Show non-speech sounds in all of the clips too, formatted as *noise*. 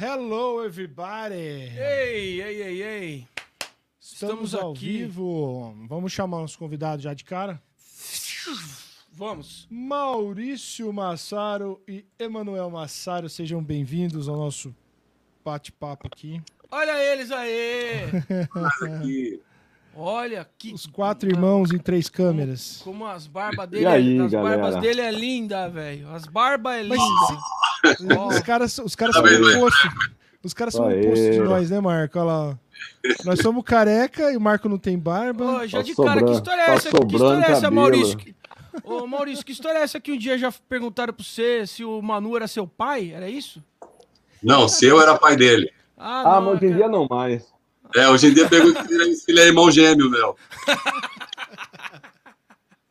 Hello, everybody! Ei, ei, ei, ei. Estamos, Estamos ao aqui. vivo. Vamos chamar os convidados já de cara? Vamos. Maurício Massaro e Emanuel Massaro, sejam bem-vindos ao nosso bate-papo aqui. Olha eles aí. aqui. Olha que Os quatro irmãos em três câmeras. como as barbas dele, aí, as galera? barbas dele é linda, velho. As barbas é Mas linda. Ó, Os caras, os caras Tá são vendo, o né? oposto. Os caras são o Aê. oposto de nós, né, Marco? Olha lá. Nós somos careca e o Marco não tem barba. Ô, já Tá de cara, que história é tá essa? Que história é essa. Maurício? Que- Ô, Maurício, que história é essa que um dia já perguntaram pra você se o Manu era seu pai? Era isso? Não, seu era pai dele. Ah, Ah, não, mas hoje em dia não mais. É, hoje em dia pergunta se ele é- se ele é irmão gêmeo, meu.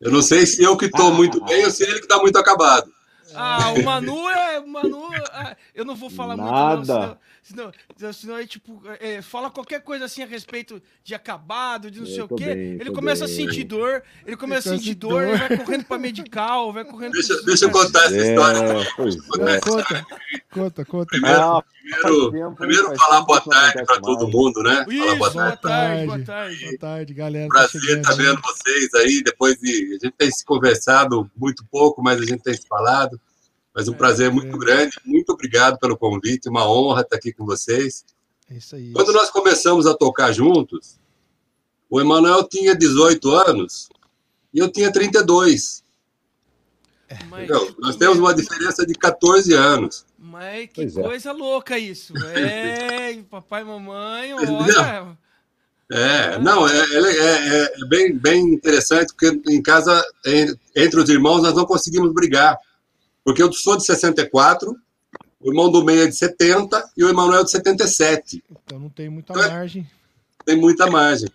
Eu não sei se eu que tô muito bem ou se ele que tá muito acabado. Ah, o Manu é. O Manu. ah, eu não vou falar muito, Nada. não, senão, senão, senão, é tipo. é, fala qualquer coisa assim a respeito de acabado, de não Eu sei o quê. bem, ele começa a bem. sentir dor, ele começa a Ele sentir dor, dor. ele vai correndo pra medical, vai correndo Deixa, pros deixa eu contar essa história. É, pois Não, é. conta, conta, conta. Primeiro, Ah, primeiro, tempo, primeiro falar boa tarde para acontece todo mais. mundo, né? Isso, Falar boa boa tarde. tarde, boa tarde. Boa tarde, galera. tá Prazer chegando estar aí. vendo vocês aí. Depois de. A gente tem se conversado muito pouco, mas a gente tem se falado. Mas um É, prazer muito grande. Muito obrigado pelo convite. Uma honra estar aqui com vocês. É isso aí. Quando nós começamos a tocar juntos, o Emanuel tinha 18 anos e eu tinha 32. Mas, Entendeu? Nós temos uma diferença de 14 anos. mas que Pois é. coisa louca isso. *laughs* É, papai e mamãe, olha. É, não, é, é- é- é bem, bem interessante, porque em casa, en- entre os irmãos, nós não conseguimos brigar. Porque eu sou de 64, o irmão do meio é de 70 e o Emanuel é de 77. Então não tem muita É. margem. Tem muita margem.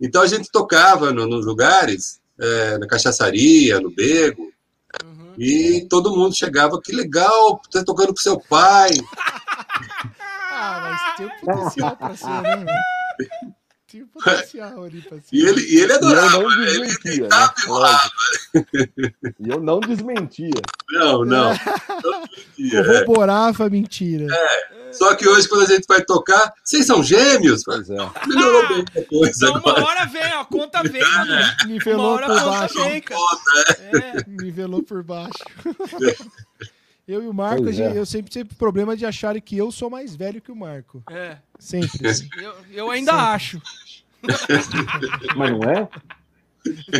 Então a gente tocava no- nos lugares, é, na cachaçaria, no bego, Uhum. e todo mundo chegava, que legal, você tocando com seu pai. *laughs* Ah, mas tem um potencial pra ser, né? *laughs* um potencial ali pra ser. *laughs* E ele, e ele E eu adorava. não Ele desmentia, né? e eu não desmentia. Não, não. *laughs* não mentia. Corroborava a mentira. Só que hoje, quando a gente vai tocar, vocês são gêmeos? Pois é. Melhorou bem a coisa Então uma agora. hora vem, ó, a conta vem, mano. Uma Nivelou hora por a conta baixo. vem, cara. É. Nivelou por baixo. *laughs* Eu e o Marco, Pois a gente- é. eu sempre tive problema de acharem que eu sou mais velho que o Marco. É, Sempre. assim. *laughs* eu, eu ainda acho. *laughs* Mas não é?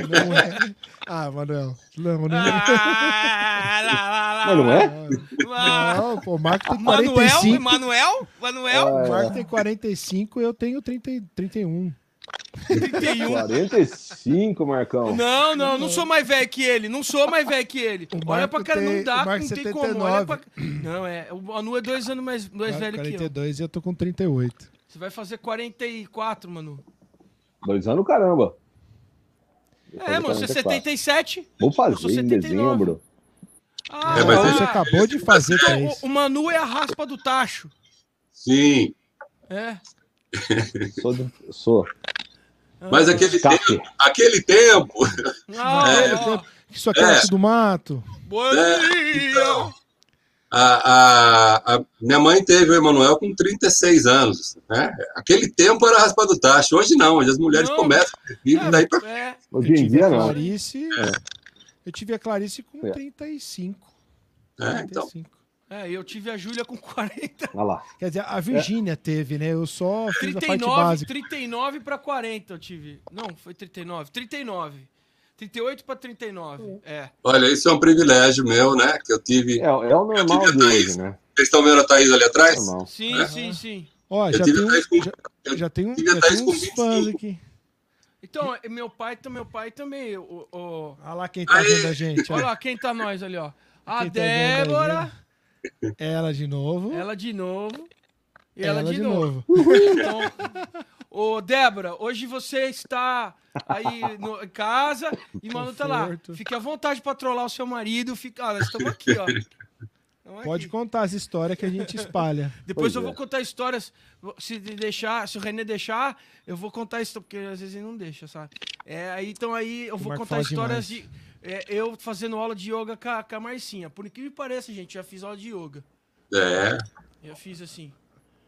Não é. Ah, Manuel. Não, não é. Ah, lá, lá, lá, Mas não é? Não, pô, o Marco tem Manuel? 45. Manuel? Manuel? O É. Marco tem 45, eu tenho 30, e 31. 31. 45, Marcão. Não, não, não sou mais velho que ele. Não sou mais velho que ele. Olha pra cara, tem- não dá, não tem 79. como. Olha pra... Não, é. O Manu é dois anos mais, mais velho que eu. 42 e eu tô com 38. Você vai fazer 44, Manu. Dois anos, caramba. É, mano, você é 44. 77. Vou Eu sou fazer em 79. dezembro. Ah, É, mas ah, Você acabou de fazer então, três. o, o Manu é a raspa do tacho. Sim. É. Sou. do- sou. Mas aquele Escape. tempo, aquele tempo, *laughs* Ah, É, ó. Isso aqui é É. tudo mato. É, então. a, a- a- minha mãe teve o Emanuel com 36 anos. Né? Aquele tempo era raspa do tacho. Hoje não, hoje as mulheres Não. começam a ter filho, daí pra É, Hoje eu em tive dia a não. Clarice. Eu tive a Clarice com É. 35. É, então. 35. é, eu tive a Júlia com *laughs* 40. Olha lá. Quer dizer, a Virgínia teve, né? Eu só fiz a parte 39, básica. 39 pra 40 eu tive. Não, foi 39. 39. 38 pra 39. É. Olha, isso é um privilégio meu, né? Que eu tive. É, é o normal de hoje, né? Vocês estão vendo a Thaís ali atrás? Normal. Sim, É. sim, sim. Ó, Eu já tive tem, um, com- já, eu já tem, um, já tem uns 25. fãs aqui. Então, é meu pai, tá meu pai também. O, o- Olha lá quem tá Aí. vendo a gente. Olha lá, quem tá nós ali, ó. A Quem tá Débora, Ela de novo. ela de novo. E ela, de, de novo. Então, ô, Débora, hoje você está aí no, em casa e Manu tá lá. Fique à vontade pra trollar o seu marido. Fica, ah, nós estamos aqui, ó. Tamo Pode aqui. contar as histórias que a gente espalha. *laughs* Depois Pois eu é. vou contar histórias. Se de- deixar, se o René deixar, eu vou contar isso, porque às vezes ele não deixa, sabe? É, aí, então aí eu O vou contar histórias demais. de. É, eu fazendo aula de yoga com a, com a Marcinha. Por que pareça, gente, já fiz aula de yoga. É. Eu fiz assim.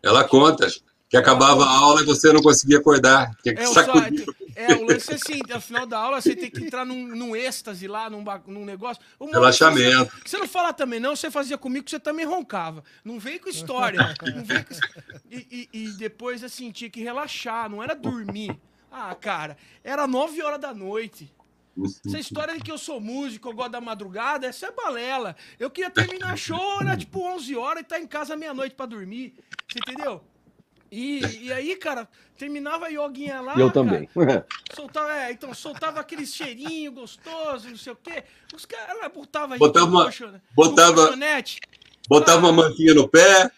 Ela conta que acabava a aula e você não conseguia acordar. Tinha que É, o, só, sacudir. é, o lance é assim, no final da aula você tem que entrar num, num êxtase lá, num, num negócio. Maurício, Relaxamento. Você, você não fala também, não, você fazia comigo que você também roncava. Não vem com história. Não vem com... E, e- e depois, assim, tinha que relaxar, não era dormir. Ah, cara, era nove horas da noite. Essa história de que eu sou músico, eu gosto da madrugada, essa é balela. Eu queria terminar *laughs* show, era tipo 11 horas e tá em casa meia-noite pra dormir. Você entendeu? E, e aí, cara, terminava a yoguinha lá. Eu cara, também. *laughs* Soltava, é, então, soltava aquele cheirinho gostoso, não sei o quê. Os caras botavam Botava uma- botava- colchonete. Botava uma mantinha no pé.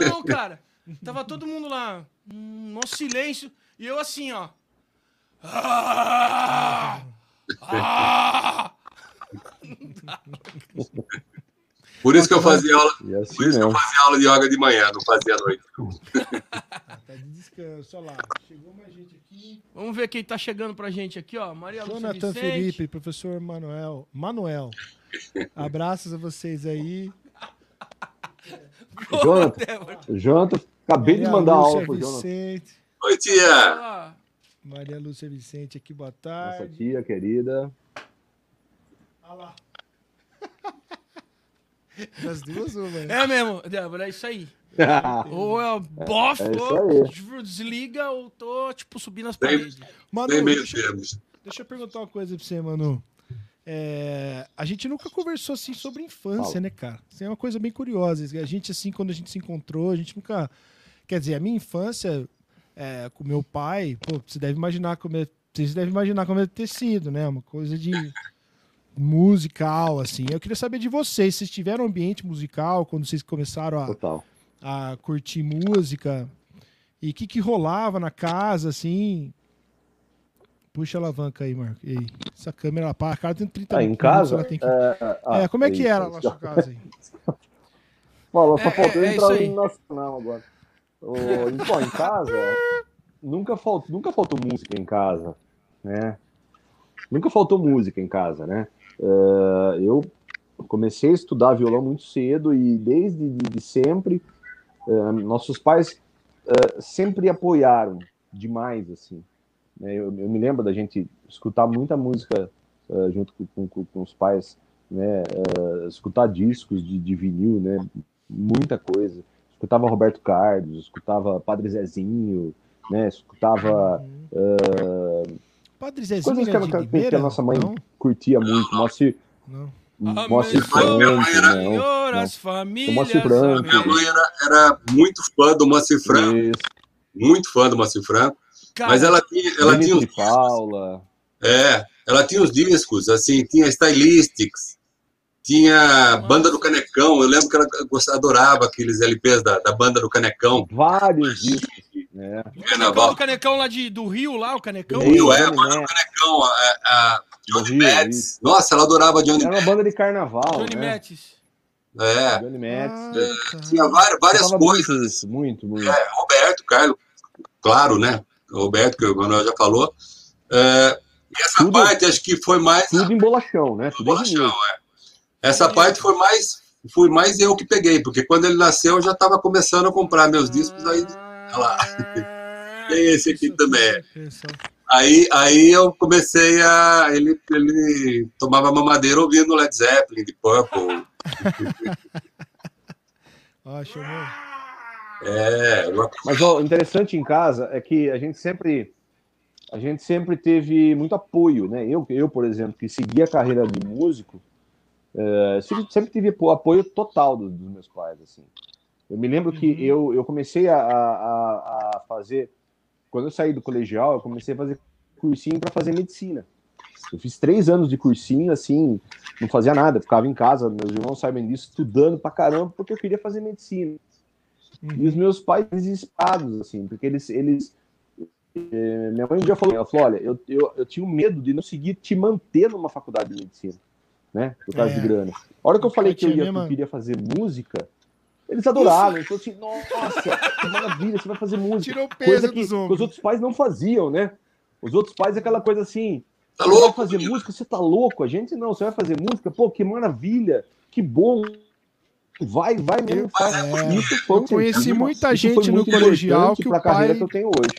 Não, *laughs* cara. Tava todo mundo lá, no silêncio, e eu assim, ó. Ah! Ah! Por isso que eu fazia aula, E assim por isso que eu mesmo. fazia aula de yoga de manhã, não fazia à noite. Tá de descanso, olha lá. Chegou mais gente aqui. Vamos ver quem tá chegando pra gente aqui, ó. Maria Lúcia Jonathan Vicente. Felipe, professor Manuel. Manuel. Abraços a vocês aí. Jonathan. Jonathan, acabei de Maria mandar Lúcia aula pro Jonathan. Vicente. Oi, tia! Maria Lúcia Vicente aqui, boa Nossa tarde. tia querida. Olha lá. *laughs* Das duas, uma. É mesmo, Débora, é isso aí. *laughs* Ou é bof, É isso ou desliga, ou tô, tipo, subindo as paredes. Manu, Tem meio deixa, termos. deixa eu perguntar uma coisa pra você, Manu. É, a gente nunca conversou assim sobre infância, Fala. né, cara? Isso é uma coisa bem curiosa. A gente, assim, quando a gente se encontrou, a gente nunca. Quer dizer, a minha infância é, com meu pai, pô, você deve imaginar como é. Vocês devem imaginar como deve ter sido, né? Uma coisa de musical, assim. Eu queria saber de vocês, vocês tiveram ambiente musical quando vocês começaram a, a curtir música e o que, que rolava na casa, assim. Puxa a alavanca aí, Marco. E aí? Essa câmera, a cara tem 30 Ah, em minutos, casa? ela tem que... Ah, é, como é que isso, era na sua casa aí? *laughs* Falou, só É, faltou é, é entrar no nacional agora. Ô, em- casa, nunca faltou, nunca faltou música em casa, né? Nunca faltou música em casa, né? Eh, eu comecei a estudar violão muito cedo e desde de, sempre, eh, nossos pais eh, sempre apoiaram demais, assim. né? Eu, eu me lembro da gente escutar muita música eh, junto com, com- com os pais, né? Escutar discos de, de vinil, né? Muita coisa. Escutava Roberto Carlos, escutava Padre Zezinho, né? Escutava Padre Zezinho coisas que, a- de que que a nossa mãe Não, curtia muito. Moacir, não. Moacir Franco, não. Senhoras, não. famílias. Moacir Franco. Minha mãe era, era muito fã do Moacir Franco, Isso, muito fã do Moacir Franco, Cara, mas ela tinha, ela tinha uns de Paula. É, ela tinha os discos, assim, tinha Stylistics, tinha Banda do Canecão, eu lembro que ela gostava, adorava aqueles LPs da, da Banda do Canecão, Vários discos, né? Canecão Carnaval. do Canecão lá de, do Rio, lá, o Canecão. Rio, Rio, é, Johnny Banda do Mac, Canecão, a, a do Johnny Rio, Metz. Nossa, ela adorava Johnny Era uma Metz. banda de carnaval, Johnny né? Metz. É, Johnny Metz. Ah, tá. tinha várias, várias coisas. isso, muito, muito. É, Roberto, Carlos, claro, né? Roberto, que o Manuel já falou. É, e essa Tudo- parte acho que foi mais Tudo em bolachão, né? Tudo em bolachão, é. Essa parte foi mais, fui mais eu que peguei, porque quando ele nasceu eu já estava começando a comprar meus discos, aí, lá. Tem esse aqui também. Aí, aí eu comecei a. Ele, ele tomava mamadeira ouvindo Led Zeppelin, de Purple. *laughs* Ó, chamou. É, Mas ó, o interessante em casa é que a gente sempre a gente sempre teve muito apoio, né? Eu, eu por exemplo, que segui a carreira de músico, eh, sempre, tive apoio total dos, dos meus pais, assim. Eu me lembro que Uhum. eu, eu comecei a, a, a fazer, quando eu saí do colegial, eu comecei a fazer cursinho para fazer medicina. Eu fiz três anos de cursinho, assim, não fazia nada, ficava em casa, meus irmãos sabem disso, estudando pra caramba, porque eu queria fazer medicina. E os meus pais desesperados, assim, porque eles. eles eh, minha mãe um dia falou, ela falou: olha, eu, eu, eu tinha medo de não conseguir te manter numa faculdade de medicina, né? Por causa É. de grana. A hora que eu falei que eu, ia, que mesmo- eu queria fazer música, eles adoraram. Eles falaram assim: nossa, que maravilha, você vai fazer *laughs* música. Tirou peso Coisa que, que os outros pais não faziam, né? Os outros pais, aquela coisa assim: Tá você vai louco? fazer música, você tá louco? A gente não, você vai fazer música, pô, que maravilha, que bom. Vai, vai mesmo. faz. É, Isso foi eu conheci incentivo, muita isso gente no colegial que o pra carreira pai- que eu tenho hoje.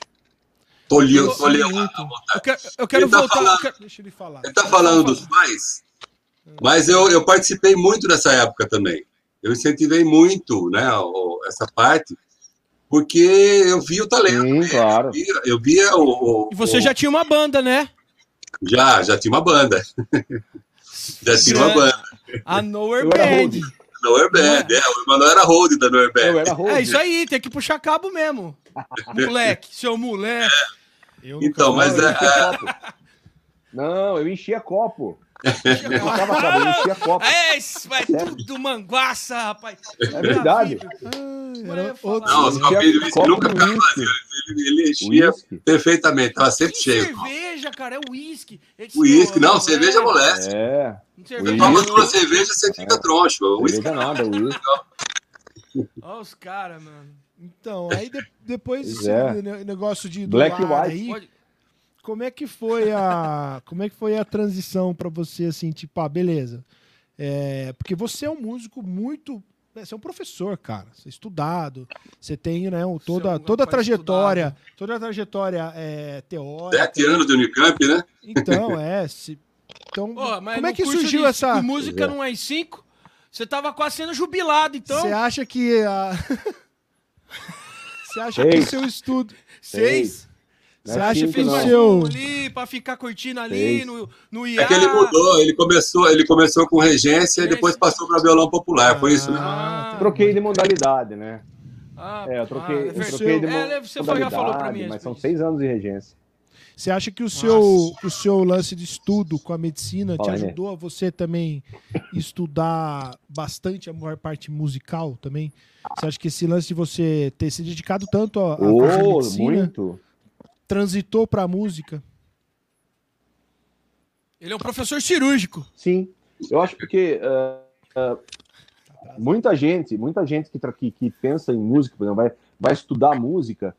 Tô li- Eu muito. Eu quero, eu quero Ele tá voltar. falando- eu quero- Deixa ele falar. Ele está falando dos pais, mas eu, eu participei muito dessa época também. Eu incentivei muito né, essa parte, porque eu vi o talento. Sim, claro. Eu via, eu via o, o- E você o- já tinha uma banda, né? já já tinha uma banda. *laughs* já tinha uma banda. A Nowhere Band. hold. Noer Band, é, o Emanuel era hold da Noer Eu Band. era hold. É isso aí, tem que puxar cabo mesmo. *laughs* Moleque, seu moleque. Eu nunca Então, mas eu é. Não, eu enchia copo. Copo. É, isso vai tudo manguaça, rapaz. É verdade. Ah, Não, uísque copo nunca ficava. Ele, ele enchia Whisky. perfeitamente, estava sempre Que cheio. cerveja, cara, é uísque. Uísque, não, é- cerveja amolece. É, Cerveja Toma uma cerveja, você fica troncho. O uísque cerveja nada, uísque. Olha os caras, mano. *laughs* Então, aí de- depois Pois esse é. ne- negócio de do Black lar White. aí, Pode- como é que foi a *laughs* como é que foi a transição pra você assim, tipo, ah, beleza. É, porque você é um músico muito né, você é um professor, cara. Você é estudado. Você tem, né, o- Você é toda, um toda a rapaz trajetória, estudado. toda a trajetória é, teórica. Sete anos de Unicamp, né? Então, *laughs* é, se, então, como é que surgiu de- essa de música é. não é cinco? Você tava quase sendo jubilado, então. Você acha que a *laughs* Você acha que o Seis. seu estudo Seis? Não Você é acha que Fez não. seu- ali pra ficar curtindo ali no, no IA. É que ele mudou, ele começou, ele começou com regência e depois passou para violão popular, foi isso, né? Ah, Troquei de modalidade, né? Ah, É, eu troquei, ah, eu troquei de É, você já falou pra modalidade, mim. Mas são seis anos de regência. Você acha que o seu, o seu lance de estudo com a medicina te Fala né? ajudou a você também estudar bastante a maior parte musical também? Você acha que esse lance de você ter se dedicado tanto a, a fazer Oh, medicina muito. Transitou pra música? Ele é um professor cirúrgico. Sim. Eu acho porque ah, ah, muita gente, muita gente que, que, que pensa em música, por exemplo, vai, vai estudar música,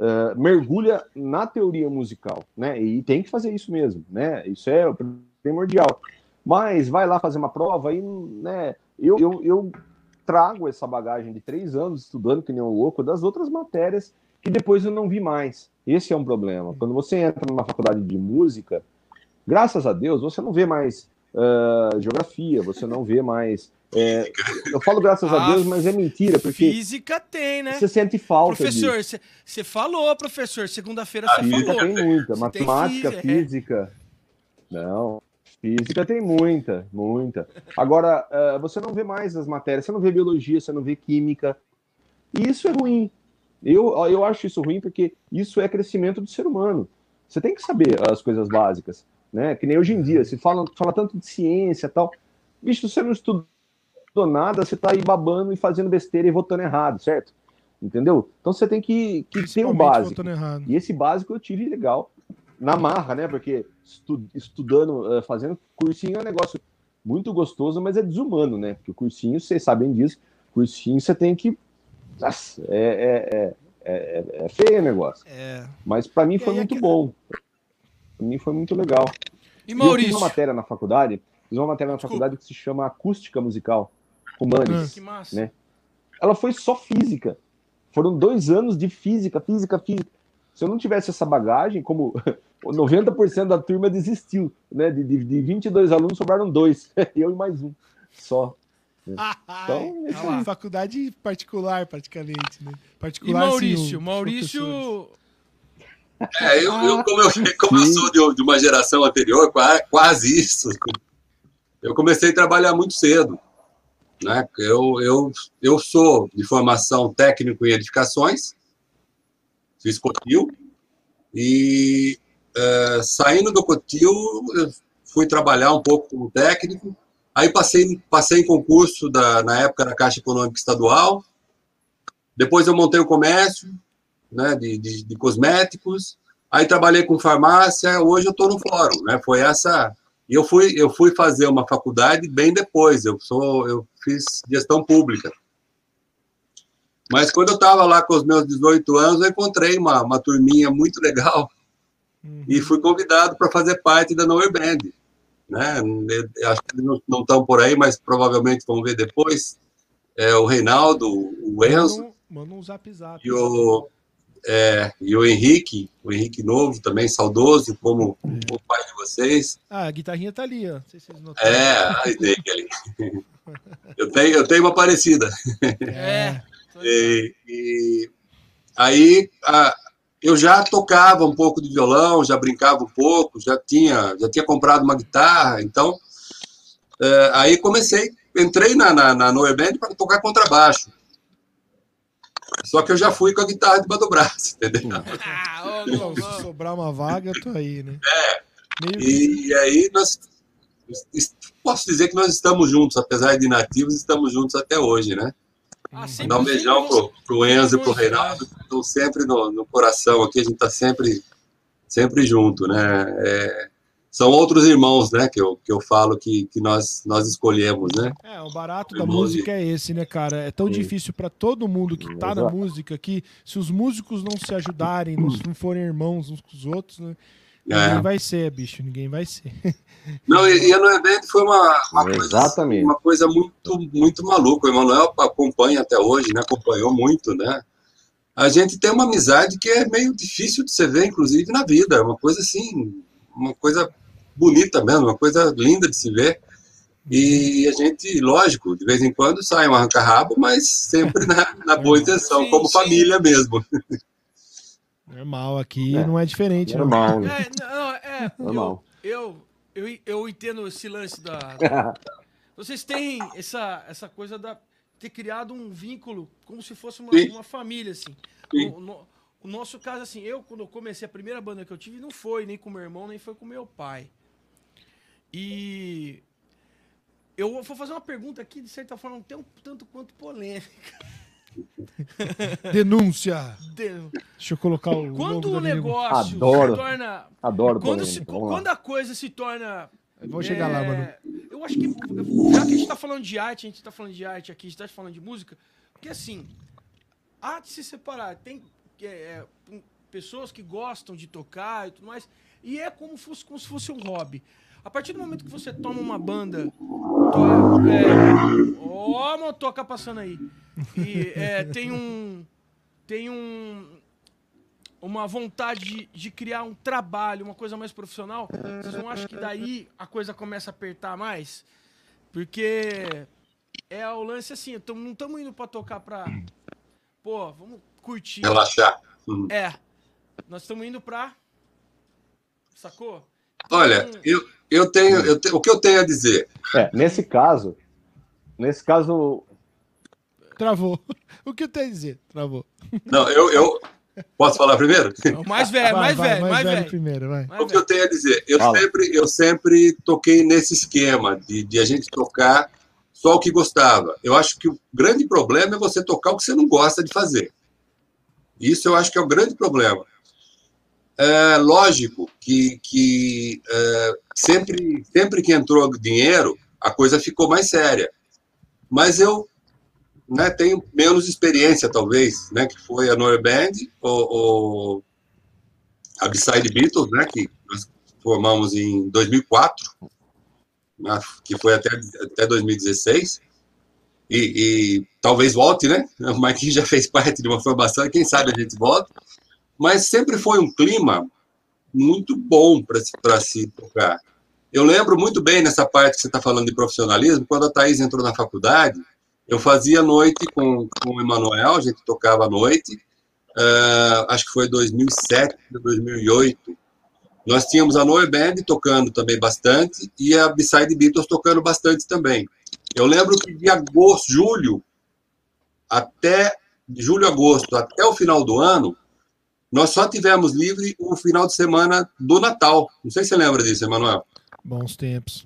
ah, mergulha na teoria musical, né? E tem que fazer isso mesmo, né? Isso é primordial. Mas vai lá fazer uma prova e, né? Eu, eu, eu trago essa bagagem de três anos estudando que nem um louco das outras matérias que depois eu não vi mais. Esse é um problema. Quando você entra numa faculdade de música, graças a Deus, você não vê mais ah, geografia, você não vê mais. é, eu falo graças a Ah, Deus, mas é mentira, porque Física tem, né? você sente falta Professor, você falou, professor. Segunda-feira você Física falou. tem muita, tem matemática, física, é. física. Não, física tem muita, muita. Agora, ah, você não vê mais as matérias, você não vê biologia, você não vê química. E isso é ruim. Eu, eu acho isso ruim porque isso é crescimento do ser humano. Você tem que saber as coisas básicas, né? Que nem hoje em dia, se fala, fala tanto de ciência e tal. Bicho, você não estudou nada, você tá aí babando e fazendo besteira e votando errado, certo? Entendeu? Então você tem que, que ter o básico. E esse básico eu tive legal. Na marra, né? Porque estu- estudando, eh, fazendo cursinho é um negócio muito gostoso, mas é desumano, né? Porque o cursinho, vocês sabem disso, cursinho você tem que. Nossa, é, é, é, é, é feio o negócio. É. Mas para mim E foi muito bom. Para mim foi muito legal. E E eu fiz Maurício? uma matéria na faculdade, fiz uma matéria na faculdade que se chama Acústica Musical, Humanes. Que massa. né? ela foi só física. Foram dois anos de física, física, física. Se eu não tivesse essa bagagem, como *laughs* 90% da turma desistiu, né? De, de, de 22 alunos, sobraram dois. *laughs* Eu e mais um só. Então, *laughs* é uma *laughs* faculdade particular, praticamente, né? E Particular, assim, Maurício? os Maurício. É, eu, eu, como, eu, *laughs* como eu sou de, de uma geração anterior, qua- quase isso, eu comecei a trabalhar muito cedo. Né? Eu, eu, eu sou de formação técnico em edificações, fiz Cotil, e eh, saindo do Cotil, eu fui trabalhar um pouco como técnico, aí passei, passei em concurso da, na época da Caixa Econômica Estadual, depois eu montei o comércio, né, de, de, de cosméticos. Aí trabalhei com farmácia. Hoje eu estou no fórum, né? Foi essa. E eu fui eu fui fazer uma faculdade bem depois. Eu sou eu fiz gestão pública. Mas quando eu estava lá com os meus 18 anos, eu encontrei uma, uma turminha muito legal Uhum. e fui convidado para fazer parte da Noer Band. Né? Acho que eles não estão por aí, mas provavelmente vão ver depois. é, o Reinaldo, o Enzo. Manda um, manda um zap zap. E o, é, e o Henrique, o Henrique Novo também, saudoso, como o pai de vocês. Ah, a guitarrinha tá ali, ó. Não sei se vocês notaram. É, a Snake ali. Eu tenho, eu tenho uma parecida. É. *laughs* E, e aí a, eu já tocava um pouco de violão, já brincava um pouco, já tinha, já tinha comprado uma guitarra, então é, aí comecei, entrei na, na, na Noe Band para tocar contrabaixo. Só que eu já fui com a guitarra debaixo do braço, *laughs* entendeu? Ah, Não, não, se sobrar uma vaga, eu tô aí, né? É. Meio E, aí nós posso dizer que nós estamos juntos, apesar de nativos, estamos juntos até hoje, né? Ah, Dar um beijão pro, pro Enzo e pro sempre Reinaldo, que estão sempre no, no coração aqui, a gente está sempre, sempre junto, né? É, são outros irmãos, né, que eu, que eu falo que, que nós, nós escolhemos, né? É, o barato da música é esse, né, cara? É tão Sim. difícil pra todo mundo que tá na música que se os músicos não se ajudarem, não, não forem irmãos uns com os outros, né? É. Ninguém vai ser, bicho, ninguém vai ser. *laughs* Não, e, e no evento foi uma, uma coisa, Exatamente. uma coisa muito, muito maluca. O Emanuel acompanha até hoje, né? Acompanhou muito, né? A gente tem uma amizade que é meio difícil de você ver, inclusive, na vida. É uma coisa assim, uma coisa bonita mesmo, uma coisa linda de se ver. E a gente, lógico, de vez em quando sai um arranca-rabo, mas sempre na, na boa intenção, Sim, como sim. família mesmo. *laughs* Normal, aqui É. não é diferente, não. Normal, né? É, não, é, Normal. eu, eu, eu, eu entendo esse lance *laughs* da. Vocês têm essa, essa coisa da ter criado um vínculo como se fosse uma, uma família, assim. Sim. O, no- o nosso caso, assim, eu, quando eu comecei a primeira banda que eu tive, não foi nem com meu irmão, nem foi com meu pai. E eu vou fazer uma pergunta aqui, de certa forma, um tanto quanto polêmica. *laughs* Denúncia! De- Deixa eu colocar o. Quando o negócio Adoro. se torna Adoro quando, se- quando a coisa se torna. Eu vou chegar lá, mano. Eu acho que, já que a gente tá falando de arte, a gente tá falando de arte aqui, a gente tá falando de música, porque assim, há de se separar. Tem é, é, pessoas que gostam de tocar e tudo mais, e é como, fosse, como se fosse um hobby. A partir do momento que você toma uma banda. To, é, ó, a motoca passando aí. E é, tem um. Tem um uma vontade de, de criar um trabalho, uma coisa mais profissional, vocês não acham que daí a coisa começa a apertar mais? Porque é o lance assim, não estamos indo pra tocar pra. Pô, vamos curtir. Relaxar. É. Nós estamos indo pra. Sacou? Olha, eu, eu tenho, eu te- o que eu tenho a dizer? É, nesse caso, nesse caso, Travou. O que eu tenho a dizer? Travou. Não, eu, eu posso falar primeiro? é o mais velho, Vai, mais vai, velho, mais velho. primeiro, vai. mais O que eu velho. tenho a dizer? Eu Fala. sempre, eu sempre toquei nesse esquema de, de a gente tocar só o que gostava. Eu acho que o grande problema é você tocar o que você não gosta de fazer. Isso eu acho que é o grande problema. É lógico que, que é, sempre, sempre que entrou dinheiro, a coisa ficou mais séria. Mas eu né, tenho menos experiência, talvez, né, que foi a Noir Band, ou, ou a Beside Beatles, né, que nós formamos em 2004, né, que foi até, até 2016, e, e talvez volte, né? *laughs* O Marquinhos já fez parte de uma formação, quem sabe a gente volta, mas sempre foi um clima muito bom para se, se tocar. Eu lembro muito bem nessa parte que você está falando de profissionalismo, quando a Thaís entrou na faculdade, eu fazia noite com, com o Emanuel, a gente tocava à noite, ah, acho que foi 2007, 2008. Nós tínhamos a Noe Band tocando também bastante e a Beside Beatles tocando bastante também. Eu lembro que de agosto, julho, até julho agosto, até o final do ano, nós só tivemos livre o final de semana do Natal. Não sei se você lembra disso, Emanuel. Bons tempos.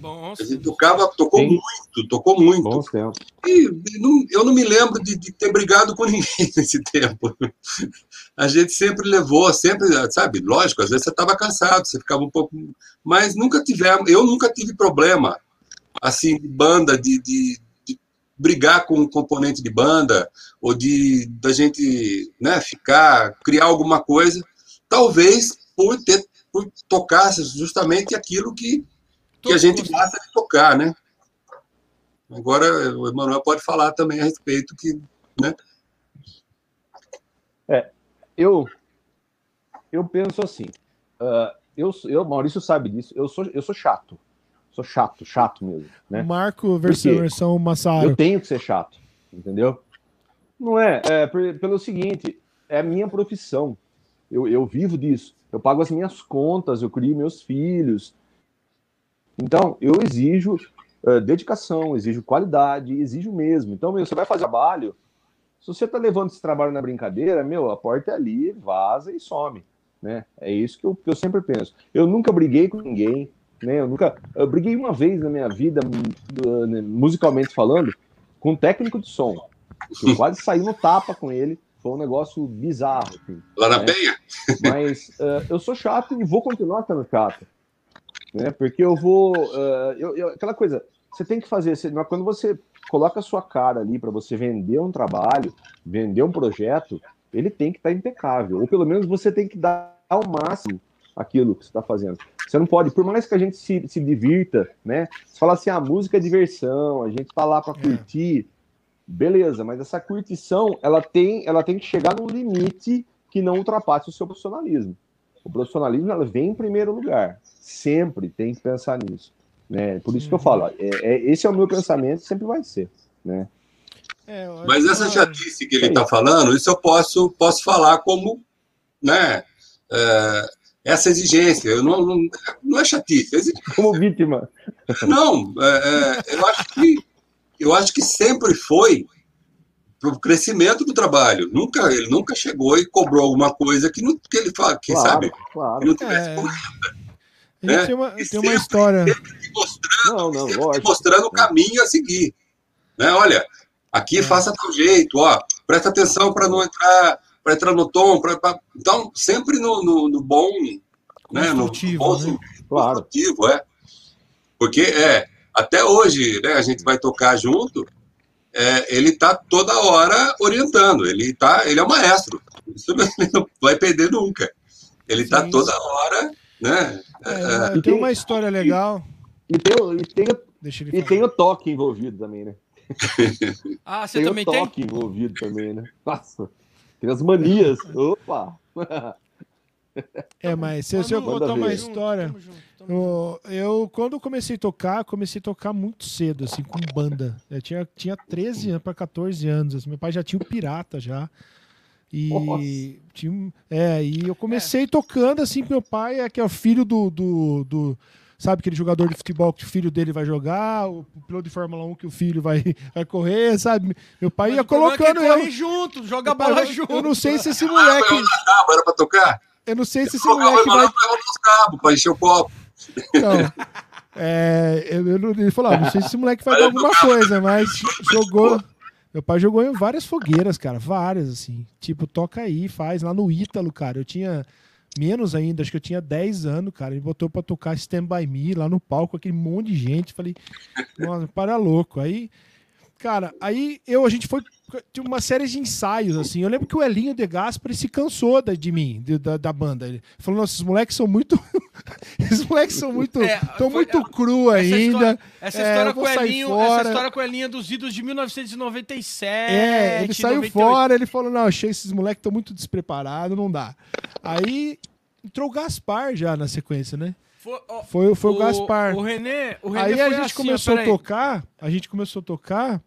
Bom, A gente tocava, tocou Sim. muito, tocou muito. bons tempos. E não- eu não me lembro de, de ter brigado com *laughs* ninguém nesse tempo. A gente sempre levou, sempre, sabe? Lógico, às vezes você estava cansado, você ficava um pouco. Mas nunca tivemos, eu nunca tive problema, assim, de banda, de, de brigar com um componente de banda, ou de da gente né, ficar, criar alguma coisa, talvez por ter por tocar justamente aquilo que, que a gente gosta de tocar, né? Agora, o Emanuel pode falar também a respeito que, né? É, eu, eu penso assim, uh, eu, eu, Maurício sabe disso, eu sou, eu sou chato, sou chato, chato mesmo, né? Marco versão, versão Massaro. Eu tenho que ser chato, entendeu? Não é, é pelo seguinte, é a minha profissão, eu, eu vivo disso, eu pago as minhas contas, eu crio meus filhos, então eu exijo uh, dedicação, exijo qualidade, exijo mesmo. Então, meu, você vai fazer trabalho, se você está levando esse trabalho na brincadeira, meu, a porta é ali, vaza e some. Né? É isso que eu, que eu sempre penso. Eu nunca briguei com ninguém, né? Eu nunca. Eu briguei uma vez na minha vida, né, musicalmente falando, com um técnico de som. Eu *laughs* quase saí no tapa com ele. Foi um negócio bizarro. Assim, Lá na né? Penha? *laughs* Mas uh, eu sou chato e vou continuar sendo chato. Né? Porque eu vou. Uh, eu, eu, aquela coisa, você tem que fazer. Você, quando você coloca a sua cara ali para você vender um trabalho, vender um projeto, ele tem que estar tá impecável. Ou pelo menos você tem que dar ao máximo aquilo que você está fazendo. Você não pode, por mais que a gente se, se divirta, né? Você fala assim, a ah, música é diversão, a gente está lá para é. curtir, beleza, mas essa curtição ela tem, ela tem que chegar num limite que não ultrapasse o seu profissionalismo. O profissionalismo ela vem em primeiro lugar. Sempre tem que pensar nisso. Né? Por isso que eu falo, é, é, esse é o meu pensamento sempre vai ser. Né? É, Mas essa chatice que ele está falando, isso eu posso, posso falar como né, é, essa exigência. Eu não, não, não é chatice. É. Como vítima. Não, é, é, eu, acho que, eu acho que sempre foi para o crescimento do trabalho. Nunca, ele nunca chegou e cobrou alguma coisa que, não, que ele fala, quem claro, sabe, claro. que não tivesse é. Né? Tem uma, tem uma história. Mostrando, não, não, mostrando o caminho a seguir. Né? Olha, aqui é. faça tal jeito, ó, presta atenção para não entrar, para entrar no tom. Pra, pra... Então, sempre no, no, no bom. Né? No bom né? claro. é. Porque é, até hoje, né, a gente vai tocar junto, é, ele está toda hora orientando, ele, tá, ele é o maestro. Isso *laughs* ele não vai perder nunca. Ele está toda hora, né? É, é, tem uma história legal. E tem, e tem, e tem o toque envolvido também, né? *laughs* Ah, você tem também tem? Tem o toque envolvido também, né? Nossa, tem as manias. *laughs* Opa! É, mas se, se eu contar uma história, eu, eu, quando comecei a tocar, comecei a tocar muito cedo, assim, com banda. Eu tinha, tinha 13 anos para 14 anos. Assim, meu pai já tinha o Pirata já. E, tinha, é, e eu comecei é. tocando assim com meu pai, é, que é o filho do, do, do sabe aquele jogador de futebol que o filho dele vai jogar, o piloto de Fórmula 1 que o filho vai, *laughs* vai correr, sabe? Meu pai Mas ia é colocando é eu. junto, joga bola pai, junto. Eu não sei se esse moleque. Ah, era pra tocar? Eu não sei se esse moleque vai. Cabos, pra encher o copo. Não. É, eu, eu, ele falou, ah, não sei se esse moleque vai dar alguma coisa, mas jogou. Meu pai jogou em várias fogueiras, cara, várias, assim. Tipo, toca aí, faz lá no Ítalo, cara. Eu tinha menos ainda, acho que eu tinha 10 anos, cara. Ele botou pra tocar Stand By Me lá no palco, aquele monte de gente. Falei, nossa, para louco. Aí Cara, aí eu, a gente foi. Tinha uma série de ensaios, assim. Eu lembro que o Elinho de Gaspari se cansou da, de mim, de, da, da banda. Ele falou: Nossa, esses moleques são muito. *laughs* esses moleques são muito. Estão é, muito é, cru ainda. Essa história, é, com Elinho, essa história com o Elinho dos idos de 1997. É, ele saiu 98. fora, ele falou: Não, achei esses moleques estão muito despreparados, não dá. Aí entrou o Gaspar já na sequência, né? Foi, foi, foi o, o, Gaspar. O René, o René aí a gente assim, começou a tocar, a gente começou a tocar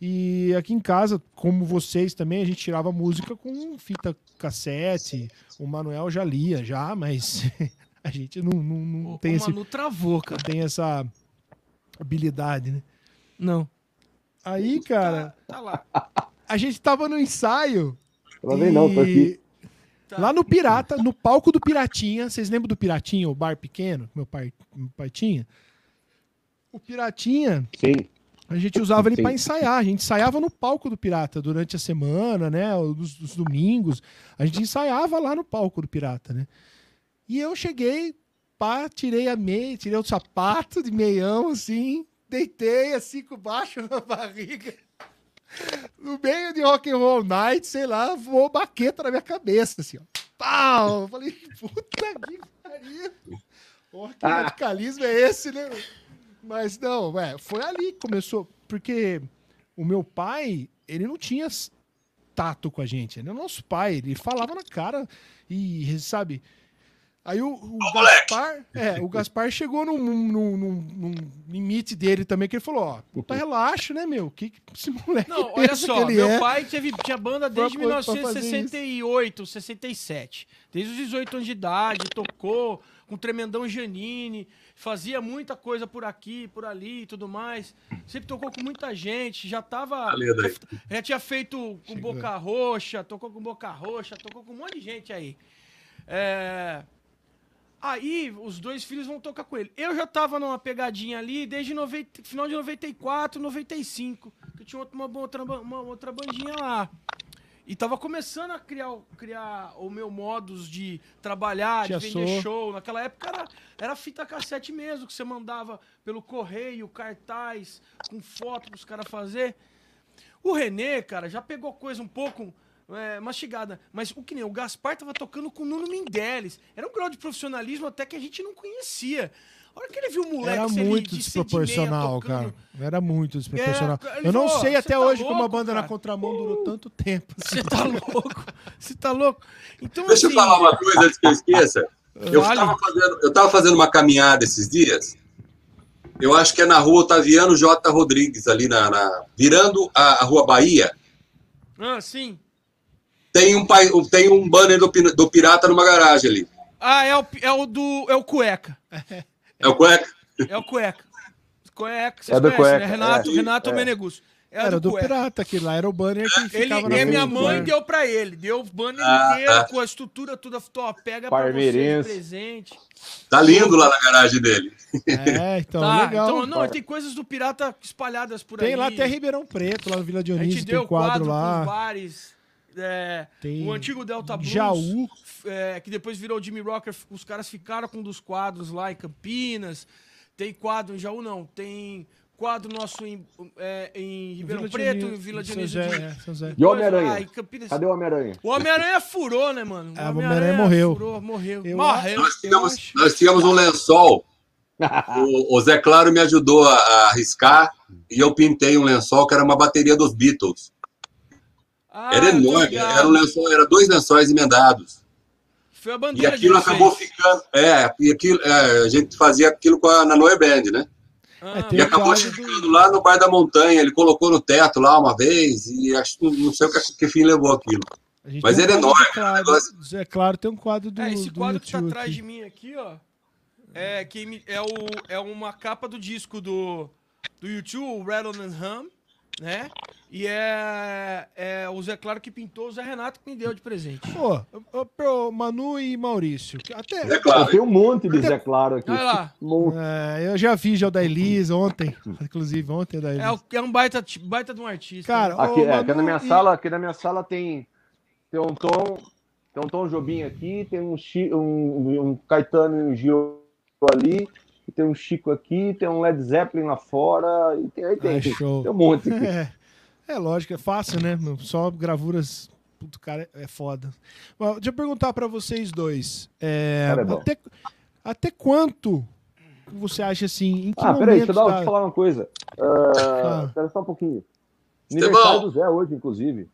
e aqui em casa, como vocês também, a gente tirava música com fita cassete. O Manuel já lia, já, mas *laughs* a gente não, não, não o, tem o esse. Manu travou, cara. Tem essa habilidade, né? Não. Aí, cara. Tá, tá lá. A gente tava no ensaio. Travei e... não, tô aqui. Tá. Lá no Pirata, no palco do Piratinha. Vocês lembram do Piratinha, o bar pequeno que meu pai, meu pai tinha? O Piratinha. Sim. A gente usava ele para ensaiar. A gente ensaiava no palco do Pirata durante a semana, né? Os, os, domingos. A gente ensaiava lá no palco do Pirata, né? E eu cheguei, pá, tirei a meia, tirei o sapato de meião, assim, deitei assim com baixo na *laughs* barriga. No meio de rock and roll night, sei lá, voou baqueta na minha cabeça, assim, ó. Pau! Eu falei, puta que pariu! Porra, que radicalismo é esse, né? Mas não, é, foi ali que começou. Porque o meu pai, ele não tinha tato com a gente. Ele é nosso pai, ele falava na cara e, sabe. Aí o, o Gaspar, é, o Gaspar chegou num, num- num- num limite dele também, que ele falou, ó, puta, relaxa, né, meu? Que, que esse moleque Não, *laughs* olha só, meu é? pai teve, tinha banda desde Pra- pra fazer 1968, 67. Desde os 18 anos de idade, tocou com o Tremendão Janine, fazia muita coisa por aqui, por ali e tudo mais. Sempre tocou com muita gente, já tava. Já, já tinha feito com Chegou. Boca Roxa, tocou com Boca Roxa, tocou com um monte de gente aí. É. Aí os dois filhos vão tocar com ele. Eu já tava numa pegadinha ali desde 90, final de 94, 95. Que eu tinha outra, uma, outra, uma outra bandinha lá. E tava começando a criar, o- criar o meu modus de trabalhar, Tia de vender Sô. show. Naquela época era, era fita cassete mesmo, que você mandava pelo correio, cartaz, com foto pros caras fazer. O Renê, cara, já pegou coisa um pouco é, mastigada. Mas o que nem o Gaspar tava tocando com o Nuno Mendeles. Era um grau de profissionalismo até que a gente não conhecia. A hora que ele viu o moleque Era ele muito de desproporcional, Sedmeia cara. Era muito desproporcional. É, Eu não falou, sei "Cê até tá hoje como a louco, banda na cara?" contramão durou tanto tempo. assim. Você tá louco? Você tá louco? Então, Deixa eu assim, falar uma coisa antes que eu esqueça. Eu Vale. estava fazendo, eu tava fazendo uma caminhada esses dias. Eu acho que é na rua Otaviano J. Rodrigues, ali na, na- virando a, a rua Bahia. Ah, sim. Tem um, pai- tem um banner do, do Pirata numa garagem ali. Ah, é o, é o do. É o Cueca. *laughs* É o cueca? É o Cueca. Cueca, vocês É do conhecem, né? Cueca, Renato, é. Renato É. Menegus. É Era do Cueca. Pirata, aquele lá era o banner que Ele, ficava na e minha do mãe deu pra ele. Deu o banner Ah, inteiro, tá. com a estrutura toda. Tô, pega pra você de Parmeirense. presente. Tá lindo lá na garagem dele. É, *laughs* então, tá, legal. então, não, tem coisas do pirata espalhadas por aí. tem lá até Ribeirão Preto, lá no Vila A gente Dionísio, deu tem quadro com lá. bares. É, Tem o antigo Delta Blues. Jaú. é, que depois virou Jimmy Rocker. Os caras ficaram com um dos quadros lá em Campinas. Tem quadro em Jaú, não. Tem quadro nosso em, é, em Ribeirão Vila Preto, em Vila Dionísio. De- é. E o Homem-Aranha? Ah, em Campinas. Cadê o Homem-Aranha? O Homem-Aranha furou, né, mano? Ah, o Homem-Aranha morreu. Furou, morreu. Eu morreu. Nós tínhamos, nós tínhamos um lençol. *laughs* O, o Zé Claro me ajudou a, a arriscar e eu pintei um lençol que era uma bateria dos Beatles. Ah, Era enorme, era um lençol, era dois lençóis emendados. Foi a E bandeira aquilo de acabou ficando. É, e aquilo, é, a gente fazia aquilo com a, na Noe Band, né? Ah, É, E acabou quadro do- ficando lá no Bar da Montanha. Ele colocou no teto lá uma vez e acho que não sei o que, que fim levou aquilo. Mas tem um é enorme, Claro, negócio- É claro, tem um quadro do, É, esse do quadro que tá atrás aqui. de mim aqui, ó. É, que é, o, é uma capa do disco do, do YouTube, o Rattle and Hum, né? E é, é o Zé Claro que pintou, o Zé Renato que me deu de presente. Pô, pro Manu e Maurício. Até, É claro. Tem um monte de Zé Claro aqui. Olha lá. Um. É, eu já vi já o da Elisa ontem. Inclusive, ontem da Elisa. É, é um baita, baita de um artista. Cara? Aqui, é, aqui na minha e- sala, aqui na minha sala tem, tem um Tom, tem um Tom Jobim aqui, tem um, um, um Caetano e um Gil ali, tem um Chico aqui, tem um Led Zeppelin lá fora, e tem, aí tem, Ah, tem, show. tem um monte aqui. *laughs* É, é lógico, é fácil, né? Só gravuras. Puto, cara, é foda. Mas, deixa eu perguntar pra vocês dois. É, Cara, é bom. até, até quanto você acha assim? Em que Ah, momento peraí, deixa eu, dar, tá- deixa eu falar uma coisa. Ah. Uh, espera só um pouquinho. Aniversário do Zé hoje, inclusive.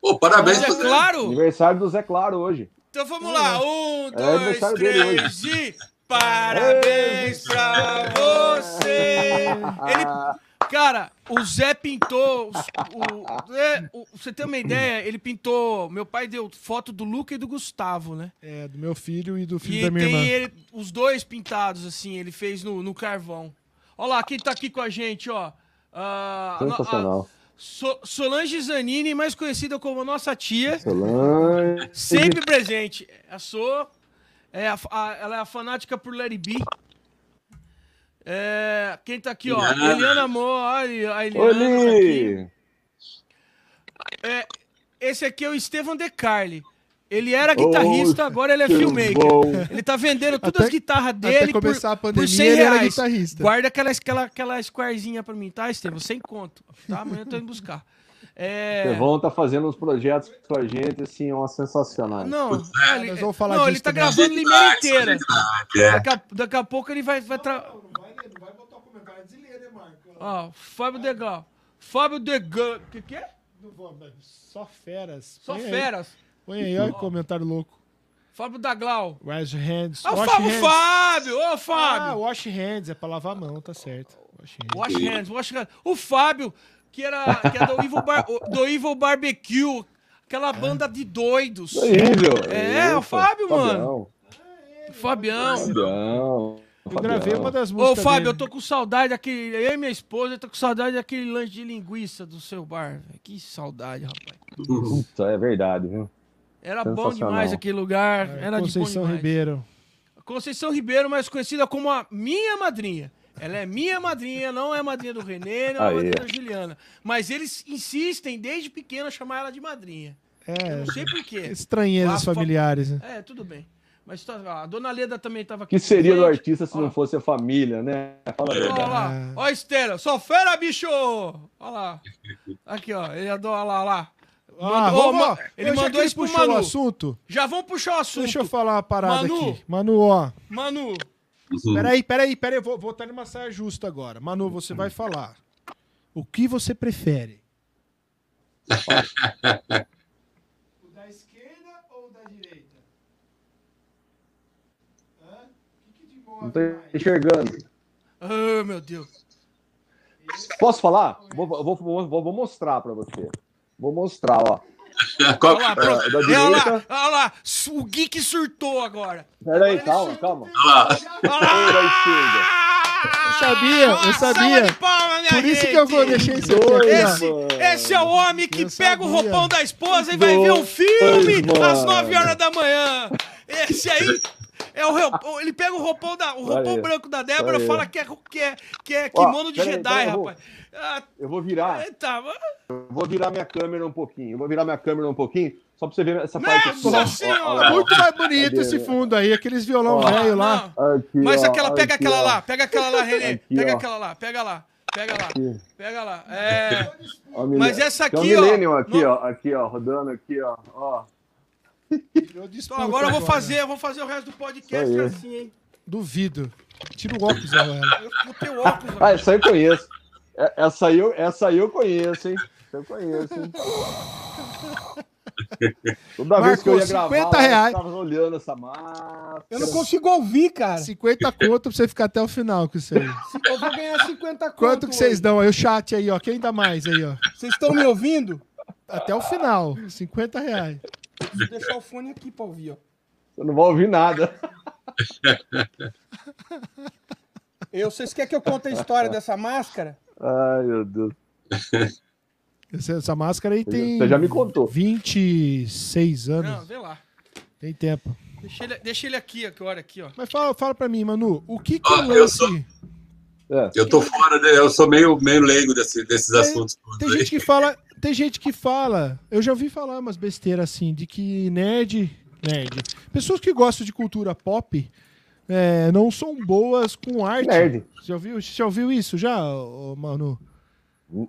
Pô, parabéns é Zé. claro! Aniversário do Zé Claro hoje. Então vamos lá. Um, dois, aniversário dele três e. Parabéns pra você! Ele Cara, o Zé pintou. O, Zé- o- você tem uma ideia? Ele pintou. Meu pai deu foto do Luca e do Gustavo, né? É, do meu filho e do filho E da minha tem irmã. ele- os dois pintados, assim, ele fez no, no carvão. Olha lá, quem tá aqui com a gente, ó. Ah, a- a- Sensacional. So- Solange Zanini, mais conhecida como nossa tia, Solange. sempre presente. A So, é a- a- ela é a fanática por Larry B. É, quem tá aqui, ó? Eliana. Eliana Amor, olha a Eliana. tá! É, esse aqui é o Estevam De Carli. Ele era guitarrista, Oh, agora ele é que filmmaker. bom. Ele tá vendendo todas Até- as guitarras Até dele por, começar a por pandemia, 100 ele era reais. guitarrista. Guarda aquela, aquela, aquela squarezinha pra mim, tá, Estevam? Sem conto. Tá? Amanhã eu tô indo buscar. É... Estevão tá fazendo uns projetos com a gente, assim, uma sensacional. Não, é, ele, nós vamos falar não, disso ele tá também. gravando Limeira inteira. É. Daqui a, daqui a pouco ele vai, vai tra... Não vai, botar o comentário Ó, Fábio Degal. Fábio Degal. O que, que é? Não vou, mas Só feras. Só Põe aí, feras. Põe aí, olha que comentário louco. Fábio Daglau. Your hands. Ah, o Wash Fábio hands. Fábio! Ô, Ah, Fábio! wash hands, é pra lavar a mão, tá certo. Wash hands. Wash hands, wash hands. O Fábio, que era, que era do, *laughs* Evil Bar- do Evil Barbecue. Aquela banda de doidos. Horrível. É, o Fábio, mano. Fabião. Fabião. Eu gravei uma das Ô, músicas Fábio, dele. eu tô com saudade daquele. Eu e minha esposa, eu tô com saudade daquele lanche de linguiça do seu bar. Que saudade, rapaz. Puta, é verdade, viu? Era bom demais aquele lugar. É, Era de bom Conceição demais. Ribeiro. Conceição Ribeiro, mais conhecida como a minha madrinha. Ela é minha madrinha, não é madrinha do Renê, não é Aí. madrinha da Juliana. Mas eles insistem desde pequena a chamar ela de madrinha. Eu É, não sei por quê. estranhezas fa- familiares, né? É, tudo bem. Mas tá, ó, a dona Leda também tava O aqui. que seria do artista se não fosse a família, né? Fala a Olha lá, ó a Estela. Sou fera, bicho! Olha lá. Aqui, ó. Ele adora, olha lá, lá. Ah, Mandou- vamos, ma- ó, ele eu mandou isso pro puxou o Manu. assunto. Já vamos puxar o assunto. Deixa eu falar uma parada Manu. aqui. Manu, ó. Manu, Uhum. Peraí, peraí, peraí. Eu vou, vou estar numa saia justa agora. Manu, você vai falar. O que você prefere? *laughs* o da esquerda ou o da direita? Hã? O que, que te move Não tô mais? enxergando. Ah, meu Deus. Posso falar? Vou, vou, vou, vou mostrar pra você. Vou mostrar, ó. *laughs* Qual- Olha lá, ah, pronto. da Olha lá, direita. olha lá. O Geek surtou agora. Peraí, calma, calma. olha lá. Olha da esquerda. lá. Eu sabia, eu sabia. Por isso gente. que eu vou deixar isso aqui. Dois. Esse, esse é o homem que Eu pega o sabia. roupão da esposa e vai ver um Dois, filme mano. às 9 horas da manhã. Esse aí é o roupão, *laughs* ele pega o roupão da, o roupão Aí. branco da Débora, Aí. fala que é, que é, que é Ó, kimono de peraí, Jedi, peraí, eu vou- rapaz. Ah, Eu vou virar, eita, eu vou virar minha câmera um pouquinho. Eu vou virar minha câmera um pouquinho, só pra você ver essa parte. Nossa ó. Ó, Senhora! ó, ó. Muito mais bonito Cadê? esse fundo aí, aqueles violão Ó. velho lá. Aqui, Mas ó, aquela, pega aqui, aquela ó. lá, pega aquela lá, Renê. Aqui, pega ó. aquela lá, pega lá, pega lá, Aqui. pega lá. É, Ó, Mas essa um aqui, ó, Millennium aqui, ó, aqui, ó, rodando aqui, ó, ó. Então agora eu vou fazer, eu vou fazer o resto do podcast assim, hein. Duvido. Tira o óculos agora. Eu botei o óculos. Ah, essa aí eu conheço. É- Essa aí eu, essa aí eu conheço, hein? Essa eu conheço, hein? Toda vez que eu ia gravar, 50 eu reais. tava olhando essa máscara. Eu não consigo ouvir, cara. 50 conto pra você ficar até o final com isso aí. Eu vou ganhar 50 conto Quanto que vocês dão aí? O chat aí, ó. Quem dá mais aí, ó? Vocês estão me ouvindo? Até o final. 50 reais. Vou deixar o fone aqui pra ouvir, ó. Você não vai ouvir nada. *laughs* Eu, vocês querem que eu conte a história dessa máscara? Ai, meu Deus. Essa, essa máscara aí tem. Você já me contou. 26 anos. Não, vê lá. Tem tempo. Deixa ele, deixa ele aqui, agora, aqui, ó. Mas fala, fala pra mim, Manu. O que que o eu lance. sou- É. Eu tô fora, de, eu sou meio, meio leigo desse- desses É, assuntos. Tem aí. gente que fala. Tem gente que fala. Eu já ouvi falar umas besteiras assim, de que nerd. Nerd. Pessoas que gostam de cultura pop é, não são boas com arte. Nerd. Você já ouviu, já ouviu isso já, Manu?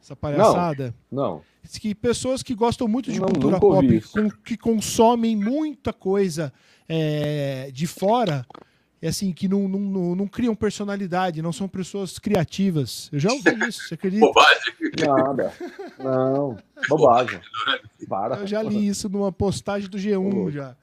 Essa palhaçada? Não. Diz que pessoas que gostam muito de Não, cultura pop, com- que consomem muita coisa é, de fora, é assim, que não, não, não, não criam personalidade, não são pessoas criativas. Eu já ouvi isso, você acredita? Bobagem. Nada. Não. Bobagem. Para. Eu já li isso numa postagem do G1 Ô. já.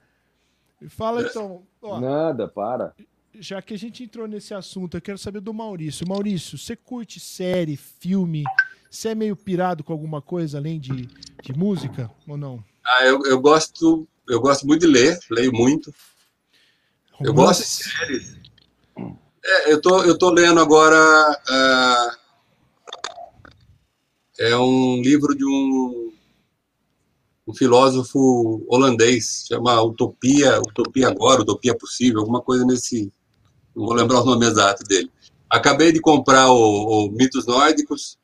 E Fala então, ó, Nada, para. já que a gente entrou nesse assunto, eu quero saber do Maurício. Maurício, você curte série, filme? Você é meio pirado com alguma coisa além de, de música ou não? Ah, eu, eu gosto, eu gosto muito de ler, leio muito. Eu gosto de séries. É, eu tô, eu tô lendo agora. ah, é um livro de um, um filósofo holandês, chama Utopia, Utopia Agora, Utopia Possível, alguma coisa nesse. Não vou lembrar o nome exato dele. Acabei de comprar o, o Mitos Nórdicos,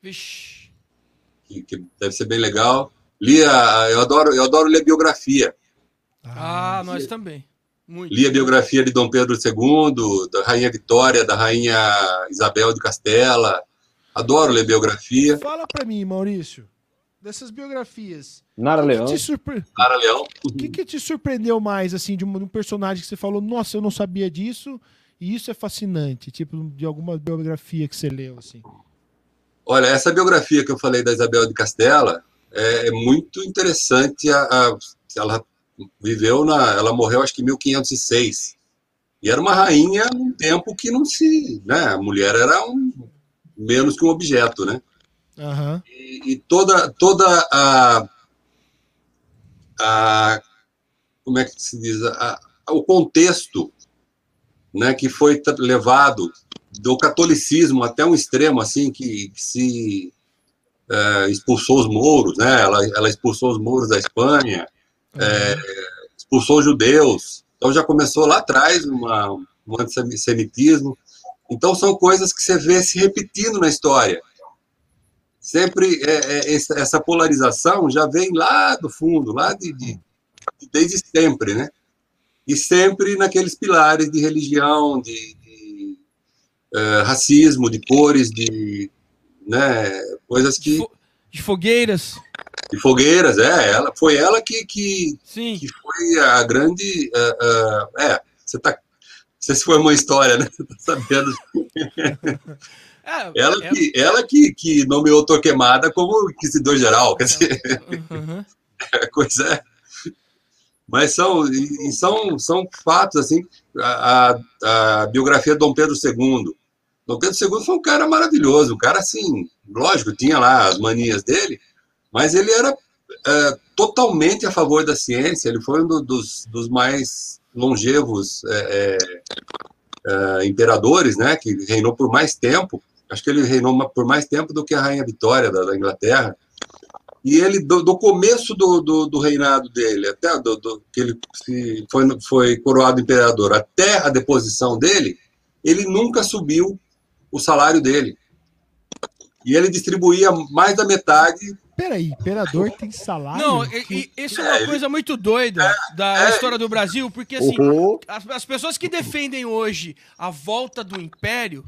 Vixe. que, que deve ser bem legal. Li a, eu, adoro, eu adoro ler biografia. Ah, nós também. Muito. Li a biografia de Dom Pedro II, da Rainha Vitória, da Rainha Isabel de Castela. Adoro ler biografia. Fala pra mim, Maurício, dessas biografias. Nara que, Leão. te surpre- Clara Leão. o que que te surpreendeu mais, assim, de um, de um personagem que você falou, nossa, eu não sabia disso, e isso é fascinante, tipo, de alguma biografia que você leu, assim? Olha, essa biografia que eu falei da Isabel de Castela é, é muito interessante. A, a, ela viveu na, ela morreu acho que em 1506 e era uma rainha num tempo que não se, né? A mulher era um menos que um objeto, né? Aham. E, e toda toda a, a como é que se diz a, a- o contexto, né? Que foi levado do catolicismo até um extremo assim que, que se eh, expulsou os mouros, né? Ela, ela expulsou os mouros da Espanha, é, expulsou judeus. Então já começou lá atrás uma, um antissemitismo. Então são coisas que você vê se repetindo na história. Sempre é, é, essa, polarização já vem lá do fundo, lá de, de- de- desde sempre, né? E sempre naqueles pilares de religião, de, de, eh, racismo, de cores, de né, coisas que De fogueiras. De fogueiras, é, ela foi ela que, que, Sim. que foi a grande. ah, ah, é, você tá. Você se formou em história, né? *laughs* Você tá sabendo. *laughs* É, Ela, é- que, ela que, que nomeou Torquemada como inquisidor geral, quer dizer, Uhum. *laughs* coisa é. Mas são, e são, são fatos, assim, a, a- a biografia de Dom Pedro II. Dom Pedro II foi um cara maravilhoso, um cara, assim, lógico, tinha lá as manias dele, mas ele era é, totalmente a favor da ciência, ele foi um do- dos, dos mais longevos é, é, é, imperadores, né, que reinou por mais tempo, acho que ele reinou por mais tempo do que a Rainha Vitória da, da Inglaterra, e ele, do, do começo do, do, do reinado dele, até do- que ele se- foi, foi coroado imperador, até a deposição dele, ele nunca subiu o salário dele. E ele distribuía mais da metade. Peraí, imperador tem salário? Não, e, e isso é uma É, ele- coisa muito doida da é. história do Brasil, porque assim, Oh, as, as pessoas que defendem hoje a volta do império,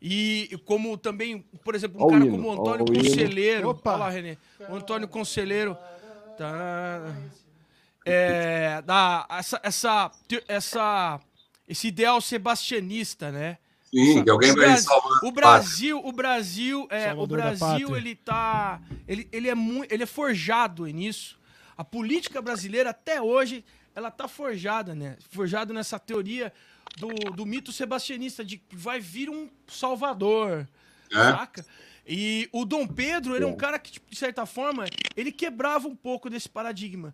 e como também, por exemplo, um cara hino, como o Antônio. Conselheiro. Opa. Olha lá, Renê. O Antônio Conselheiro. Tá, é, da, essa, essa, essa, esse ideal sebastianista, né? Sim, que alguém o, vai salvar. o Brasil, o Brasil, é, o Brasil, ele tá, ele, ele é muito, ele é forjado nisso. A política brasileira até hoje, ela tá forjada, né? Forjado nessa teoria do, do mito sebastianista de que vai vir um salvador, É. saca? E o Dom Pedro, ele é um cara que, tipo, de certa forma, ele quebrava um pouco desse paradigma.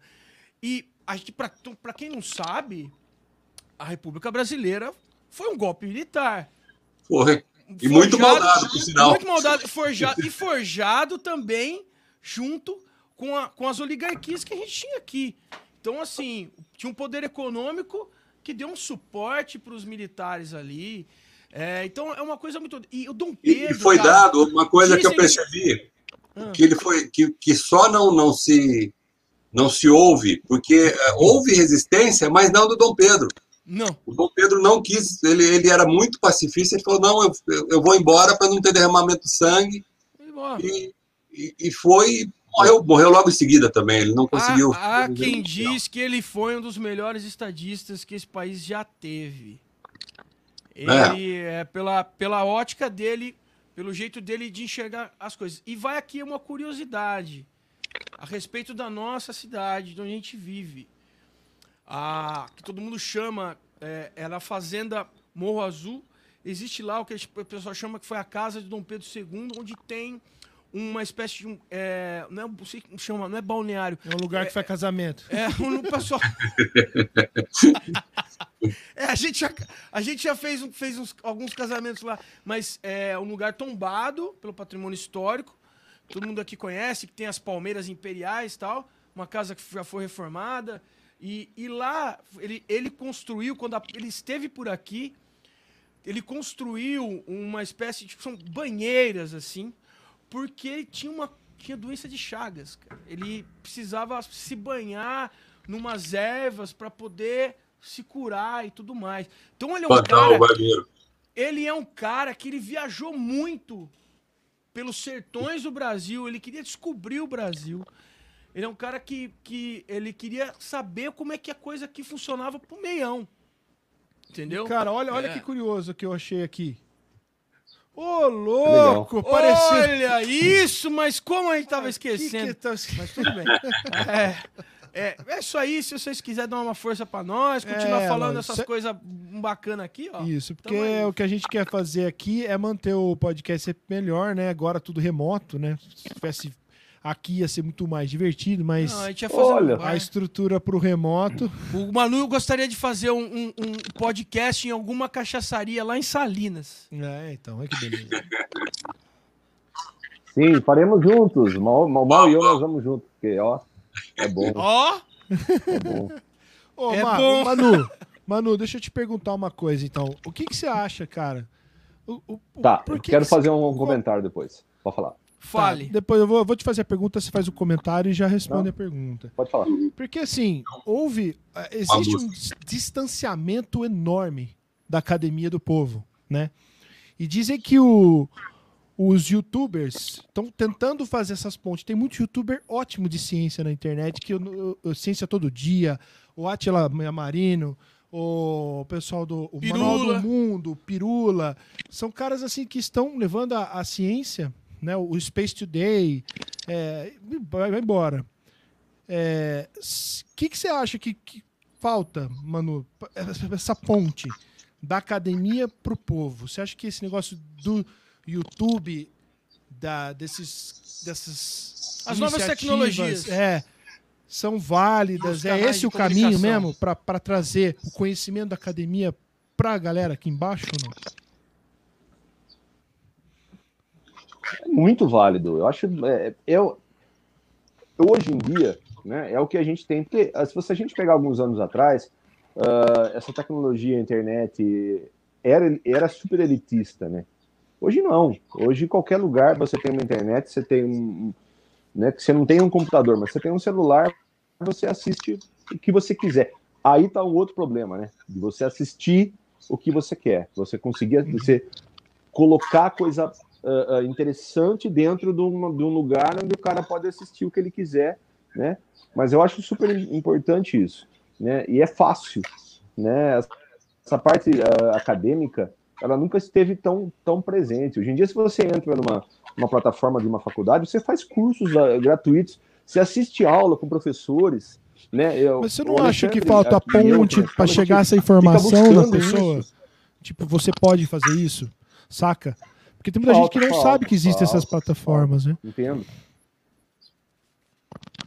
E a gente, pra, pra quem não sabe, a República Brasileira foi um golpe militar. Foi. E muito maldado, por sinal. Muito maldado. Forjado, e forjado também junto com, a- com as oligarquias que a gente tinha aqui. Então, assim, tinha um poder econômico que deu um suporte para os militares ali. É, então, é uma coisa muito. E o Dom Pedro. e foi cara, dado uma coisa que eu percebi, Ah. que ele foi que, que só não, não se não se ouve, porque eh, houve resistência, mas não do Dom Pedro. Não. O Dom Pedro não quis, ele, ele era muito pacifista, ele falou, não, eu, eu- vou embora para não ter derramamento de sangue, E, e, e, foi, morreu, morreu logo em seguida também, ele não conseguiu. Há, há quem diz que ele foi um dos melhores estadistas que esse país já teve. Ele, é, pela, pela ótica dele, pelo jeito dele de enxergar as coisas. E vai aqui uma curiosidade a respeito da nossa cidade, de onde a gente vive. A, que todo mundo chama, é, era a Fazenda Morro Azul. Existe lá o que o pessoal chama que foi a casa de Dom Pedro II, onde tem uma espécie de um. É, não é, não sei como chama, não é balneário. É um lugar que faz casamento. É, o pessoal. *laughs* é, a gente já, a gente já fez, um- fez uns- alguns casamentos lá, mas é um lugar tombado pelo patrimônio histórico. Todo mundo aqui conhece, que tem as palmeiras imperiais e tal. Uma casa que já foi reformada. E, e lá ele, ele construiu, quando a- ele esteve por aqui, ele construiu uma espécie de. São banheiras, assim, porque ele tinha uma tinha doença de Chagas. Cara. Ele precisava se banhar numas ervas para poder se curar e tudo mais. Então ele é um cara, ele é um cara que ele viajou muito pelos sertões do Brasil, ele queria descobrir o Brasil. Ele é um cara que, que ele queria saber como é que a coisa aqui funcionava pro meião. Entendeu? Cara, olha, olha É. que curioso que eu achei aqui. Ô, louco! Pareceu... Olha isso, mas como a gente tava Que que esquecendo. tá- Mas tudo bem. *laughs* É, é, é isso aí. Se vocês quiserem dar uma força pra nós, continuar É, falando essas cê- coisas bacanas aqui, ó. Isso, porque o que a gente quer fazer aqui é manter o podcast sempre melhor, né? Agora tudo remoto, né? Se tivesse aqui ia ser muito mais divertido, mas Não, a gente ia fazer Olha, um, a estrutura pro remoto. O Manu gostaria de fazer um, um- um podcast em alguma cachaçaria lá em Salinas. É, então, olha que beleza. *laughs* Sim, faremos juntos. Mal, mal, mal e eu nós vamos juntos, porque, ó, é bom, Ó, é bom. Ô, É Ma- bom. Manu, Manu, deixa eu te perguntar uma coisa, então. O que, que você acha, cara? O, o- o- Tá, por eu que quero que fazer você- um comentário depois. Pode falar. Fale. Tá, depois eu vou, eu vou te fazer a pergunta, você faz o comentário e já responde a pergunta. Pode falar. Porque assim, houve. eh, Existe um dis- distanciamento enorme da academia do povo, né? E dizem que o- os youtubers estão tentando fazer essas pontes. Tem muito youtuber ótimo de ciência na internet, que eu, eu- eu- Ciência Todo Dia, o Atila Marino, o pessoal do o Manual do Mundo, Pirula. São caras assim que estão levando a, a ciência, né? O Space Today, é, vai, embora. O que, que você acha que, que falta, Manu, essa- ponte da academia pro povo? Você acha que esse negócio do YouTube, da, desses, dessas As novas tecnologias. é, são válidas? É esse o caminho mesmo para trazer o conhecimento da academia pra galera aqui embaixo ou não? É muito válido. Eu acho. É, eu, hoje em dia, né, é o que a gente tem. Porque ah, se a gente pegar alguns anos atrás, ah, essa tecnologia, internet, era, era super elitista, né? Hoje não. Hoje, em qualquer lugar, você tem uma internet, você tem um. Né, que você não tem um computador, mas você tem um celular, você assiste o que você quiser. Aí tá o outro problema, né? De você assistir o que você quer. Você conseguir você colocar coisa ah, ah, interessante dentro de, uma- de um lugar onde o cara pode assistir o que ele quiser, né? Mas eu acho super importante isso, né? E é fácil, né? Essa parte ah, acadêmica, ela nunca esteve tão, tão presente. Hoje em dia, se você entra numa, numa plataforma de uma faculdade, você faz cursos gratuitos, você assiste aula com professores, né? Eu- Mas você não acha que falta aqui, eu, ponte para a chegar essa informação da pessoa? isso. Tipo, você pode fazer isso, saca? Porque tem muita gente Falta, que não falta, sabe que existem falta, essas plataformas, né? Entendo.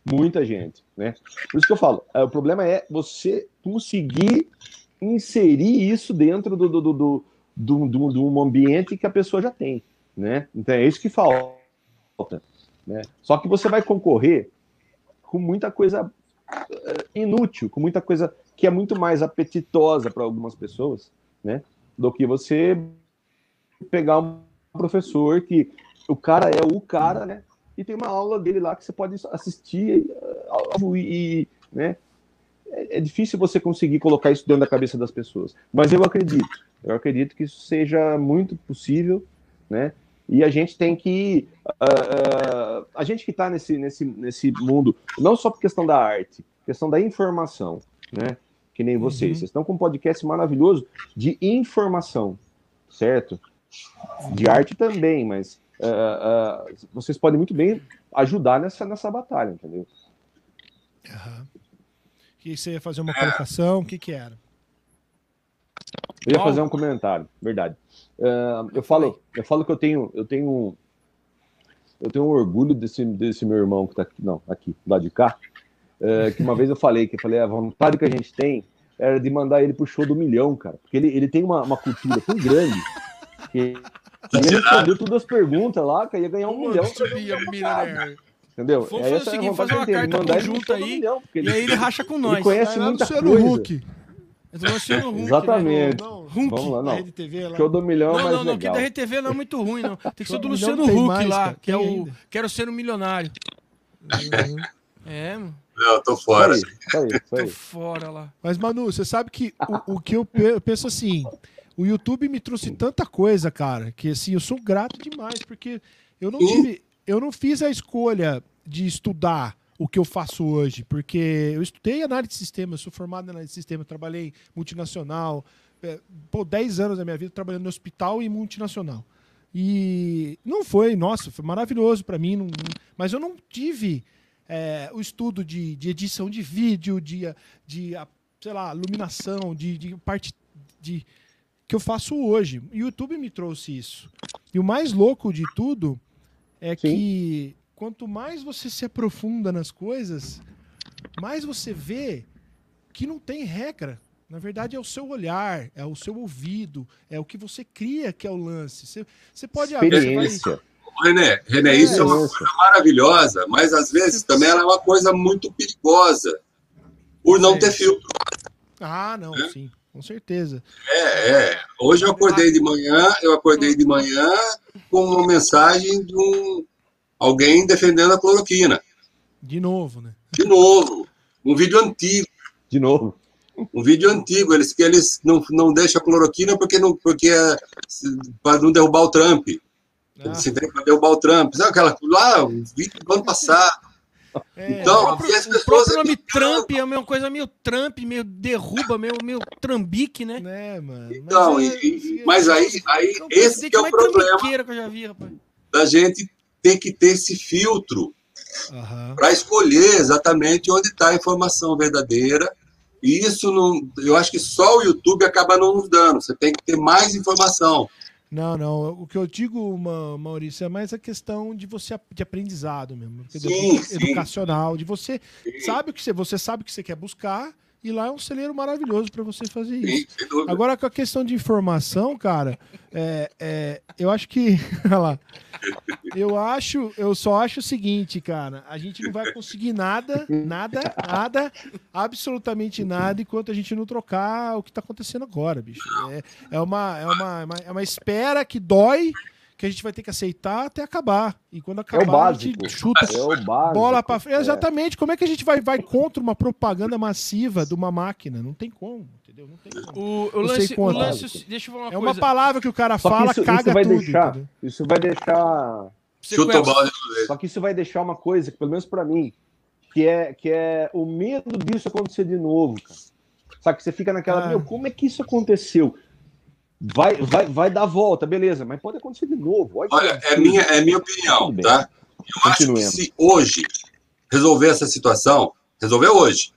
Muita gente, né? Por isso que eu falo, é, o problema é você conseguir inserir isso dentro do, do, do, do, do, do- de um ambiente que a pessoa já tem, né? Então é isso que falta, né? Só que você vai concorrer com muita coisa eh, inútil, com muita coisa que é muito mais apetitosa para algumas pessoas, né? Do que você pegar um professor que o cara é o cara, né? E tem uma aula dele lá que você pode assistir eh, e, né? É, é difícil você conseguir colocar isso dentro da cabeça das pessoas, mas eu acredito, eu acredito que isso seja muito possível, né? E a gente tem que ah, ah, a gente que está nesse, nesse, nesse mundo, não só por questão da arte, questão da informação, né? Que nem vocês. Uhum. Vocês estão com um podcast maravilhoso de informação, certo? De arte também, mas ah, ah, vocês podem muito bem ajudar nessa, nessa batalha, entendeu? Aham. Que você ia fazer uma colocação, o que que era? Eu ia fazer um comentário, verdade. Ah, eu falo, eu falo que eu tenho, eu tenho, eu tenho um orgulho desse, desse meu irmão que tá aqui, não, aqui, lá de cá, eh, que uma vez eu falei, que eu falei, a vontade que a gente tem era de mandar ele pro show do milhão, cara, porque ele, ele tem uma, uma cultura tão grande que ele respondeu todas as perguntas lá, que ia ganhar um milhão, entendeu? Vamos É fazer o seguinte, fazer uma ele carta ele conjunta aí, milhão, porque E aí ele racha com ele nós. conhece Vai lá no muita Luciano coisa. Huck. Eu tô Luciano Huck, né? Exatamente. Não, Huck. Vamos lá, não. Rede TV lá. Show do milhão é Não, mais não, não, que legal. da RTV não é muito ruim, não. Tem que ser do Luciano Huck mais, lá, cara, que é o ainda. Quero Ser um Milionário. Uhum. É, mano. Não, tô fora. isso aí, isso Tô fora lá. Mas, Manu, você sabe que o, o que eu penso assim, o YouTube me trouxe tanta coisa, cara, que assim, eu sou grato demais, porque eu não tive, eu não fiz a escolha de estudar o que eu faço hoje, porque eu estudei análise de sistema, sou formado em análise de sistema, trabalhei multinacional, é, pô, 10 anos da minha vida trabalhando no hospital e multinacional. E não foi, nossa, foi maravilhoso para mim, não- mas eu não tive é, o estudo de, de edição de vídeo, de, de sei lá, iluminação, de, de parte de que eu faço hoje. O YouTube me trouxe isso. E o mais louco de tudo é que quanto mais você se aprofunda nas coisas, mais você vê que não tem regra. Na verdade, é o seu olhar, é o seu ouvido, é o que você cria que é o lance. Você, você pode abrir, vai- Experiência. René, René, É, isso é uma coisa maravilhosa, mas às vezes também ela é uma coisa muito perigosa, por não É. ter filtro. Ah, não, É? sim, com certeza. É, é. Hoje eu acordei de manhã, eu acordei de manhã com uma mensagem de um alguém defendendo a cloroquina. De novo, né? De novo, um vídeo antigo, De novo. um vídeo antigo, eles que eles não, não deixam a cloroquina porque não porque é, para não derrubar o Trump. Ah, Eles se para derrubar o Trump. Sabe aquela lá, um vídeo do ano passado. É, Então, O próprio, e as o pessoas próprio nome acreditam. Trump é uma coisa meio Trump, meio derruba, meio, meio trambique, né? né, mano? Então, Mas e- é- e- mas aí, aí É o esse que é o problema trambiqueiro que eu já vi, rapaz. da gente ter que ter esse filtro Aham. para escolher exatamente onde está a informação verdadeira. E isso não, eu acho que só o YouTube acaba não nos dando. Você tem que ter mais informação. Não, não. O que eu digo, Ma- Maurício, é mais a questão de você de aprendizado mesmo, de Sim, edu- sim. educacional, de você sabe o que você, você sabe o que você quer buscar e lá é um celeiro maravilhoso para você fazer isso. Sim. Agora, com a questão de informação, cara, é, é, eu acho que. *laughs* Olha lá. Eu acho, eu só acho o seguinte, cara. A gente não vai conseguir nada, nada, nada, absolutamente nada, enquanto a gente não trocar o que tá acontecendo agora, bicho. É, é, uma, é, uma, é uma- espera que dói, que a gente vai ter que aceitar até acabar. E quando acabar, a gente básico. chuta É o básico. bola pra frente. É. Exatamente. Como é que a gente vai, vai contra uma propaganda massiva de uma máquina? Não tem como, entendeu? Não tem como. O, o lance, o lance, deixa eu falar uma É uma coisa. palavra que o cara Só fala, isso, isso caga vai tudo. deixar. entendeu? Isso vai deixar. Chuta o Sequência. balde. Só que isso vai deixar uma coisa, que pelo menos pra mim, que é, que é o medo disso acontecer de novo, cara. Sabe que você fica naquela, Ah. meu, como é que isso aconteceu? Vai, vai, vai dar volta, beleza, mas pode acontecer de novo. Olha, Olha, é minha, é minha opinião, tá? Eu acho que se hoje resolver essa situação, resolver hoje,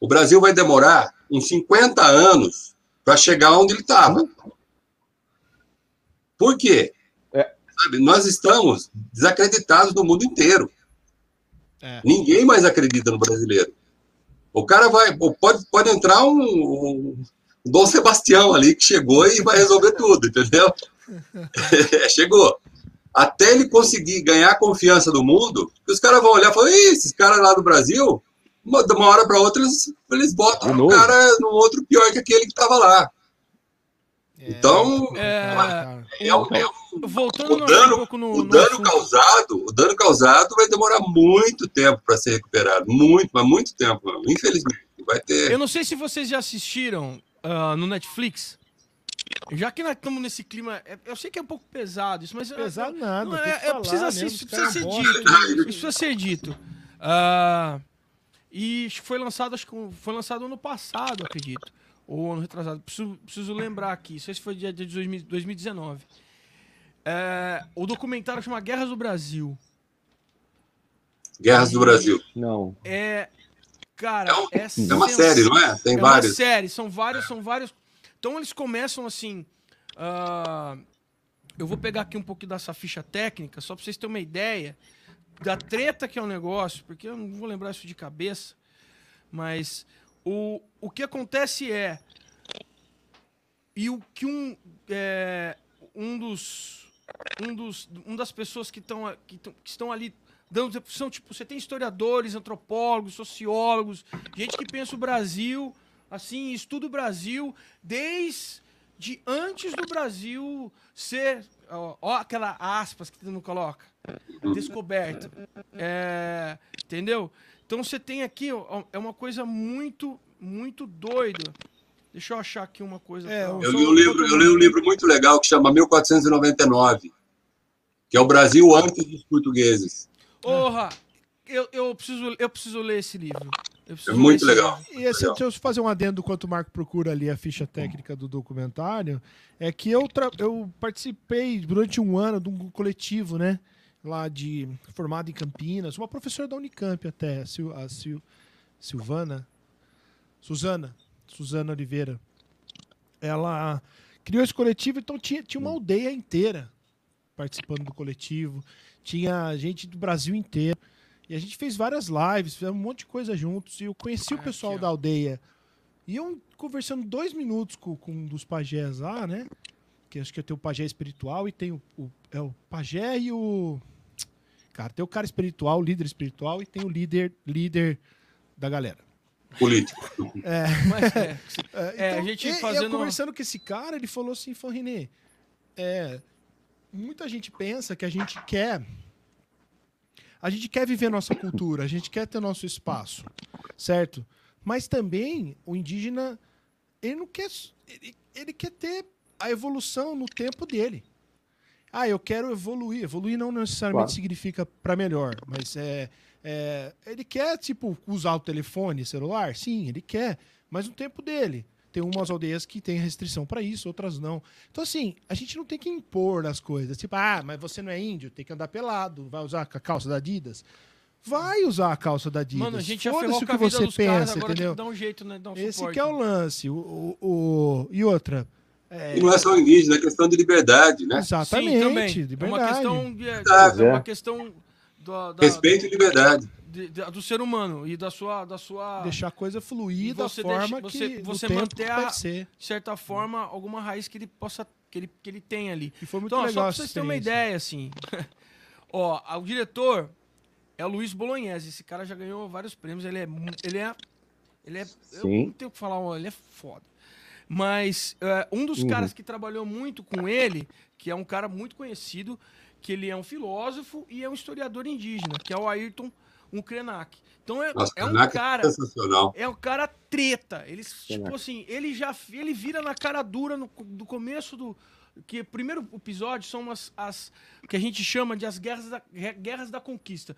o Brasil vai demorar uns 50 anos para chegar onde ele estava. Por quê? É. Sabe, nós estamos desacreditados no mundo inteiro. É. Ninguém mais acredita no brasileiro. O cara vai. Pode, pode entrar um, um Dom Sebastião ali que chegou e vai resolver tudo, entendeu? *laughs* É, chegou. Até ele conseguir ganhar a confiança do mundo, os caras vão olhar e falar: "Ih, esses caras lá do Brasil, uma, de uma hora para outra, eles, eles botam o novo? cara no outro pior que aquele que estava lá. Então, É, Cara, é, um- é um- voltando o no- dano- um pouco no, o no dano assunto. causado, o dano causado vai demorar muito tempo para ser recuperado, muito, mas muito tempo, mano. infelizmente. Vai ter. Eu não sei se vocês já assistiram ah, no Netflix. Já que nós estamos nesse clima, é- eu sei que é um pouco pesado isso, mas pesado nada. Não, é, é, precisa, mesmo, isso precisa ser bosta. dito. Isso precisa ser dito. E foi lançado, acho que foi lançado ano passado, acredito. Ou ano retrasado. Preciso, preciso lembrar aqui. Não sei se foi dia de 2000 2019. É, o documentário chama Guerras do Brasil. Guerras do Brasil. Não. É. Cara, É um- é, É uma série, não é? Tem é uma vários. série, são vários, são vários. Então eles começam assim. ah, eu vou pegar aqui um pouquinho dessa ficha técnica, só pra vocês terem uma ideia da treta que é o negócio, porque eu não vou lembrar isso de cabeça. Mas o, o que acontece é. E o que um. é, um dos. Um dos. Um das pessoas que estão que, tão- que estão ali São, tipo, você tem historiadores, antropólogos, sociólogos, gente que pensa o Brasil, assim, estuda o Brasil desde antes do Brasil ser. Ó, ó aquela aspas que mundo coloca. Descoberto. É, entendeu? Então você tem aqui, ó, é uma coisa muito, muito doida. Deixa eu achar aqui uma coisa. É, Eu li, um livro, eu li um livro muito legal que chama 1499, que é o Brasil antes dos portugueses. Porra, eu, eu, preciso, eu preciso ler esse livro. Eu É muito legal. E esse, Legal. deixa eu fazer um adendo enquanto o Marco procura ali a ficha técnica do documentário. É que eu, tra- eu participei durante um ano de um coletivo, né? Lá de. formado em Campinas, uma professora da Unicamp até, a, Sil, a Sil- Silvana. Suzana. Suzana Oliveira. Ela criou esse coletivo, então tinha, tinha uma aldeia inteira participando do coletivo. Tinha gente do Brasil inteiro. E a gente fez várias lives, fizemos um monte de coisa juntos. E eu conheci o pessoal da aldeia. E eu conversando dois minutos com, com um dos pajés lá, né? Que acho que tem o pajé espiritual e tem o, o- é o pajé e o. Cara, tem o cara espiritual, o líder espiritual, e tem o líder, líder da galera. Político. *laughs* Mas é, É, É, a gente e- e fazendo- Eu conversando com esse cara, ele falou assim, falou, Renê, é, muita gente pensa que a gente quer. A gente quer viver nossa cultura, a gente quer ter nosso espaço, certo? Mas também o indígena, ele não quer. Ele, ele quer ter a evolução no tempo dele. Ah, eu quero evoluir. Evoluir não necessariamente Claro. significa para melhor, mas é, é, ele quer, tipo, usar o telefone celular? Sim, ele quer, mas no tempo dele. Tem umas aldeias que tem restrição para isso, outras não. Então, assim, a gente não tem que impor as coisas. Tipo, ah, mas você não é índio, tem que andar pelado, vai usar a calça da Adidas. Vai usar a calça da Adidas. Mano, a gente já ferrou o que vida você dos caras, pensa, agora tem entendeu? que dar um jeito, né? Um Esse suporte. que é o lance. O, o, o- E outra. é, E não é só indígena, é questão de liberdade, né? Exatamente, Sim, também. É liberdade. uma questão, de, é Pois é. uma questão da, da- Respeito e liberdade. de- de- do ser humano e da sua, da sua Deixar a coisa fluir da você forma deixa- que você- no você manter que a- de certa forma, alguma raiz que ele possa. que ele, que ele tem ali. E foi muito Então, legal só pra vocês terem uma ideia, assim. *laughs* ó, a- o diretor é o Luiz Bolognese. Esse cara já ganhou vários prêmios. Ele é. Ele é. Ele é. Eu Sim. não tenho o que falar, ele é foda. Mas é, um dos Uhum. caras que trabalhou muito com ele, que é um cara muito conhecido, que ele é um filósofo e é um historiador indígena, que é o Ayrton Ukrenak. Então é, Nossa, é um Kanak cara. é sensacional. É o cara treta. Ele, tipo assim, ele já ele vira na cara dura no, do começo do. Que o primeiro episódio são as, as. que a gente chama de as guerras da, guerras da conquista.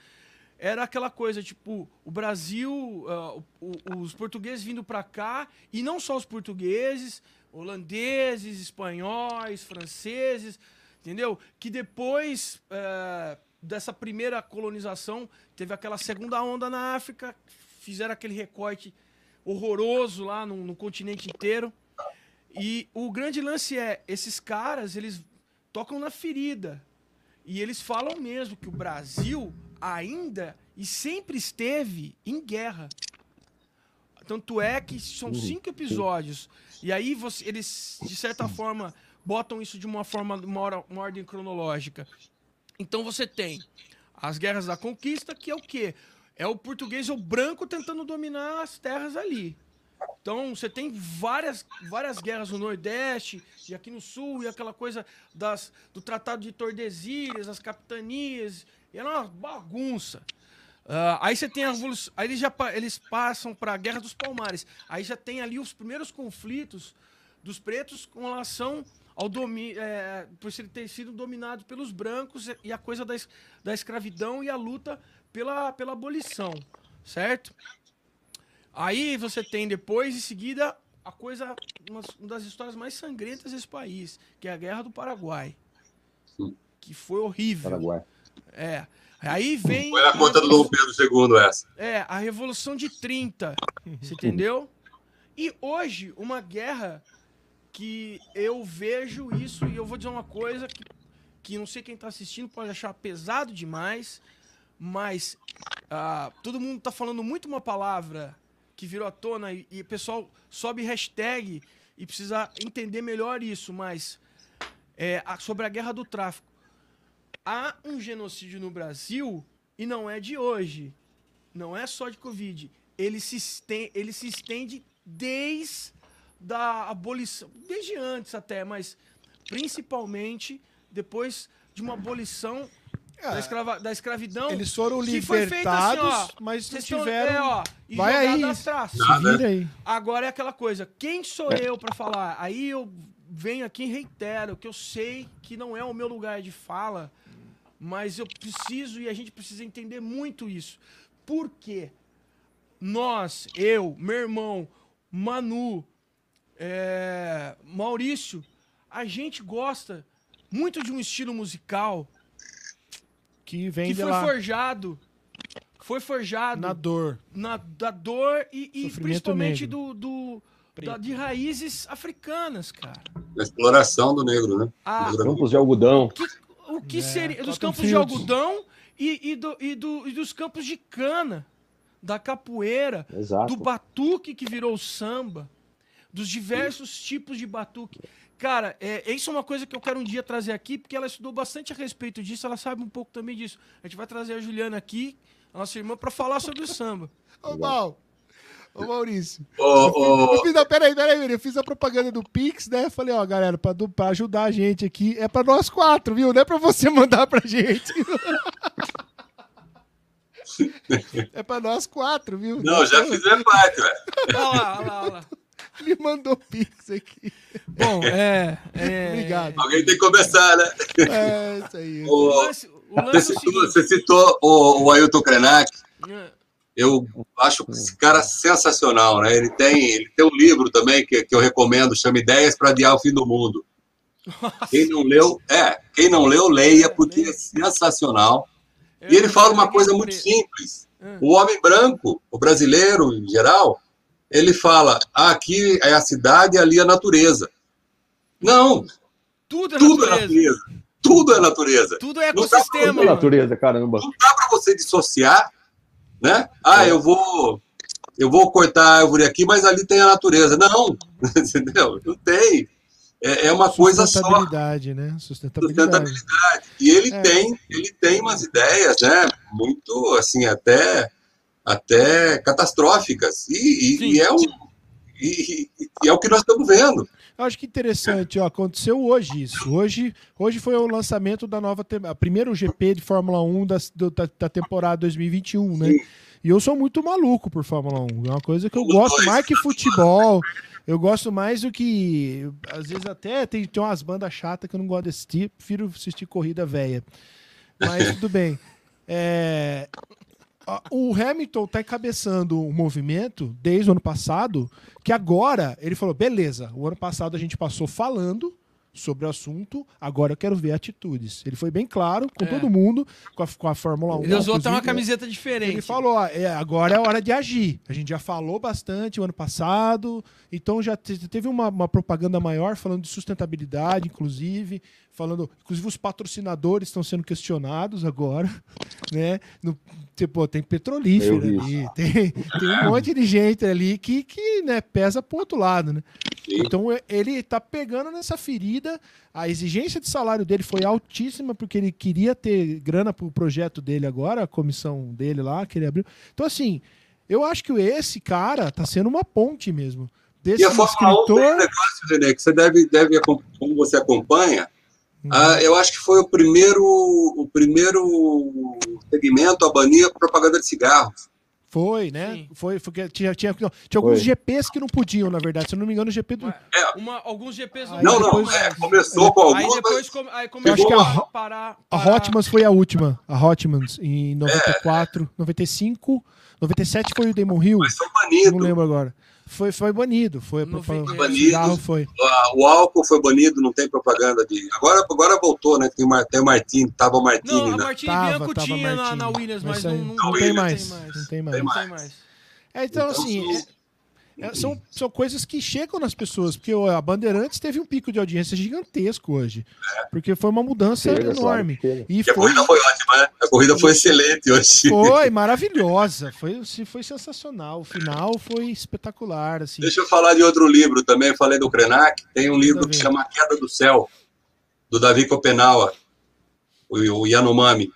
Era aquela coisa, tipo, o Brasil, ah, o- os portugueses vindo pra cá, e não só os portugueses, holandeses, espanhóis, franceses, entendeu? Que depois eh, dessa primeira colonização, teve aquela segunda onda na África, fizeram aquele recorte horroroso lá no, no continente inteiro. E o grande lance é, esses caras, eles tocam na ferida. E eles falam mesmo que o Brasil ainda e sempre esteve em guerra. Tanto é que são Uhum, cinco episódios. E aí você- eles, de certa forma, botam isso de uma forma, uma, uma ordem cronológica. Então você tem as guerras da conquista, que é o quê? É o português ou branco tentando dominar as terras ali. Então você tem várias, várias guerras no Nordeste e aqui no Sul, e aquela coisa das, do Tratado de Tordesilhas, as capitanias. E era uma bagunça. Ah, aí você tem a revolução. Aí eles, já, eles passam para a Guerra dos Palmares. Aí já tem ali os primeiros conflitos dos pretos com relação ao domínio. por ele ter sido dominado pelos brancos e a coisa da, es- da escravidão e a luta pela, pela abolição. Certo? Aí você tem depois, em seguida, a coisa, uma, uma das histórias mais sangrentas desse país, que é a Guerra do Paraguai. Sim. Que foi horrível. Paraguai. É. Aí vem. Foi a conta do Dom Pedro II essa. É, a Revolução de 30. Você entendeu? E hoje, uma guerra que eu vejo isso, e eu vou dizer uma coisa que, que não sei quem tá assistindo pode achar pesado demais, mas ah, todo mundo tá falando muito uma palavra que virou à tona e, e o pessoal sobe hashtag e precisa entender melhor isso, mas é, a- sobre a guerra do tráfico. Há um genocídio no Brasil e não é de hoje. Não é só de Covid. Ele se estende, ele se estende desde da abolição, desde antes até, mas principalmente depois de uma abolição da, É, escrava- da escravidão. Eles foram que foi feita libertados, assim, ó, mas não tiveram. É, ó, Vai aí. Agora é aquela coisa, quem sou eu pra falar? Aí eu venho aqui e reitero que eu sei que não é o meu lugar de fala, mas eu preciso e a gente precisa entender muito isso. Por quê? nós, eu, meu irmão, Manu, é, Maurício, a gente gosta muito de um estilo musical Que vem que de foi lá. forjado. Foi forjado Na dor. na, da dor e, e principalmente negro. do, do- da- de raízes africanas, cara. A exploração do negro, né? Ah, Negro- Campos de algodão. que- o que É, seria dos campos de algodão e, e do- e do- e dos campos de cana, da capoeira, Exato. do batuque que virou samba, dos diversos tipos de batuque. Cara, é, isso é uma coisa que eu quero um dia trazer aqui, porque ela estudou bastante a respeito disso, ela sabe um pouco também disso. A gente vai trazer a Juliana aqui, a nossa irmã, para falar sobre o samba. Ô, Mal. Ô, Maurício. Ô, ô, Eu fiz, não, peraí, peraí, peraí, eu fiz a propaganda do Pix, né? Falei, ó, galera, pra, do- pra ajudar a gente aqui, é pra nós quatro, viu? Não é pra você *laughs* mandar pra gente. *laughs* é pra nós quatro, viu? não, já fizemos parte, velho. Olha lá, olha lá, olha lá. *laughs* Ele mandou Pix aqui. Bom, é. é *laughs* Obrigado. Alguém tem que começar, né? É, isso aí. *laughs* O Ô, lance, o lance Você é o citou, você citou o, o Ailton Krenak. é, Eu acho esse cara sensacional, né? Ele tem, ele tem um livro também que, que eu recomendo, chama Ideias para Adiar o Fim do Mundo. Quem não leu, é, quem não leu, leia, porque é sensacional. E ele fala uma coisa muito simples. É. O homem branco, o brasileiro em geral, ele fala: ah, aqui é a cidade e ali a natureza. Não, Tudo é tudo é natureza. natureza. Tudo é natureza. Tudo é Não dá Tudo ecossistema. é natureza, caramba. Não dá para você dissociar, né? Ah, eu vou, eu vou cortar a árvore aqui, mas ali tem a natureza. Não, *laughs* entendeu? Não tem. É, é uma coisa só. Sustentabilidade, né? Sustentabilidade. Sustentabilidade. E ele É. tem, ele tem umas ideias, né? Muito assim, até, até catastróficas. E, e- Sim. e é um, e, e- é o que nós estamos vendo. Eu acho que interessante, ó, aconteceu hoje isso. Hoje, hoje foi o lançamento da nova, a primeiro GP de Fórmula 1 das- do- da, da temporada 2021, né? E eu sou muito maluco por Fórmula 1. É uma coisa que eu Os gosto dois. mais que futebol. Eu gosto mais do que. Às vezes até tem, tem umas bandas chatas que eu não gosto de assistir. Prefiro assistir corrida velha. Mas tudo bem. É, o Hamilton tá encabeçando um movimento desde o ano passado que agora ele falou: beleza, o ano passado a gente passou falando sobre o assunto, agora eu quero ver atitudes. Ele foi bem claro com É. todo mundo, com a, com a Fórmula 1. Ele usou até uma camiseta diferente. ele falou, ó, é, agora é hora de agir. A gente já falou bastante o ano passado, então já te- teve uma, uma propaganda maior falando de sustentabilidade, inclusive, falando, inclusive os patrocinadores estão sendo questionados agora, *laughs* né? No, tipo, tem petrolífero ali, tem, tem um monte de gente ali que, que né, pesa pro outro lado, né? Sim. Então e- ele tá pegando nessa ferida. A exigência de salário dele foi altíssima porque ele queria ter grana pro projeto dele agora, a comissão dele lá que ele abriu. Então assim, eu acho que esse cara tá sendo uma ponte mesmo. Desse E a Fórmula 1 tem um escritor. negócio, René, que você deve, deve como você acompanha, ah, eu acho que foi o primeiro, o primeiro segmento a banir a propaganda de cigarros. Foi, né? Sim. Foi, foi que tinha, tinha, não, tinha alguns Foi. GPs que não podiam, na verdade. Se eu não me engano, o GP do. Ué, Uma, alguns GPs Aí Não, não, depois- é, começou com Aí algumas, depois, come- aí Eu começou acho que a a parar. A Hotmans foi a última. A Hotmans, em 94, 95, 97 foi o Damon Hill. mas foi Não banido. lembro agora. Foi, foi banido. Foi Não pro- foi banido. foi. O álcool foi banido, não tem propaganda de. Agora, agora voltou, né? Tem tem o Martini, tava o Martini, Não, a né? Martini Tava, Bianco tava tinha na, Martini. na Williams, mas, Mas não, não, não não tem Williams. mais. Não Não tem Não mais. tem mais. É, então, Então, assim, é- é- são, são coisas que chegam nas pessoas, porque a Bandeirantes teve um pico de audiência gigantesco hoje. Porque foi uma mudança Chega, enorme. claro. E E a foi, corrida foi ótima, né? A corrida foi excelente hoje. foi *laughs* maravilhosa. Foi, foi sensacional. O final foi espetacular. Assim. Deixa eu falar de outro livro também, eu falei do Krenak. Tem um livro que chama A Queda do Céu, do Davi Kopenawa, o, o Yanomami,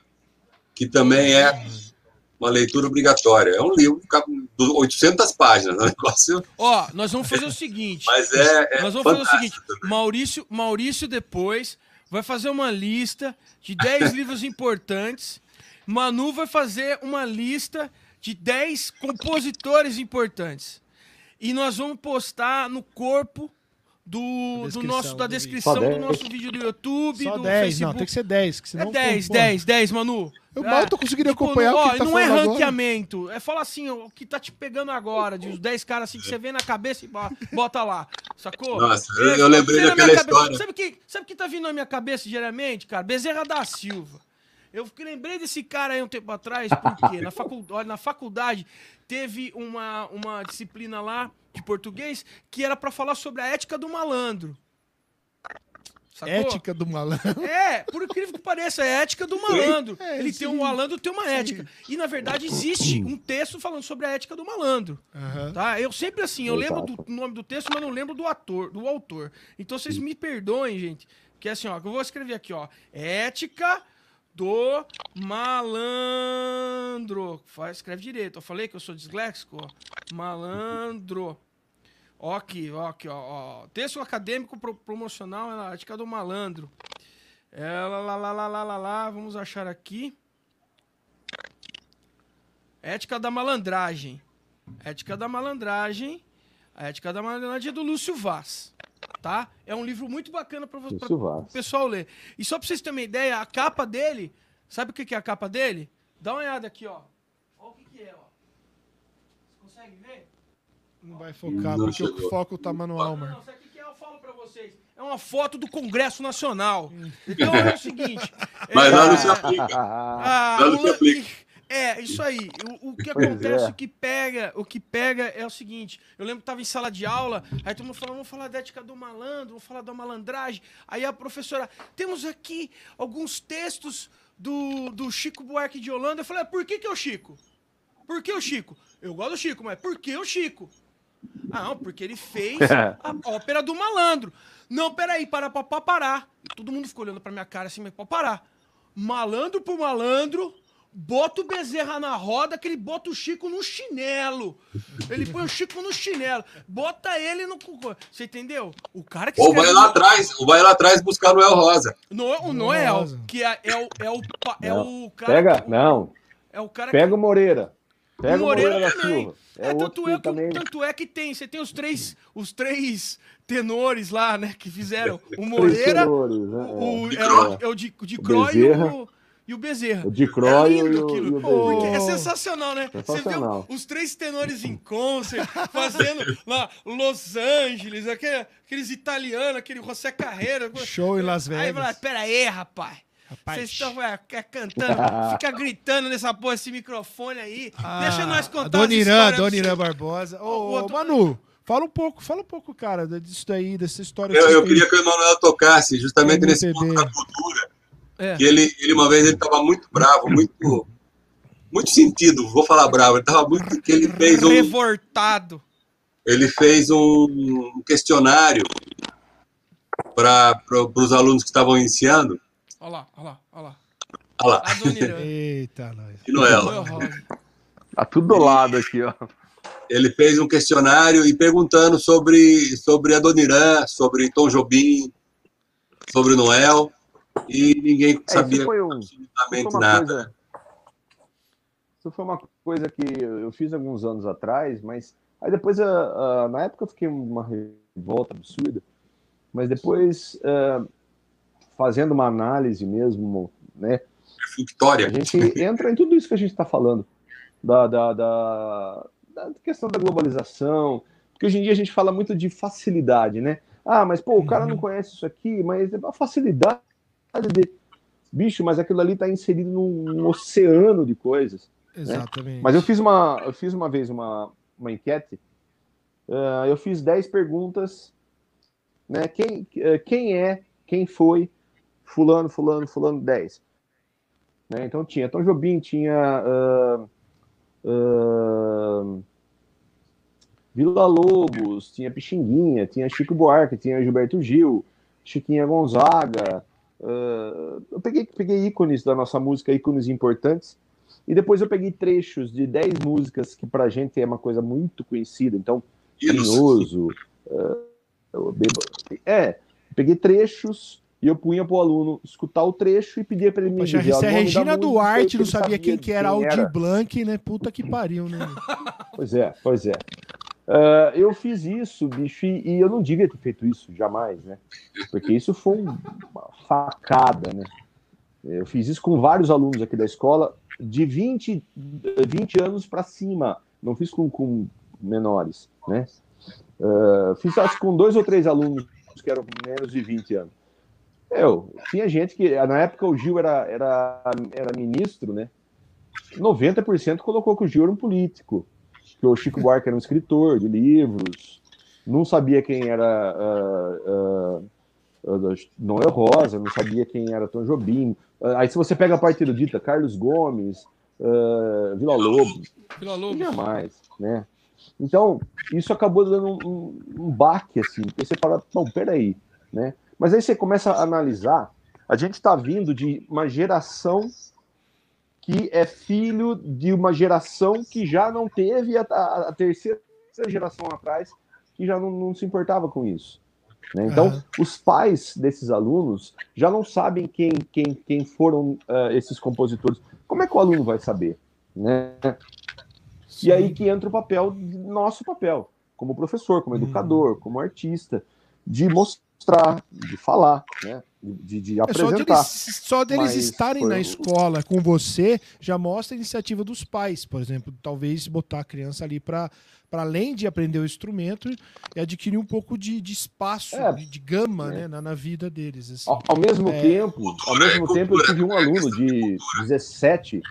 que também é uma leitura obrigatória. É um livro de 800 páginas, *laughs* é um negócio, Ó, nós vamos fazer o seguinte. mas é, é Nós vamos fazer o seguinte: também. Maurício, Maurício depois vai fazer uma lista de 10 *laughs* livros importantes. Manu vai fazer uma lista de 10 compositores importantes. E nós vamos postar no corpo do, do nosso, da descrição do 10. nosso vídeo do YouTube, Só do 10, Facebook. não, tem que ser 10, que senão... É 10, pô, 10, 10, Manu. Eu É, mal tô conseguindo tipo, acompanhar não, o ó, que tá não é falando agora. ranqueamento. É fala assim, ó, o que tá te pegando agora, de os 10 caras assim que você vê na cabeça e bo- bota lá. Sacou? Nossa, É, eu, eu lembrei daquela cabeça- história. Sabe o que, sabe que tá vindo na minha cabeça diariamente, cara? Bezerra da Silva. Eu lembrei desse cara aí um tempo atrás, porque na, *laughs* facu- olha, na faculdade teve uma, uma disciplina lá de português que era pra falar sobre a ética do malandro. Sacou? Ética do malandro. É, por incrível que pareça, é a ética do malandro. É, Ele sim. tem um malandro tem uma ética. E na verdade existe um texto falando sobre a ética do malandro. Aham. Tá? Eu sempre assim, eu lembro do nome do texto, mas não lembro do ator, do autor. Então vocês me perdoem, gente. Que é assim, ó, que eu vou escrever aqui, ó. Ética do malandro. Faz, escreve direito. Eu falei que eu sou disléxico, ó. Malandro. Ó aqui, ó aqui, ó, ó. Texto acadêmico pro- promocional é a ética do malandro. É, lá, lá, lá, lá, lá, lá, lá, vamos achar aqui. Ética da malandragem. Ética da malandragem. A ética da malandragem é do Lúcio Vaz. Tá? É um livro muito bacana para o pessoal ler. E só para vocês terem uma ideia, a capa dele. Sabe o que que é a capa dele? Dá uma olhada aqui, ó. Olha o que, que é, ó. Vocês conseguem ver? Não vai focar, Não porque o chegou. foco tá manual, Não, mano. não, isso aqui que é, eu falo pra vocês. É uma foto do Congresso Nacional. Então é o *laughs* seguinte. Mas é, se aplica. ah, não o se aplica. É, isso aí. O, o que Pois acontece, é. o que pega, o que pega é o seguinte. Eu lembro que tava em sala de aula, aí todo mundo falando, vamos falar da ética do malandro, vamos falar da malandragem. Aí a professora, temos aqui alguns textos do, do Chico Buarque de Holanda. Eu falei, ah, por que que é o Chico? Por que o Chico? Eu gosto do Chico, mas por que o Chico? Ah, não, porque ele fez *laughs* a ópera do malandro. Não, peraí, para, para, para, parar. Todo mundo ficou olhando pra minha cara assim, mas pode parar. Malandro por malandro, bota o Bezerra na roda, que ele bota o Chico no chinelo. Ele põe o Chico no chinelo. Bota ele no... Você entendeu? O cara que Ou vai lá atrás, ou vai lá atrás buscar Noel Rosa. No- o Noel, Rosa. que é, é o, é, o, é o cara... Pega, que- não. É o cara Pega o Moreira. Pega o Moreira Moreira, da também. Silva. É, É, tanto, que é que, também. tanto é que tem. Você tem os três, os três tenores lá, né? Que fizeram. *laughs* O Moreira, tenores, né? o, De é, Croy. o, é o de, o de Croy e o, e o Bezerra. O de É Croy e lindo o, aquilo. e o Pô, é sensacional, né? Sensacional. Você vê os três tenores em concert, fazendo lá Los Angeles, aquele- aqueles italianos, aquele José Carreira. Show em Las Aí fala, Vegas. pera aí, rapaz. Vocês estão é, é, cantando, *laughs* fica gritando nessa porra, esse microfone aí. Deixa nós contar Ah, Dona Irã, Dona do Irã Barbosa. Ô, O ô, outro- Manu, fala um pouco, fala um pouco, cara, disso daí, dessa história. Eu, que eu queria que o Emanuel tocasse justamente Tem nesse ponto da cultura. É. Que ele, ele uma vez ele estava muito bravo, muito muito sentido, vou falar bravo, ele estava muito que ele fez um Revoltado. ele fez um questionário para os alunos que estavam iniciando. Olha lá, olha lá, olha lá. Olha lá, A Dona Irã. *laughs* Eita, nós. de Noel. Rosa. Tá tudo do lado aqui, ó. Ele fez um questionário e perguntando sobre, sobre a Dona Irã, sobre Tom Jobim, sobre o Noel, e ninguém É, sabia isso foi, um, absolutamente uma nada. coisa. Isso foi uma coisa que eu fiz alguns anos atrás, mas aí depois, ah, ah, na época eu fiquei uma revolta absurda, mas depois, ah, fazendo uma análise mesmo, né, Victória. a gente entra em tudo isso que a gente está falando, da, da, da, da questão da globalização, porque hoje em dia a gente fala muito de facilidade, né? Ah, mas pô, o cara não conhece isso aqui, mas é a facilidade de. Bicho, mas aquilo ali está inserido num, num oceano de coisas. Exatamente. Mas eu fiz uma, eu fiz uma vez uma, uma enquete, ah, eu fiz 10 perguntas, né? Quem, eh, quem é, quem foi, fulano, fulano, fulano, 10. Né? Então tinha Tom Jobim, tinha ah, ah, Vila Lobos, tinha Pixinguinha, tinha Chico Buarque, tinha Gilberto Gil, Chiquinha Gonzaga. ah, eu peguei, peguei ícones da nossa música, ícones importantes, e depois eu peguei trechos de 10 músicas que pra gente é uma coisa muito conhecida. Então, eu bebo- é, peguei trechos e eu punha pro aluno escutar o trecho e pedia para ele me Poxa, dizer se a nome da Regina Duarte não ele sabia quem que era quem Aldir Blanc, né? Puta que pariu, né? *laughs* Pois é, pois é. Uh, eu fiz isso, bicho, e eu não devia ter feito isso, jamais, né? Porque isso foi uma facada, né? Eu fiz isso com vários alunos aqui da escola, de 20, 20 anos para cima, não fiz com, com menores, né? Uh, fiz acho com dois ou três alunos que eram menos de 20 anos. Eu, tinha gente que, na época o Gil era, era, era ministro, né? 90% colocou que o Gil era um político que o Chico Buarque era um escritor de livros, não sabia quem era uh, uh, uh, Noel Rosa, não sabia quem era Tom Jobim. aí se você pega a parte erudita, Carlos Gomes, uh, Vila Lobo, Vila Lobo. jamais, né? Então, isso acabou dando um, um, um baque, assim, porque você fala, não, peraí, né? Mas aí você começa a analisar, a gente está vindo de uma geração que é filho de uma geração que já não teve a, a, a terceira geração atrás que já não, não se importava com isso. Né? Então, uhum. os pais desses alunos já não sabem quem, quem, quem foram uh, esses compositores. Como é que o aluno vai saber? Né? E aí que entra o papel, nosso papel, como professor, como educador, uhum. como artista, de mostrar, de falar, né? de, de apresentar. É só deles, só deles estarem foi... na escola com você já mostra a iniciativa dos pais, por exemplo, talvez botar a criança ali para para além de aprender o instrumento e adquirir um pouco de, de espaço, é, de, de, gama, é. né, na, na, vida deles. Assim. Ao, ao, mesmo é... tempo, ao mesmo tempo, eu tive um aluno de 17,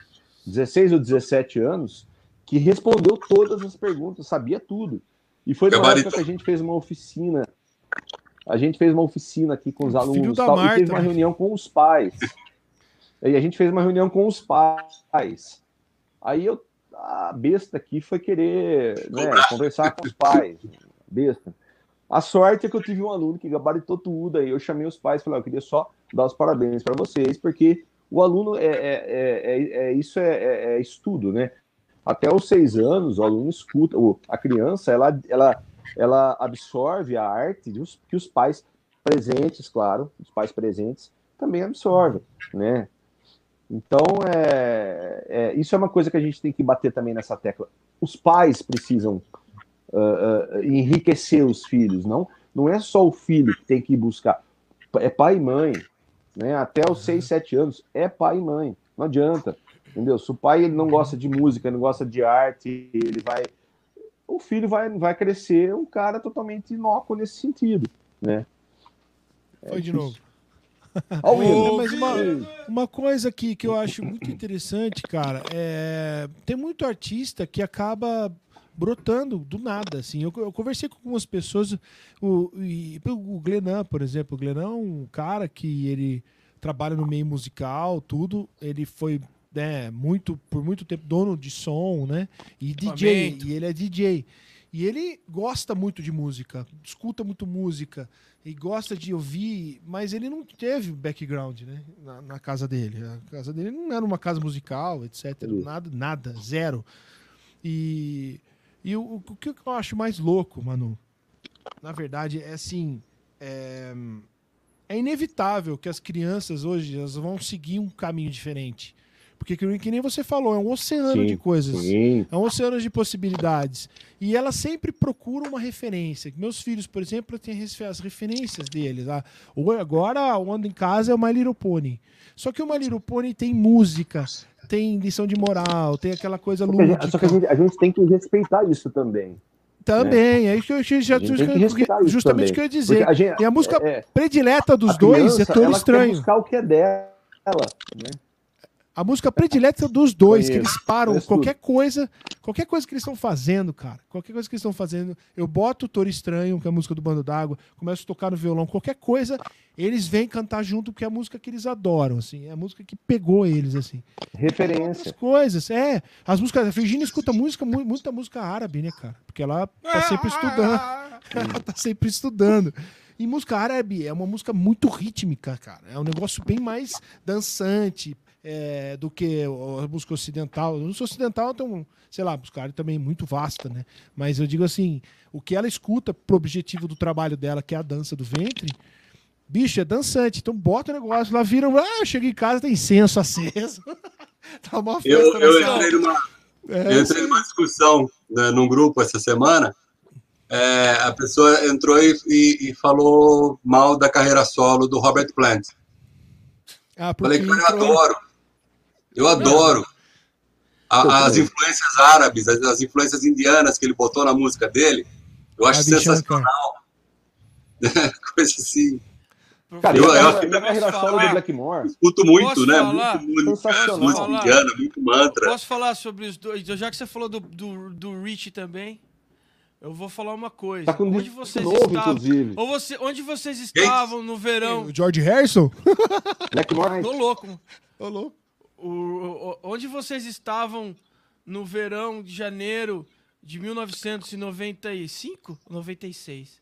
16 ou 17 anos que respondeu todas as perguntas, sabia tudo. E foi na época que a gente fez uma oficina a gente fez uma oficina aqui com os alunos tal, Marta, e teve uma né? reunião com os pais. E a gente fez uma reunião com os pais. Aí eu, a besta aqui foi querer né, conversar com os pais. Besta. A sorte é que eu tive um aluno que gabaritou tudo aí. Eu chamei os pais e falei: eu queria só dar os parabéns para vocês, porque o aluno é, é, é, é isso é, é, estudo, né? Até os seis anos, o aluno escuta, a criança ela, ela ela absorve a arte que os pais presentes, claro, os pais presentes também absorvem, né? Então, é, é, isso é uma coisa que a gente tem que bater também nessa tecla. Os pais precisam uh, uh, enriquecer os filhos, não, não é só o filho que tem que ir buscar, é pai e mãe, né? Até os 6, 7 anos, é pai e mãe, não adianta, entendeu? Se o pai ele não gosta de música, não gosta de arte, ele vai o filho vai, vai crescer um cara totalmente inócuo nesse sentido, né? Foi *laughs* é de novo. Oh, mas uma, uma coisa que, que eu acho muito interessante, cara, é tem muito artista que acaba brotando do nada, assim. Eu, eu conversei com algumas pessoas, o, e, o Glenan, por exemplo, o Glenan é um cara que ele trabalha no meio musical, tudo, ele foi né, muito, por muito tempo dono de som, né? E DJ, e ele é DJ. E ele gosta muito de música, escuta muito música e gosta de ouvir, mas ele não teve background, né? Na, na casa dele. A casa dele não era uma casa musical, etc. Nada, nada, zero. E, e o, o que eu acho mais louco, mano, na verdade, é assim. É, é inevitável que as crianças hoje elas vão seguir um caminho diferente. Porque que nem você falou, é um oceano sim, de coisas. Sim. É um oceano de possibilidades. E elas sempre procuram uma referência. Meus filhos, por exemplo, têm as referências deles. Ah, agora o Ando em Casa é o My Little Pony. Só que o My Little Pony tem música, tem lição de moral, tem aquela coisa só lúdica. Só que a gente, a gente tem que respeitar isso também. Também, né? é isso que eu já justamente o que eu ia dizer. A gente, e a música é, é predileta dos dois é todo estranho. buscar o que é dela, né? A música predileta dos dois, que eles param qualquer coisa, qualquer coisa que eles estão fazendo, cara. Qualquer coisa que eles estão fazendo, eu boto o Toro Estranho, que é a música do Bando d'Água, começo a tocar no violão, qualquer coisa, eles vêm cantar junto porque é a música que eles adoram, assim, é a música que pegou eles, assim. Referência. As coisas, é. As músicas, a Virginia escuta música, muita música árabe, né, cara? Porque ela tá sempre estudando. ela tá sempre estudando. E música árabe é uma música muito rítmica, cara. É um negócio bem mais dançante, é, do que a música ocidental. A música ocidental tem, sei lá, música também muito vasta, né? Mas eu digo assim, o que ela escuta pro objetivo do trabalho dela, que é a dança do ventre, bicho, é dançante. Então bota o negócio lá, viram, ah, chega em casa, tem incenso aceso. *laughs* tá uma festa. Eu, eu entrei, numa, é, eu entrei numa discussão né, num grupo essa semana é, a pessoa entrou e, e, e, falou mal da carreira solo do Robert Plant. Ah, Falei, cara, eu adoro. Eu adoro. A, as influências árabes, as, as, influências indianas que ele botou na música dele, eu acho Ravi sensacional. *laughs* Coisa assim. Cara, Eu- eu, eu- falar? Blackmore. Escuto muito, né? falar? Muito, muito, Sensacional. música Falar? indiana, muito mantra. Posso falar sobre os dois? Já que você falou do, do, do Rich também, eu vou falar uma coisa. Tá com onde vocês novo, estavam? inclusive. Ou você, onde vocês estavam no verão? O George Harrison? Blackmore. Tô louco. Ô, louco. O, onde vocês estavam no verão de janeiro de 1995? 96.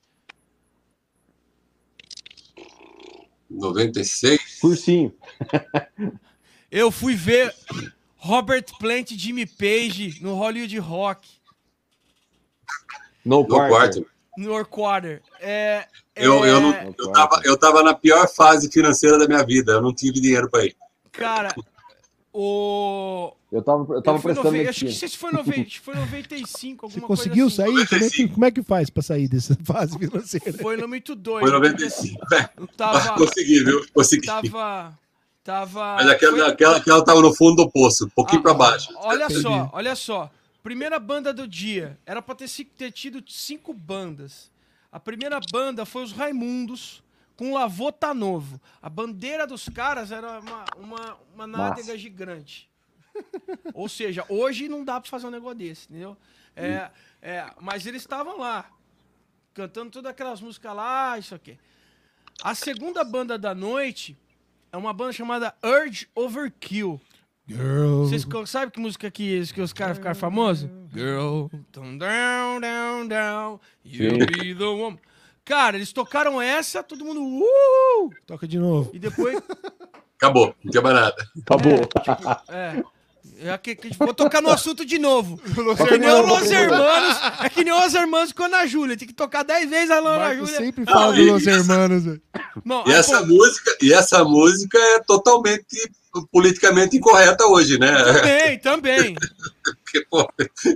96. Cursinho. *laughs* Eu fui ver Robert Plant e Jimmy Page no Hollywood Rock, No, No quarto. quarto. no Orquarter. É, Eu, é, eu, não, eu, tava, eu tava na pior fase financeira da minha vida. Eu não tive dinheiro para ir. Cara, o. Eu tava, eu tava eu prestando nove- Acho que se foi, nove- *laughs* acho que foi 95, Você alguma conseguiu coisa assim. sair? Como é, que, como é que faz pra sair dessa *laughs* fase financeira? Foi no muito doido. Foi porque, 95. assim, Eu tava. *laughs* Consegui, viu? Consegui. Tava. Tava. Mas aquela, foi- aquela, aquela tava no fundo do poço, um pouquinho Ah, para baixo. Olha só, olha só. Primeira banda do dia. Era pra ter, ter tido cinco bandas. A primeira banda foi os Raimundos com Lavô Tá Novo. A bandeira dos caras era uma, uma, uma nádega Massa. gigante. *laughs* Ou seja, hoje não dá pra fazer um negócio desse, entendeu? É, é, mas eles estavam lá, cantando todas aquelas músicas lá, isso aqui. A segunda banda da noite é uma banda chamada Urge Overkill. Girl. Vocês sabem que música que, que os caras ficaram famosos? Girl, down, down, down, you be the woman. Cara, eles tocaram essa, todo mundo, uh! Toca de novo. E depois, Acabou, não tinha mais nada. Acabou. é... É que, que- vou tocar no assunto de novo. *laughs* É que nem o Hermanos. Los Hermanos, é que nem o Los Hermanos com a Ana Júlia. Tem que tocar 10 vezes a Ana Júlia. sempre fala Não, dos Los e essa- Hermanos. velho. Não, E aí, essa pô, música, e essa música é totalmente politicamente incorreta hoje, né? também, também. *laughs* Porque, pô,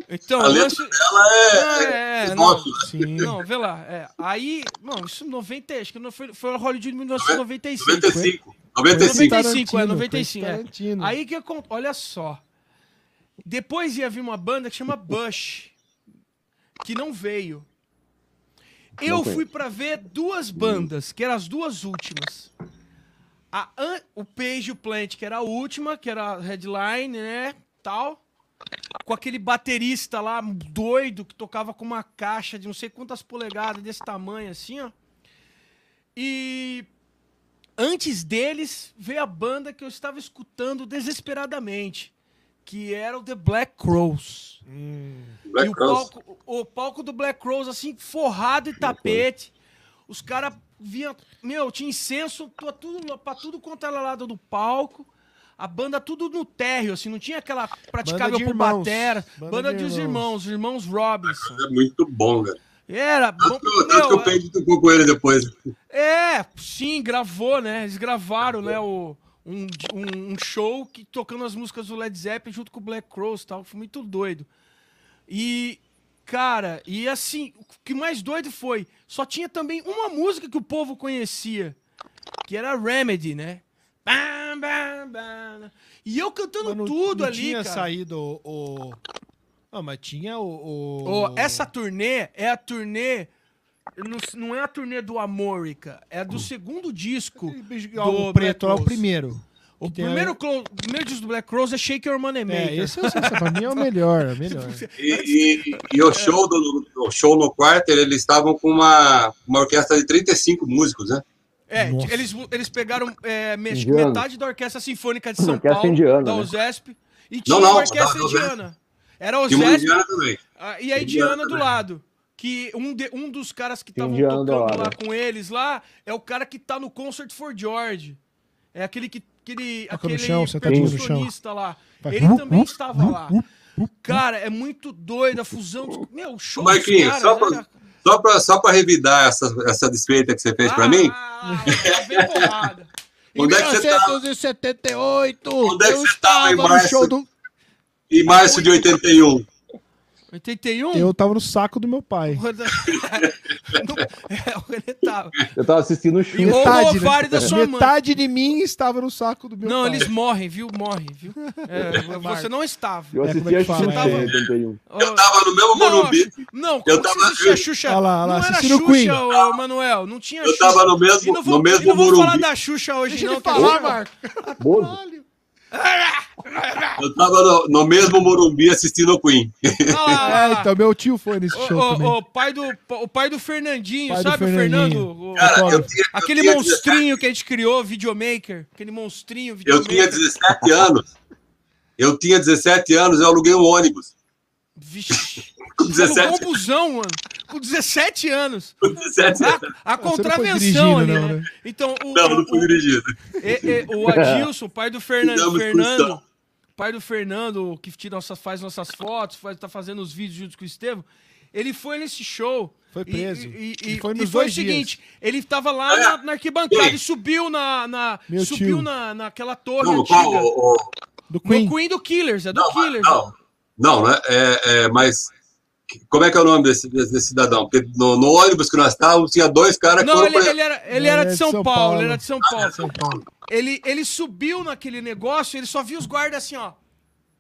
Então, a letra lance... dela é, É, é, não, pedófila. Sim. Não, vê lá. É. Aí, não, isso 90, acho que não foi, foi o Hollywood de 1995. 95. 95. 95, é, Tarantino, 95, foi é. Aí que acon- olha só. Depois ia vir uma banda que chama Bush, que não veio. Eu fui pra ver duas bandas, que eram as duas últimas. A o Page o Plant, que era a última, que era a headline, né, tal. Com aquele baterista lá, doido, que tocava com uma caixa de não sei quantas polegadas, desse tamanho, assim, ó. E antes deles veio a banda que eu estava escutando desesperadamente, que era o The Black Crows. Black e o palco, o palco do Black Crows, assim, forrado em tapete. Os caras vinham. Meu, tinha incenso pra tudo, pra tudo quanto era lado do palco. A banda tudo no térreo, assim, não tinha aquela praticável de por irmãos. batera. Banda Banda, de dos irmãos, irmãos. os irmãos Robinson. É muito bom, cara. Era. Bom, Tanto que eu- tanto que meu, o Pedro tocou com ele depois. é, sim, gravou, né? Eles gravaram, né, o, um, um, um show que, tocando as músicas do Led Zeppelin junto com o Black Cross e tal. Foi muito doido. E, cara, e assim, o que mais doido foi, só tinha também uma música que o povo conhecia, que era Remedy, né? Bam, bam, bam. E eu cantando não- tudo não ali, tinha cara. saído o... Ah, mas tinha o... O... essa turnê é a turnê. Não, não é a turnê do Amorica, é do segundo disco. Do o Black preto é o Rose. primeiro. O primeiro, a- o primeiro disco do Black Rose é Shake Your Money Maker. É, esse é. Pra mim é o melhor, é o melhor. *laughs* E, e- e o show do o show no quarter, eles estavam com uma, uma orquestra de 35 músicos, né? É, Nossa. eles, eles pegaram é, metade da Orquestra Sinfônica de São Orquestra Paulo, indiana, da né? USESP, e tinha Não, não, uma orquestra USESP. indiana. Era a USESP e a Indiana do lado. Que um, de- um dos caras que estavam tocando lado. lá com eles lá é o cara que tá no Concert for George. É aquele que. Aquele, Toca no aquele chão, sentadinho no chão. percussionista lá. Vai. Ele Uh, também uh, estava lá. Cara, é muito doido a fusão. Dos... Meu, show Marquinhos, dos só pra- era- Só para só pra revidar essa, essa desfeita que você fez pra mim, Ah. Em *laughs* Onde é que você tava? 1978, Onde é que você tava em estava no março? do... em março de 81. 81? Eu tava no saco do meu pai. O Renan- Não- *laughs* é, o tava. Eu tava assistindo o E Xuxa. o Metade, né? da sua mãe. Metade de mim estava no saco do meu Não, pai. eles morrem, viu? Morrem, viu? É, *laughs* você não estava. Eu É, como assisti é a que fala? Xuxa Você em 81. Eu tava no mesmo Não, Morumbi. Não, Eu tava- você a Xuxa? Olha lá, olha lá, não era Xuxa, Queen. ô, Manuel. Não tinha Eu Xuxa. tava no E mesmo, não vou, no mesmo e não vou falar da Xuxa hoje, Deixa não. ele que a falar, Marco. Bozo. Eu tava no, no mesmo Morumbi assistindo o Queen. Olha *laughs* É, então meu tio foi nesse O, show o- também. o pai do, o pai do Fernandinho, Pai do sabe o Fernandinho. Fernando? O- Cara, eu Concordo. tinha, eu aquele tinha monstrinho que a gente criou, videomaker. Aquele monstrinho, Eu tinha videomaker. 17 anos. Eu tinha 17 anos, eu aluguei um ônibus. Vixe. Com Você alugou 17, um busão, mano. Com 17 anos. com 17 anos. A, a não foi contravenção ali, não, né? né? Então, o, Não, não o- fui dirigido. E- e- o *laughs* Adilson, o pai do Fernando, Fernando, pai do Fernando, que tira nossas, faz nossas fotos, faz, tá fazendo os vídeos junto com o Estevam, ele foi nesse show. Foi e- preso. E, e, E e foi foi, nos o seguinte: ele tava lá na, na arquibancada Sim. e subiu na. na Meu subiu tio. na, naquela torre Não, antiga. qual, o, o, Do No Queen. Queen do Killers, é do não, Killers. não, não, né? É, é, mas como é que é o nome desse, desse, cidadão? Porque no, no ônibus que nós estávamos, tinha dois caras que Não, ele, presos. ele era, ele era de São, Paulo, ele era de São Paulo. São Paulo. Ele, ele subiu naquele negócio, ele só viu os guardas assim, ó.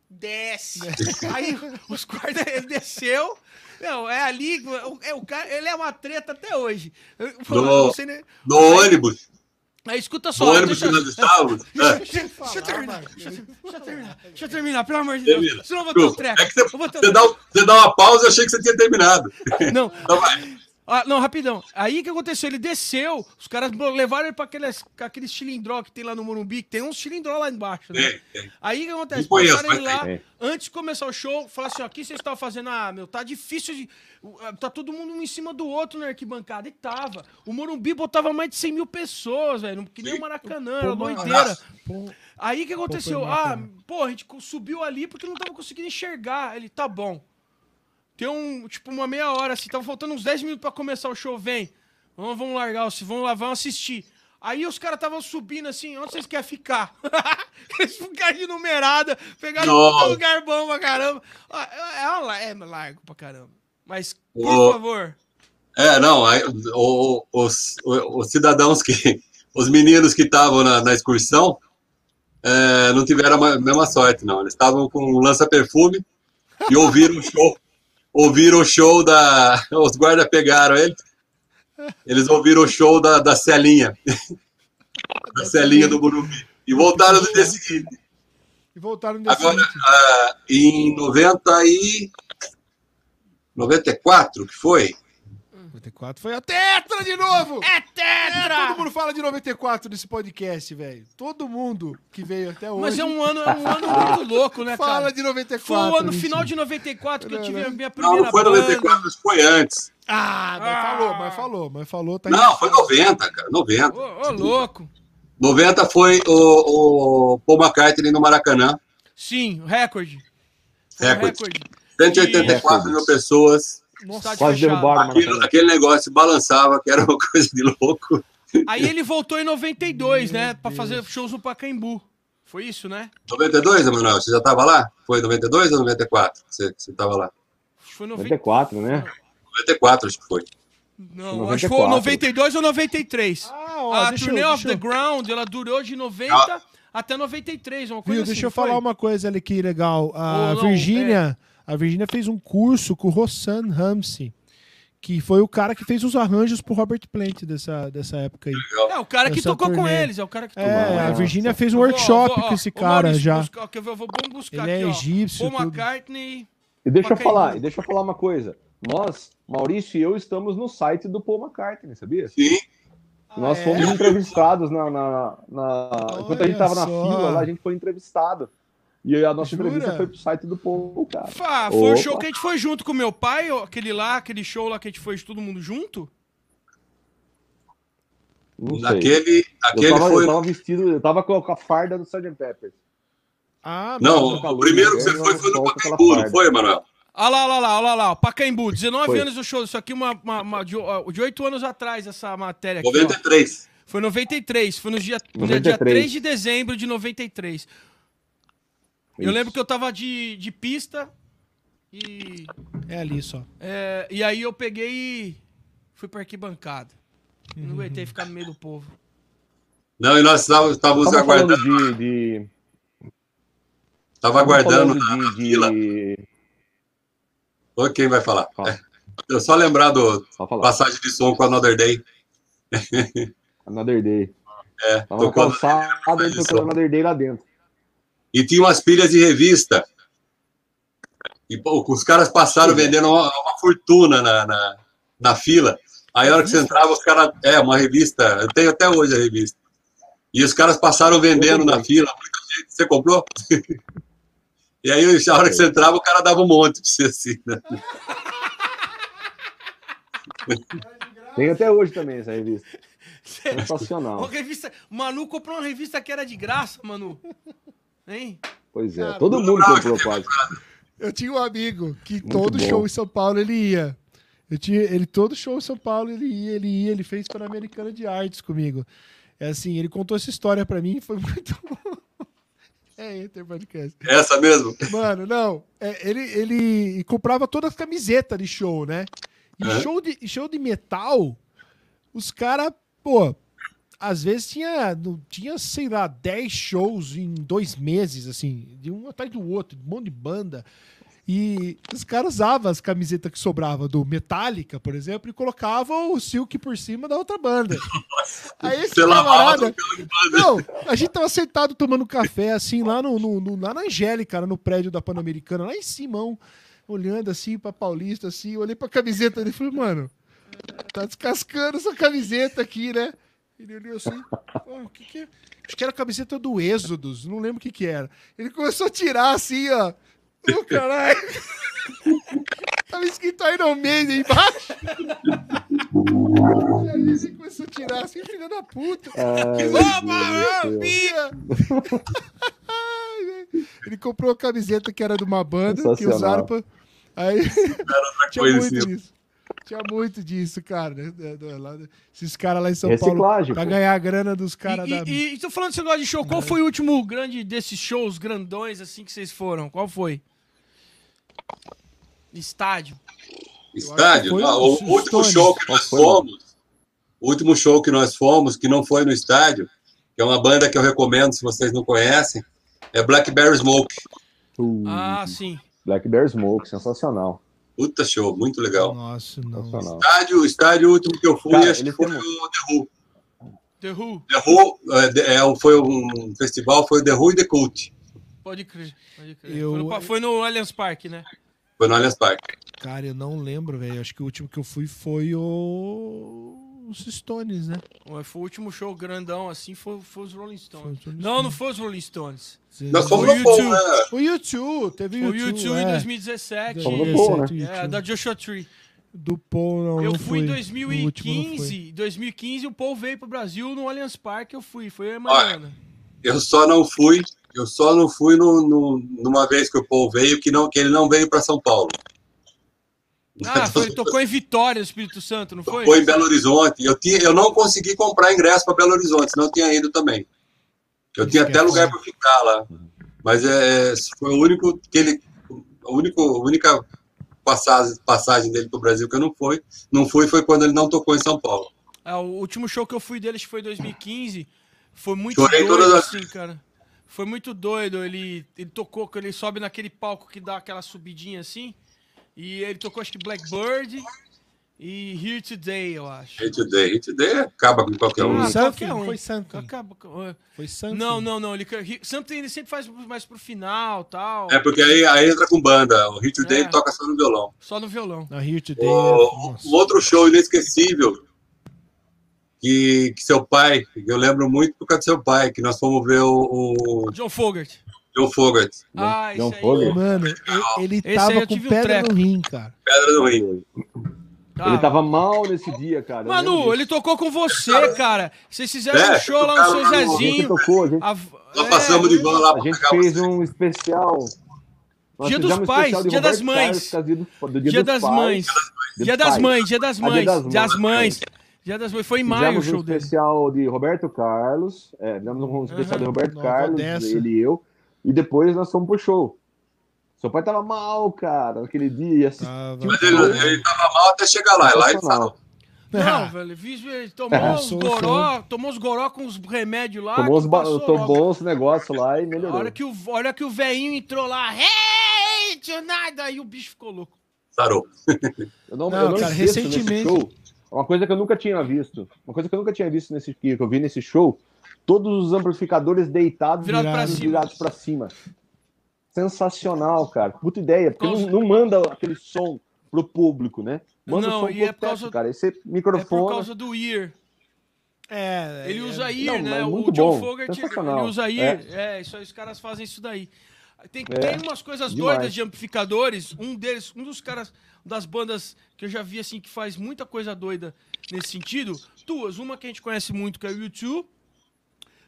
Desce. *laughs* Aí os guardas, ele desceu. Não, é ali, o- é, o cara, ele é uma treta até hoje. Eu, eu No- não sei nem- No ônibus, Aí escuta no só. ônibus deixa, que nós estávamos. *laughs* deixa, É, deixa, deixa eu terminar. Deixa, eu- terminar. Deixa eu terminar, pelo amor de Deus. termina. Senão eu vou ter um treco. É que você, você dá, você dá uma pausa, eu achei que você tinha terminado. Não, Então vai. Ah, não, rapidão. Aí o que aconteceu? Ele desceu, os caras levaram ele pra aqueles, aqueles cilindró que tem lá no Morumbi, que tem uns cilindró lá embaixo, né? Tem, tem. Aí o que acontece? Não conheço, Passaram ele lá, tem. antes de começar o show, falaram assim: ó, o que vocês estavam fazendo? Ah, meu, tá difícil de. Tá todo mundo um em cima do outro na arquibancada. E tava. O Morumbi botava mais de 100 mil pessoas, velho. Que nem o Maracanã, era. Pô, Aí o que aconteceu? Ah, pô, a gente subiu ali porque não tava conseguindo enxergar. Ele, tá bom. Tem um, tipo, uma meia hora, assim, tava faltando uns 10 minutos pra começar o show, vem. Vamos, vamos largar, o- vamos lá, vamos assistir. Aí os caras estavam subindo assim, onde vocês querem ficar? *laughs* Eles ficaram de numerada, pegaram um lugar bom pra caramba. Ah, É, é, é largo pra caramba. Mas, por Ô. favor. É, não, aí, o- os, o- os cidadãos que. Os meninos que estavam na, na excursão é, não tiveram a mesma sorte, não. Eles estavam com um lança-perfume e ouviram o show. Ouviram o show da. *laughs* Os guardas pegaram ele. Eles ouviram o show da, da Celinha. *laughs* Da Celinha do Burumbi. E voltaram no dia seguinte. E voltaram no Agora, ah, em 90 e. 94, que foi? 94 foi a tetra de novo! É É, tetra! todo mundo fala de 94 nesse podcast, velho. Todo mundo que veio até hoje Mas é um ano, é um ano muito louco, né, cara? fala de 94. Foi o ano final de 94 que eu tive a minha primeira não foi banda. 94, isso foi antes. Ah, mas Ah. falou, mas falou, mas falou. Tá Não, foi 90, cara, 90. Ô, ô, louco. 90 foi o, o Paul McCartney no Maracanã. Sim, recorde. Recorde. recorde. 184 Recorde. mil pessoas. Estádio Quase fechado. derrubaram Aquilo, aquele negócio balançava, que era uma coisa de louco. Aí ele voltou em 92, Meu né? Pra Deus. fazer shows no Pacaembu. Foi isso, né? 92, Emanuel? Você já estava lá? Foi 92 ou 94? Você estava lá? Acho que Foi 90... 94, né? 94, acho que foi. Não, acho que foi 94. 92 ou 93. Ah, ó, a deixa, turnê eu, of deixa, the eu- Ground, ela durou de 90 até 93, uma coisa viu, assim. deixa eu falar uma coisa ali que legal. A Virgínia, a Virgínia fez um curso com o Rossan Ramsey, que foi o cara que fez os arranjos pro Robert Plant dessa, dessa época aí. É, o cara que tocou com turnê. eles, é o cara que tocou. É, a Nossa. Virgínia fez um vou- workshop vou- ó, com esse cara Maurício, já. busca- eu vou, buscar Ele é aqui, ó. egípcio, Paul. McCartney... E deixa eu falar, e deixa eu falar uma coisa. Nós, Maurício e eu, estamos no site do Paul McCartney, sabia? Sim. Nós é? fomos entrevistados na, na, na- enquanto a gente tava na só. fila lá, a gente foi entrevistado. E a nossa Jura? entrevista foi pro site do Paul, cara. Fá, foi o Opa. show que a gente foi junto com meu pai, ó, aquele lá, aquele show lá que a gente foi todo mundo junto? Não sei. Aquele, Eu aquele tava, foi. eu tava vestido, eu tava com a, farda do Sgt. Pepper. Ah, Não, o primeiro que você foi foi no Pacaembu, foi, Emanuel? Olha lá, olha lá, olha lá, ó, Pacaembu, 19 Foi. anos do show, isso aqui uma, uma, uma- de, ó, de 8 anos atrás, essa matéria aqui, ó. 93. Foi 93, foi no dia, no dia 93. 3 de dezembro de 93. Eu Isso. lembro que eu tava de, de pista, E, É ali só. é, e aí eu peguei e fui pra arquibancada. Eu Uhum. Não aguentei ficar no meio do povo. Não, e nós estávamos falando aguardando, de. de estava tava aguardando na de, fila. de... Oi, quem vai falar? Fala. Eu só lembrar do passagem de som com a Another Day. Another Day. É, Tava tocou calçada e tocou Another Day lá dentro. E tinha umas pilhas de revista. E pô, os caras passaram vendendo uma, uma fortuna na, na, na fila. Aí, a hora que você entrava, os caras. É, uma revista. Eu tenho até hoje a revista. E os caras passaram vendendo na fila. Muita gente. Você comprou? *laughs* e aí, a hora que você entrava, o cara dava um monte pra você assim. Né? *laughs* Tem até hoje também essa revista. *laughs* Uma Sensacional. revista. Manu comprou uma revista que era de graça, Manu. Hein? Pois é. Cara, Todo mundo comprou quase. Eu tinha um amigo que Muito todo bom. show em São Paulo ele ia. Eu tinha, ele todo show em São Paulo ele ia, ele ia, ele fez Pan-Americana de Artes comigo. É assim, ele contou essa história pra mim, foi *laughs* muito É, Enter Podcast. Essa mesmo? Mano, não, é, ele, ele comprava todas as camisetas de show, né? E show, de, show de metal, os caras, pô, às vezes tinha, tinha, sei lá, 10 shows em dois meses, assim, de um atrás do outro, um monte de banda. E os caras usavam as camisetas que sobrava do Metallica, por exemplo, e colocavam o Silk por cima da outra banda. *laughs* Aí esse camarada. Não, a gente tava sentado tomando café, assim, lá, no, no- no- lá na Angélica, cara, no prédio da Pan-Americana, lá em Simão, olhando assim pra Paulista, assim, olhei pra camiseta dele e falei, mano, tá descascando essa camiseta aqui, né? Ele olhou assim, "Pô, o que que é? Acho que era a camiseta do Êxodos, não lembro o que que era. Ele começou a tirar assim, ó. Ô, caralho. *laughs* Tava escrito Iron Maiden embaixo. E aí ele começou a tirar assim, filha da puta. Ai, pia! *laughs* Ele comprou a camiseta que era de uma banda que usaram pra. Aí *laughs* tinha muito assim. disso. Tinha muito disso, cara. né? Da- lá- Esses caras lá em São Paulo. Reciclagem, Pra pô. ganhar a grana dos caras da. e, e tô falando desse negócio de show, qual foi o último grande desses shows grandões assim que vocês foram? Qual foi? Estádio. Estádio? foi Não, o último Stones. show que nós fomos, o último show que nós fomos, que não foi no estádio, que é uma banda que eu recomendo se vocês não conhecem, é Blackberry Smoke. Uh, Ah, sim. Black Bear Smoke, sensacional. Puta show, muito legal. Nossa, não. Estádio, o estádio último que eu fui, Cara, acho que foi o The Who. The Who, The Who é, é, foi um festival, foi o The Who e The Cult. pode crer. Pode crer. Eu- Foi, no, foi no Allianz Parque, né? Foi no Allianz Parque. Cara, eu não lembro, velho. Acho que o último que eu fui foi o. Os Stones, né? Foi o último show grandão assim, foi, foi os Rolling Stones. Foi os Não, não foi os Rolling Stones. Nós Foi fomos o no Paul, YouTube. né? o YouTube, teve o o YouTube. Em é. 2017. Fomos no Paul, né? É, da Joshua Tree. Do Paul, não, Eu não fui em O último não foi. 2015. 2015 o Paul veio pro Brasil no Allianz Parque, eu fui. Foi eu e a Mariana. Eu só não fui, eu só não fui no, no- numa vez que o Paul veio, que, não, que ele não veio para São Paulo. Ah, foi, ele tocou em Vitória, Espírito Santo, não foi? Foi em Belo Horizonte. Eu, tinha, eu não consegui comprar ingresso para Belo Horizonte, senão eu tinha ido também. Eu tinha até lugar para ficar lá. Mas é, foi o único que ele. A único, a única passagem, passagem dele para o Brasil que eu não fui. Não fui foi quando ele não tocou em São Paulo. É, o último show que eu fui dele, acho que foi em 2015. Foi muito Chorei doido, as assim, cara. Foi muito doido. Ele, ele tocou, ele sobe naquele palco que dá aquela subidinha assim. E ele tocou, acho que Blackbird e Here Today, eu acho. Hit Today. Hit Today acaba com qualquer um. Ah, Something, qualquer um. foi something. Acaba com- Foi something. Não, não, não. Ele, Something ele sempre faz mais pro final tal. É porque aí, aí entra com banda. O Hit Today É. ele toca só no violão. Só no violão. Na Here Today. O, é- o outro show inesquecível que, que seu pai, que eu lembro muito por causa do seu pai, que nós fomos ver o, o John Fogart. John Fogart, Ah, John. Mano, ele tava com um pedra treco. no rim, cara. Pedra do Rio. Ah, Ele tava mal nesse dia, cara. Manu, ele tocou com você, cara. Vocês fizeram É, um show lá no seu no- A gente Zezinho. tocou, a gente, A- Nós é, passamos de van lá a para gente fez você. um especial. Nós Dia dos um Pais, de Dia das Mães. Carlos do- do Dia dos das Pais. Mães. Dia das. Mães, Dia das Dia Mães. Dia das Mães. Dia das Mães. Foi em maio o show um dele. especial de Roberto Carlos. É, fizemos um especial Aham. de Roberto Nova Carlos, Odessa. ele e eu. E depois nós fomos pro show. Seu pai tava mal, cara, naquele dia. Tava... Mas ele, ele tava mal até chegar lá. E lá ele falou. Não, *laughs* velho, vi- ele tomou É, uns goró, tomou uns goró com os remédios lá. Tomou, os ba- tomou os negócios lá e A melhorou. hora que o, a hora que o velhinho entrou lá, hey, tonight, aí o bicho ficou louco. Sarou. Eu não, Não, eu não cara, recentemente- nesse show. Uma coisa que eu nunca tinha visto. Uma coisa que eu nunca tinha visto nesse que eu vi nesse show. Todos os amplificadores deitados Virado pra virados, pra cima. Sensacional, cara. Puta ideia. Porque Causa- não, não manda aquele som pro público, né? Manda Não, o som e pro é por teto, causa- cara. Esse É por microfone. causa do ear. É, Ele é- usa é- ear, não, né? é o John Fogerty, ele usa ear. É. isso aí, os caras fazem isso daí. Tem, É, tem umas coisas demais. doidas de amplificadores. Um deles, um dos caras das bandas que eu já vi assim que faz muita coisa doida nesse sentido. Duas, uma que a gente conhece muito que é o YouTube.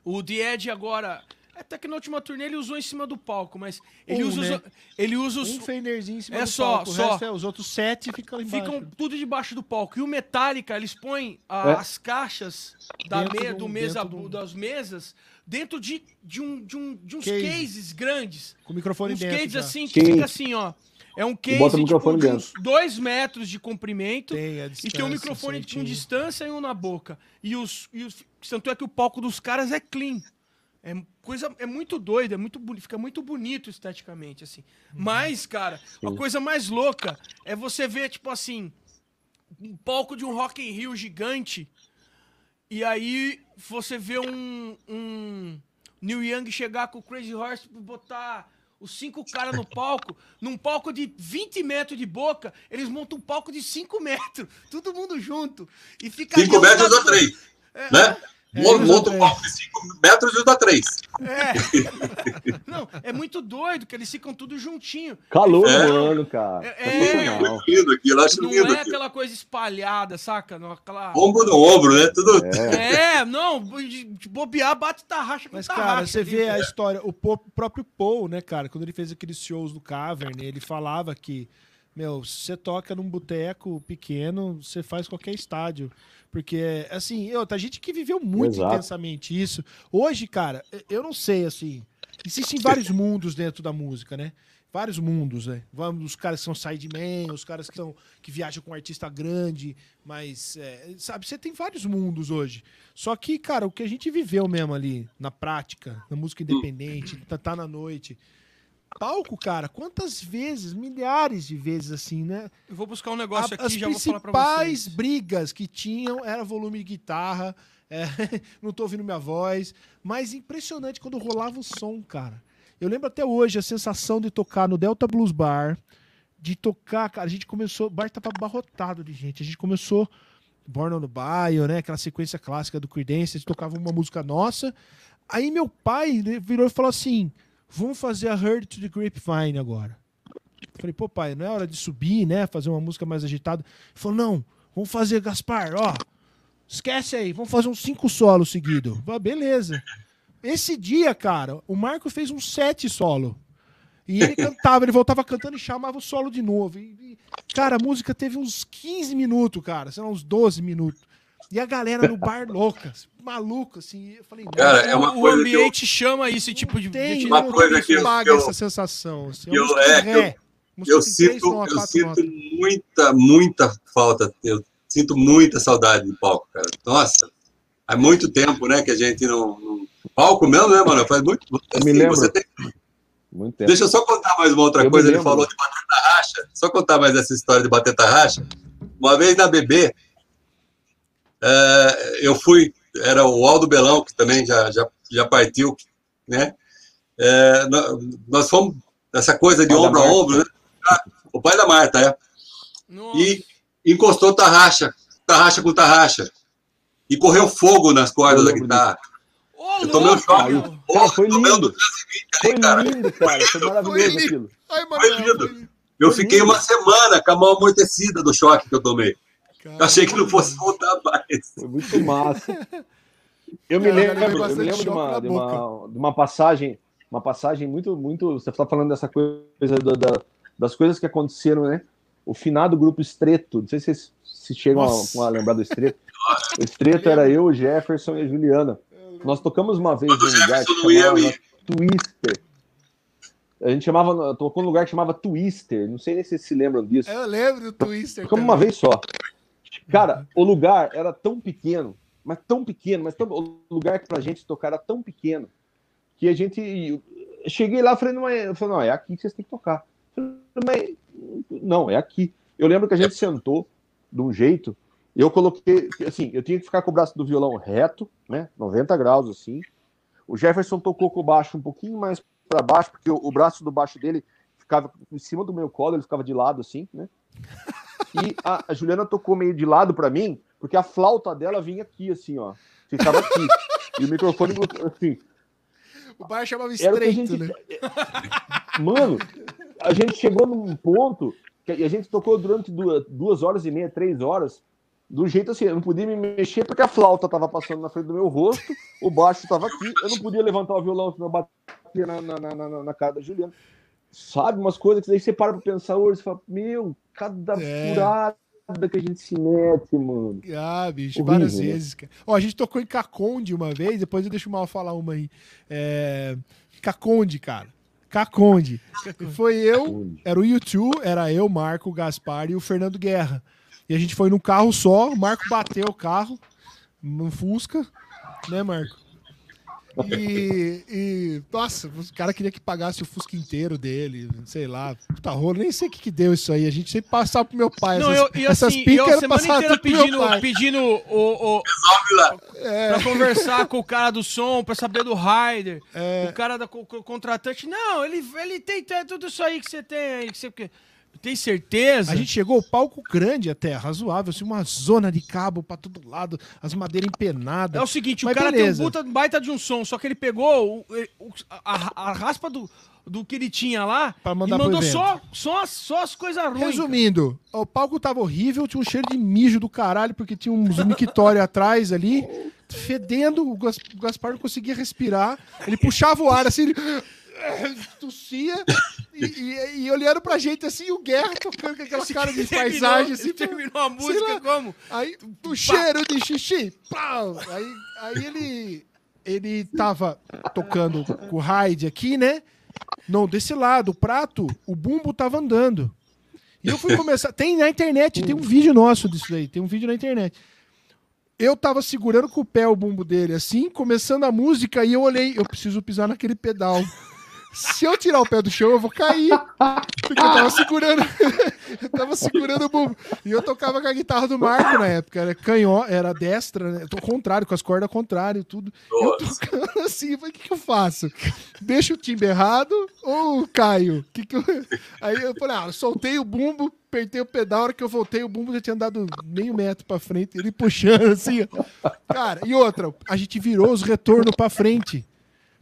O The Edge agora, até que na última turnê ele usou em cima do palco, mas ele Um, usa os, né? ele usa os Um Fenderzinho em cima É do só, palco, o só. resto é- os outros sete ficam embaixo. ficam tudo debaixo do palco. E o Metallica, eles põem ah, É. as caixas da um- do mesa, dentro de um- das mesas dentro de, de, um, de, um, de uns Case. cases grandes. Com o microfone uns dentro. cases já. assim, que Case. fica assim, ó. É um case bota o tipo, microfone de dois metros de comprimento. Tem a E tem um microfone com certinho. distância e um na boca. E os, e os. Tanto é que o palco dos caras é clean. É coisa. É muito doido, é muito. Fica muito bonito esteticamente, assim. Uhum. Mas, cara, a coisa mais louca é você ver, tipo assim, um palco de um Rock in Rio gigante. E aí você vê um. um Neil Young chegar com o Crazy Horse e botar os cinco caras no palco, num palco de 20 metros de boca, eles montam um palco de 5 metros, todo mundo junto. E fica 5 ali um metros do- 3. É, Né? É, um de 5 metros e usa 3. É. *laughs* Não, é muito doido que eles ficam tudo juntinho. Calor É. no ano, cara. É, é. Sensacional. Muito lindo aquilo, eu acho Não lindo é aquilo. aquela coisa espalhada, saca? Não, aquela... Ombro no ombro, né? Tudo. É. É, não, de bobear, bate tarraxa com Mas, tarraxa. cara, você ali. vê a história, o próprio Paul, né, cara, quando ele fez aqueles shows no Cavern, ele falava que, meu, se você toca num boteco pequeno, você faz qualquer estádio. Porque, assim, eu, tá gente que viveu muito Exato. intensamente isso. Hoje, cara, eu não sei, assim, existem vários mundos dentro da música, né? Vários mundos, né? Vamos, os caras que são sidemen, os caras que, são, que viajam com um artista grande, mas, é, sabe, você tem vários mundos hoje. Só que, cara, o que a gente viveu mesmo ali, na prática, na música independente, tá, tá na noite. Palco, cara, quantas vezes, milhares de vezes assim, né? Eu vou buscar um negócio A- aqui as e já vou falar pra principais vocês. brigas que tinham era volume de guitarra, é, *laughs* não tô ouvindo minha voz, mas impressionante quando rolava o som, cara. Eu lembro até hoje a sensação de tocar no Delta Blues Bar, de tocar, cara, a gente começou, o bar tava abarrotado de gente, a gente começou Born on the Bayou, né, aquela sequência clássica do Creedence, a gente tocava uma música nossa, aí meu pai né, virou e falou assim, vamos fazer a Heard to the Grapevine agora. Falei, pô, pai, não é hora de subir, né? Fazer uma música mais agitada. Ele falou, não, vamos fazer, Gaspar, ó. Esquece aí, vamos fazer uns cinco solos seguidos. Falei, beleza. Esse dia, cara, o Marco fez um sete solo. E ele cantava, ele voltava cantando e chamava o solo de novo. E, e, cara, a música teve uns 15 minutos, cara, sei lá, uns 12 minutos. E a galera no bar louca, maluca, assim. Eu falei, Cara, é uma o, o coisa que eu- ambiente chama esse tipo de... tem, de- Uma não coisa que eu- paga eu- essa sensação. Assim, eu- é, eu- ré. Eu três sinto, eu sinto notas. muita, muita falta. Eu sinto muita saudade de palco, cara. Nossa, há muito tempo, né, que a gente não. não- Palco mesmo, né, mano? Faz muito. Eu me assim, lembro. você tem- Muito tempo. Deixa eu só contar mais uma outra Eu me coisa. Ele falou de bater tarraxa. Só contar mais essa história de bater tarraxa. Uma vez na BB, eh, eu fui. Era o Aldo Belão, que também já, já, já partiu, né? Nó- nós fomos essa coisa de ombro a ombro, né? Ah, O pai da Marta, é. Nossa. E encostou tarraxa, tarraxa com tarraxa. E correu fogo nas cordas da guitarra. Ô, Eu tomei um choque. Cara, foi tomei um lindo. 220 Foi lindo, cara. Foi maravilhoso aquilo. Ai, Foi lindo. Eu Foi fiquei lindo. uma semana com a mão amortecida do choque que eu tomei. Eu achei que não fosse voltar mais. Foi muito massa. Eu me lembro, eu me lembro de uma, de, uma, de uma passagem, uma passagem muito, muito. Você está falando dessa coisa da- da- das coisas que aconteceram, né? O finado grupo Estreto. Não sei se vocês se chegam a, a lembrar do Estreto. *laughs* O Estreto era eu, o Jefferson e a Juliana. Nós tocamos uma vez num lugar que chamava. Twister. A gente chamava, tocou num lugar que chamava Twister. Não sei nem se vocês se lembram disso. Eu lembro do Twister. Ficamos uma vez só. Cara, o lugar era tão pequeno, mas tão pequeno, mas tão, o lugar que pra gente tocar era tão pequeno que a gente. Cheguei lá, falei, não é, falei, não, é aqui que vocês têm que tocar. Falei, mas, não, é aqui. Eu lembro que a gente sentou de um jeito, eu coloquei, assim, eu tinha que ficar com o braço do violão reto, né, 90 graus, assim. O Jefferson tocou com o baixo um pouquinho mais para baixo, porque o, o braço do baixo dele ficava em cima do meu colo, ele ficava de lado, assim, né. E a, a Juliana tocou meio de lado para mim, porque a flauta dela vinha aqui, assim, ó. Ficava aqui. e o microfone, assim. O bar chamava estreito, gente- né? *laughs* Mano, a gente chegou num ponto que a gente tocou durante duas, duas horas e meia, três horas, do jeito assim, eu não podia me mexer porque a flauta tava passando na frente do meu rosto, o baixo tava aqui, eu não podia levantar o violão, senão eu batia na, na, na, na cara da Juliana. Sabe, umas coisas que daí você para pra pensar hoje, você fala, meu, cada É. furada que a gente se mete, mano. Ah, bicho, Horrível, várias né? vezes, cara. Ó, a gente tocou em Caconde uma vez, depois eu deixo o Mal falar uma aí. É... Caconde, cara. Caconde. Foi eu, era o YouTube, era eu, Marco, o Gaspar e o Fernando Guerra. E a gente foi num carro só, o Marco bateu o carro, no Fusca, né, Marco? E, e, nossa, o cara queria que pagasse o Fusca inteiro dele, sei lá, puta rolo, nem sei o que, que deu isso aí. A gente sempre passava pro meu pai. Não, essas, eu, e essas assim, picas eu semana inteira pedindo, pedindo o, o, Resolve lá. pra conversar com o cara do som, pra saber do rider. É. O cara da co- contratante, não, ele, ele tem, tem tudo isso aí que você tem aí, que você tem certeza? A gente chegou ao palco grande até, razoável, assim, uma zona de cabo pra todo lado, as madeiras empenadas. É o seguinte, Mas o cara beleza. tem um puta baita de um som, só que ele pegou o- o- a, a raspa do, do que ele tinha lá e mandou só, só, as- só as coisas ruins. cara. Resumindo, o palco tava horrível, tinha um cheiro de mijo do caralho, porque tinha uns mictório *laughs* atrás ali, fedendo, o Gaspar não conseguia respirar, ele puxava o ar assim, ele *laughs* tossia, e, e- e olhando pra gente assim, o Guerra tocando com aquela cara de Terminou- paisagem assim, terminou a música lá. como? Aí, o cheiro de xixi. Pau! Aí, aí ele, ele tava tocando com o Hyde aqui, né? Não, desse lado, o prato, o bumbo tava andando. E eu fui começar. Tem na internet, tem um vídeo nosso disso daí, tem um vídeo na internet. Eu tava segurando com o pé o bumbo dele assim, começando a música, e eu olhei, eu preciso pisar naquele pedal. Se eu tirar o pé do chão, eu vou cair. Porque eu tava segurando. *laughs* eu tava segurando o bumbo. E eu tocava com a guitarra do Marco na época. Era canhó, era destra, né? Tô contrário, com as cordas contrário, tudo. Eu tocando assim, eu falei, o que, que eu faço? Deixo o timbre errado ou caio? Que que eu... *laughs* Aí eu falei, ah, eu soltei o bumbo, apertei o pedal, a hora que eu voltei, o bumbo já tinha andado meio metro pra frente, ele puxando assim, ó. Cara, e outra, a gente virou os retornos pra frente.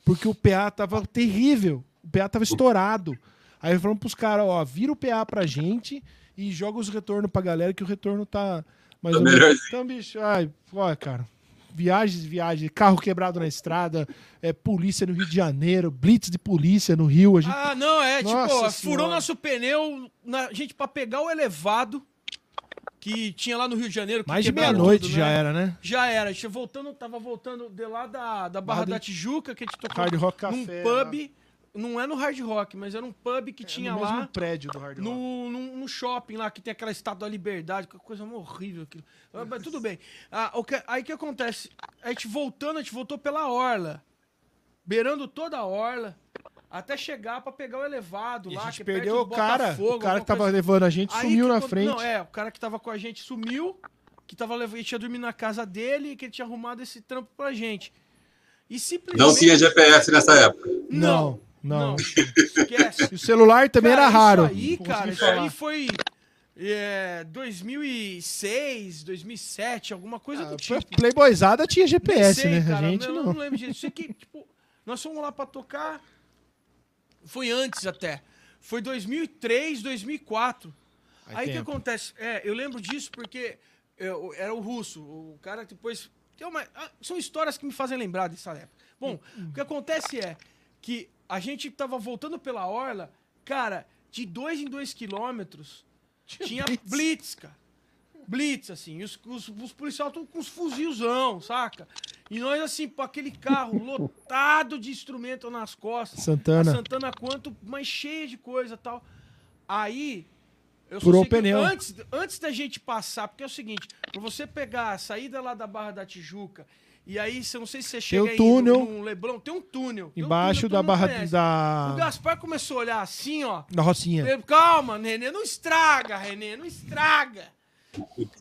Porque o PA tava terrível. O PA tava estourado. Aí falamos pros caras, ó, vira o PA pra gente e joga os retornos pra galera, que o retorno tá mais Tá ou menos. Então, bicho, ai, ó, cara. Viagens, viagens, carro quebrado na estrada, é, polícia no Rio de Janeiro, blitz de polícia no Rio. A gente... Ah, não, é, Nossa tipo, ó, Senhora. furou nosso pneu, na, gente, pra pegar o elevado que tinha lá no Rio de Janeiro. que mais de meia-noite tudo, já né? era, né? Já era. A gente voltando, tava voltando de lá da, da Barra da Tijuca, que a gente tocou Hard Rock num Café, pub. Não é no Hard Rock, mas era um pub que tinha É no mesmo lá prédio do Hard Rock. no, no, no shopping lá, que tem aquela estátua da liberdade, que coisa horrível aquilo. Ah, Mas tudo bem. Ah, o que- aí o que acontece? A gente voltando, a gente voltou pela orla. Beirando toda a orla. Até chegar pra pegar o elevado E lá. a gente perdeu o cara, o cara que tava coisa assim. levando a gente Aí sumiu que na acon- frente. Não, é, o cara que tava com a gente sumiu, que tava levando, ele tinha dormido na casa dele e que ele tinha arrumado esse trampo pra gente. E simplesmente. Não tinha GPS nessa época. Não, não. esquece. *laughs* E o celular também Cara, era raro. Isso aí, Não cara, isso falar. aí foi é, 2006, 2007, alguma coisa Ah, do tipo. Playboyzada tinha GPS, sei, né? cara, a gente eu não. não lembro disso. Sei que, tipo, nós fomos lá pra tocar. Foi antes até. Foi 2003, 2004. Faz Aí o que acontece? É, eu lembro disso porque eu- era o russo. O cara depois. Tem uma, ah, são histórias que me fazem lembrar dessa época. Bom, o que acontece é que a gente tava voltando pela orla, cara, de dois em dois quilômetros *laughs* tinha blitz, cara. blitz, assim. Os, os, os policiais estão com os fuzilzão, saca? E nós, assim, com aquele carro lotado de instrumento nas costas. Santana. A Santana quanto, mas cheia de coisa e tal. Aí. Eu Furou o pneu. Antes, antes da gente passar, porque é o seguinte, pra você pegar a saída lá da Barra da Tijuca, e aí, você- não sei se você chega o aí túnel. no, no Leblon, tem um túnel. Tem um Embaixo túnel, da barra conhece. O da, Gaspar começou a olhar assim, ó. da Rocinha. Ele, Calma, Renê, não estraga, Renê, não estraga.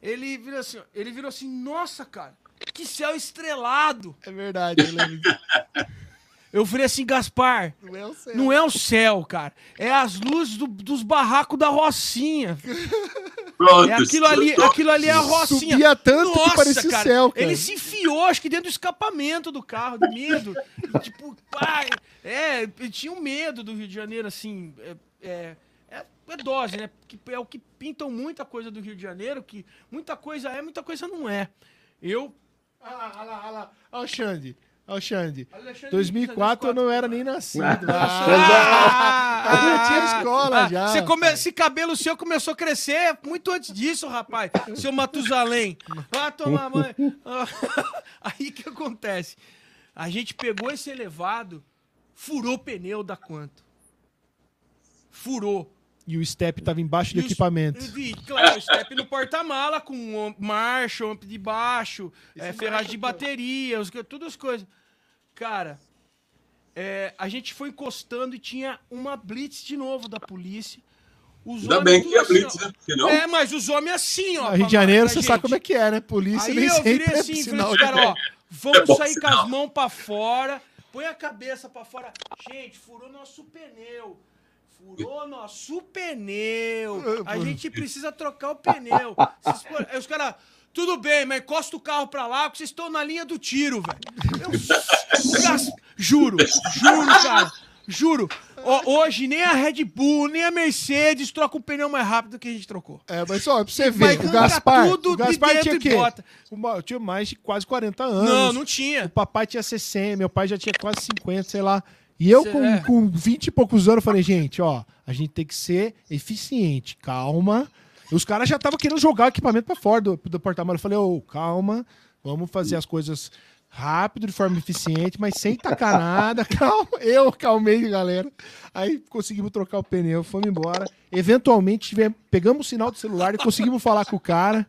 Ele virou assim, ó, ele virou assim, nossa, cara, que céu estrelado. É verdade, eu lembro. *laughs* Eu falei assim, Gaspar, Não é o céu. não é o céu, cara, é as luzes do- dos barracos da Rocinha. Pronto. É aquilo ali, aquilo ali é a Rocinha. Subia tanto que parecia o céu, cara. Ele se enfiou, acho que dentro do escapamento do carro, de medo. E, *laughs* tipo, pai, é, ele tinha um medo do Rio de Janeiro, assim, é, é, é- é dose, né? Que é o que pintam muita coisa do Rio de Janeiro, que muita coisa é, muita coisa não é. Eu... Olha lá, olha lá, olha lá. Olha o Xande. Olha o Xande. Alexandre 2004 eu não era nem nascido. Ah, Ah, eu já tinha escola já. Você come... Esse cabelo seu começou a crescer muito antes disso, rapaz. Seu Matusalém. Vai tomar banho. *laughs* Aí o que acontece? A gente pegou esse elevado, furou o pneu da quanto? Furou. E o step tava embaixo do E os- equipamento. E, claro, step no porta-mala, com um marcha, amp de baixo, é, ferragem de bateria, os, todas as coisas. Cara, é, a gente foi encostando e tinha uma blitz de novo da polícia. Os Ainda homens bem que é assim, Blitz, né? Porque não. É, mas os homens assim, ó. No Rio de Janeiro, você sabe gente. como é que é, né? Polícia Aí nem eu virei é assim, falei sinal de... caras, ó, É vamos bom sair com sinal. as mãos pra fora, põe a cabeça pra fora. Gente, furou nosso pneu. Furou nosso pneu. A gente precisa trocar o pneu. *laughs* Aí os caras, tudo bem, mas encosta o carro pra lá, porque vocês estão na linha do tiro, velho. Eu- Juro, juro, cara. Juro. Hoje nem a Red Bull, nem a Mercedes troca o pneu mais rápido que a gente trocou. É, mas só, pra você ver, o Gaspar, tudo o Gaspar de tinha o e bota. Uma- tinha mais de quase 40 anos. Não, não O tinha. papai tinha 60, meu pai já tinha quase 50, sei lá. E eu, com, é. com 20 e poucos anos, falei, gente, ó, a gente tem que ser eficiente, calma. E os caras já estavam querendo jogar o equipamento pra fora do, do porta-malas. Eu falei, ô, calma, vamos fazer as coisas rápido, de forma eficiente, mas sem tacar nada, *laughs* calma. Eu calmei, galera. Aí conseguimos trocar o pneu, fomos embora. Eventualmente, tivemos, pegamos o sinal do celular e conseguimos falar com o cara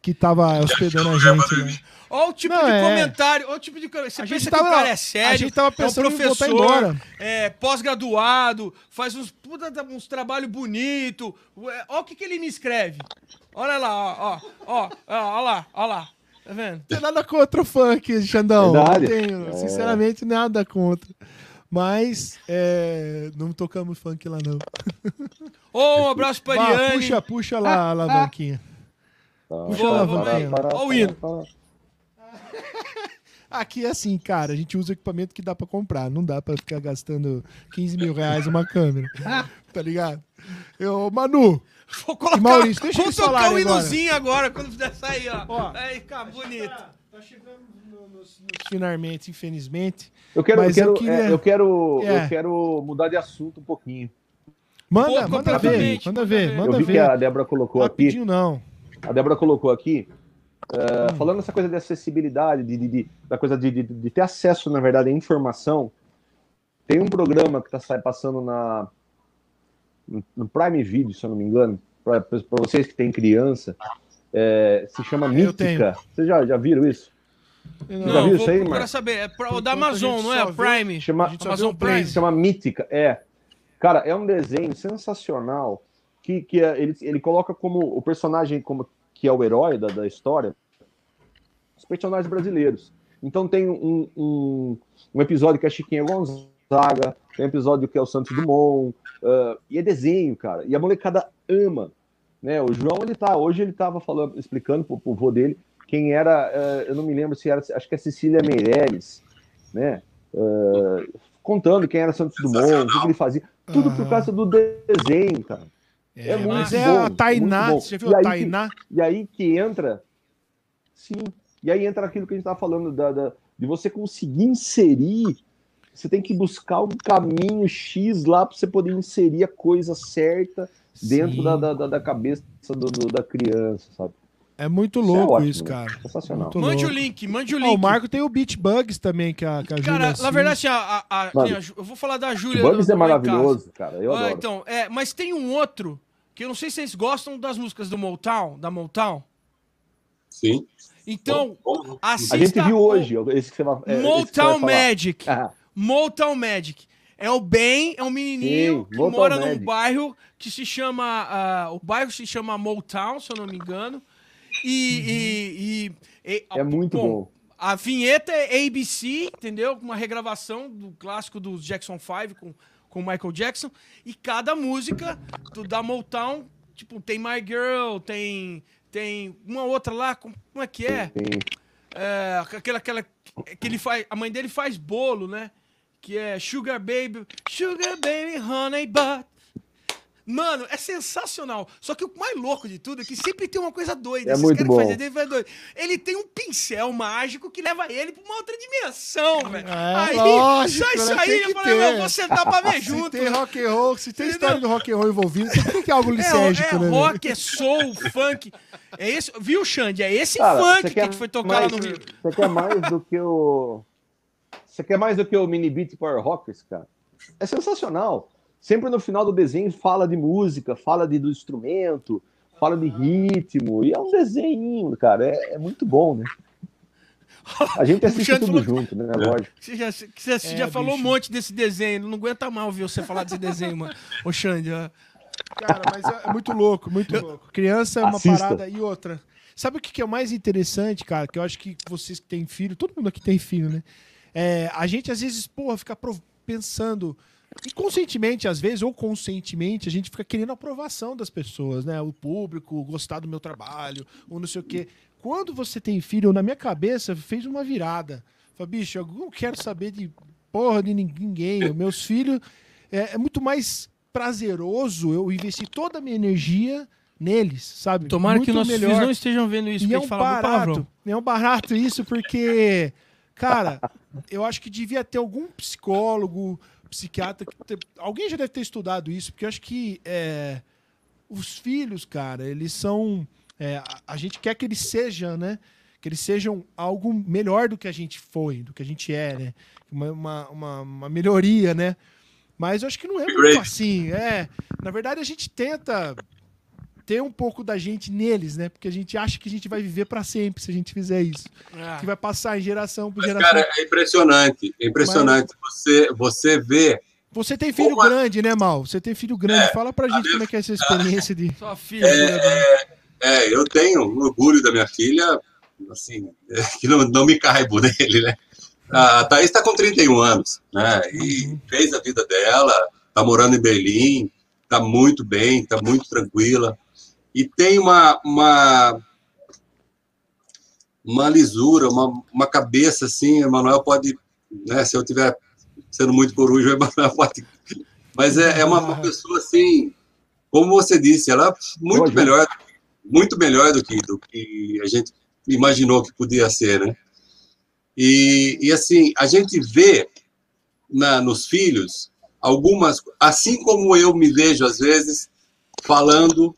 que tava hospedando a gente, né? Olha o tipo Não, de é. comentário. Olha o tipo de. Você A pensa gente que tava- o cara é a sério, gente tava é um pensando em voltar professor, embora. é pós-graduado, faz uns, puta, uns trabalhos bonitos. Olha o que, que ele me escreve. Olha lá, ó, ó, ó, ó, ó lá, ó lá. Tá vendo? Não tem nada contra o funk, Xandão. Verdade. Não tenho, sinceramente, nada contra. Mas é, não tocamos funk lá, não. Ô, um abraço pra Ariane. puxa, puxa lá a alavanquinha. Puxa a alavanquinha. Ó o hino. *laughs* Aqui é assim, cara, a gente usa o equipamento que dá pra comprar. Não dá pra ficar gastando 15 mil reais uma câmera. *laughs* Tá ligado? Eu, Manu, Vou colocar, E Maurício, deixa vou eles tocar um agora. hinozinho agora, quando puder sair, ó. Ó. Aí fica bonito. Tá chegando no- nos, nos finalmente, infelizmente. Eu quero, eu Mas eu quero, queria- é, eu quero, É. eu quero mudar de assunto um pouquinho. Manda, Pô, manda ver, manda manda ver, ver. manda eu vi que ver. a Débora colocou aqui. Rapidinho não. A Débora colocou aqui, é, Hum. falando essa coisa de acessibilidade, de, de- de- da coisa de, de- de ter acesso, na verdade, à informação. Tem um programa que está passando na, no- Prime Video, se eu não me engano, para vocês que têm criança, é, se chama. Mítica. Vocês já, já viram isso? Eu Já Não, viu isso aí, Marcos? saber. É pra- o da a Amazon, não é? vê- Prime. Chama, A Amazon Prime. Prime. se chama Mítica, é. Cara, é um desenho sensacional que, que é- ele, ele coloca como o personagem como que é o herói da, da história, os personagens brasileiros. Então tem um, um, um episódio que é Chiquinha Gonzaga, tem um episódio que é o Santos Dumont, ah, e é desenho, cara. E a molecada ama. Né? O João, ele tá, hoje ele tava falando, explicando pro, pro vô dele quem era, ah, eu não me lembro se era, acho que é Cecília Meirelles, né? Ah, contando quem era Santos Dumont, o que, ele fazia. Tudo por causa do desenho, cara. É, É muito mas é bom, a Tainá, você já viu E a aí que- Tainá? E aí que entra. Sim. E aí entra aquilo que a gente estava falando, da, da- de você conseguir inserir. Você tem que buscar um caminho X lá para você poder inserir a coisa certa dentro da, da- da cabeça do, do- da criança, sabe? É muito Isso é louco isso, né? cara. Sensacional. Muito Mande o louco. link, mande o Ah, link. o Marco tem o Beat Bugs também, que a, que a Cara, Júlia na verdade, assim, a, a- a- eu vou falar da Júlia. Bugs do- é maravilhoso, cara. Eu Ah, adoro. então, é, mas tem um outro que eu não sei se vocês gostam das músicas do Motown, da Motown. Sim. Então, Bom, assista A gente viu o hoje. Esse que você vai, é, esse que você Motown. Magic. Ah, Motown Magic. É o Ben, é um menininho Sim, que Motown mora num bairro que se chama. ah, o bairro se chama Motown, se eu não me engano. E. e- e- e- É muito bom. A vinheta é ABC, entendeu? Uma regravação do clássico dos Jackson 5 com com Michael Jackson. E cada música do, da Motown, tipo, tem My Girl, tem. Tem uma outra lá, como como é que é? É, aquela, aquela que ele faz, a mãe dele faz bolo, né? Que é Sugar Baby, Sugar Baby Honey Butt. Mano, é sensacional. Só que o mais louco de tudo é que sempre tem uma coisa doida. É Esses muito bom. fazem dele faz doido. Ele tem um pincel mágico que leva ele pra uma outra dimensão, velho. É, aí, lógico, só isso né? aí, eu falei, meu, vou sentar pra ver *laughs* Se junto. tem né? rock and roll, se tem Entendeu? história do rock and roll envolvido, tem que ter algo É, licérgico, é né? rock, é soul, funk. É esse, viu, Xande? É esse Cara, funk que a gente foi tocar mais- lá no Rio. Você quer mais do que o. Você quer mais do que o Mini Beat Power Rockers, cara? É sensacional. Sempre no final do desenho fala de música, fala de, do instrumento, fala de ritmo. E é um desenho, cara. É, é muito bom, né? A gente assiste tudo falou- junto, né? Lógico. Você já, você É, já falou um monte desse desenho. Não aguenta mal ver você falar desse desenho, mano. Ô, Xande, ó. Cara, mas é é muito louco, muito louco. Criança é uma Assista. parada e outra. Sabe o que é o mais interessante, cara? Que eu acho que vocês que têm filho, todo mundo aqui tem filho, né? É, a gente às vezes, porra, fica pensando. Inconscientemente, às vezes, ou conscientemente, a gente fica querendo a aprovação das pessoas, né? O público, gostar do meu trabalho, ou não sei o quê. Quando você tem filho, na minha cabeça, fez uma virada. Falei, bicho, eu não quero saber de porra de nin- ninguém. Os meus filhos. É, é muito mais prazeroso eu investir toda a minha energia neles, sabe? Tomara muito que nossos filhos não estejam vendo isso, e é um fala barato. É um barato isso, porque, cara, eu acho que devia ter algum psicólogo, psiquiatra. que te- Alguém já deve ter estudado isso, porque eu acho que é, os filhos, cara, eles são. é, a, a gente quer que eles sejam, né? Que eles sejam algo melhor do que a gente foi, do que a gente é, né? Uma, uma, uma, uma melhoria, né? Mas eu acho que não é muito assim. É, na verdade, a gente tenta ter um pouco da gente neles, né? Porque a gente acha que a gente vai viver pra sempre se a gente fizer isso. É. Que vai passar em geração por Mas, geração. cara, é impressionante. É impressionante. Você, você vê. Você tem filho Uma- grande, né, Mal? Você tem filho grande. Fala pra gente minha- como é que é essa experiência de. *laughs* Sua filha. né? É, eu tenho um orgulho da minha filha, assim, *laughs* que não, não me caibo nele, né? A Thaís está com 31 anos, né? E Uhum. fez a vida dela, está morando em Berlim, está muito bem, está muito tranquila. E tem uma, uma, uma lisura, uma, uma cabeça assim, Emanuel pode, né? Se eu tiver sendo muito coruja, o Emanuel *laughs* pode. Mas é, é uma, pessoa assim, como você disse, ela é muito melhor, muito melhor do que, do que a gente imaginou que podia ser, né? E, e assim, a gente vê na, nos filhos algumas, assim como eu me vejo às vezes falando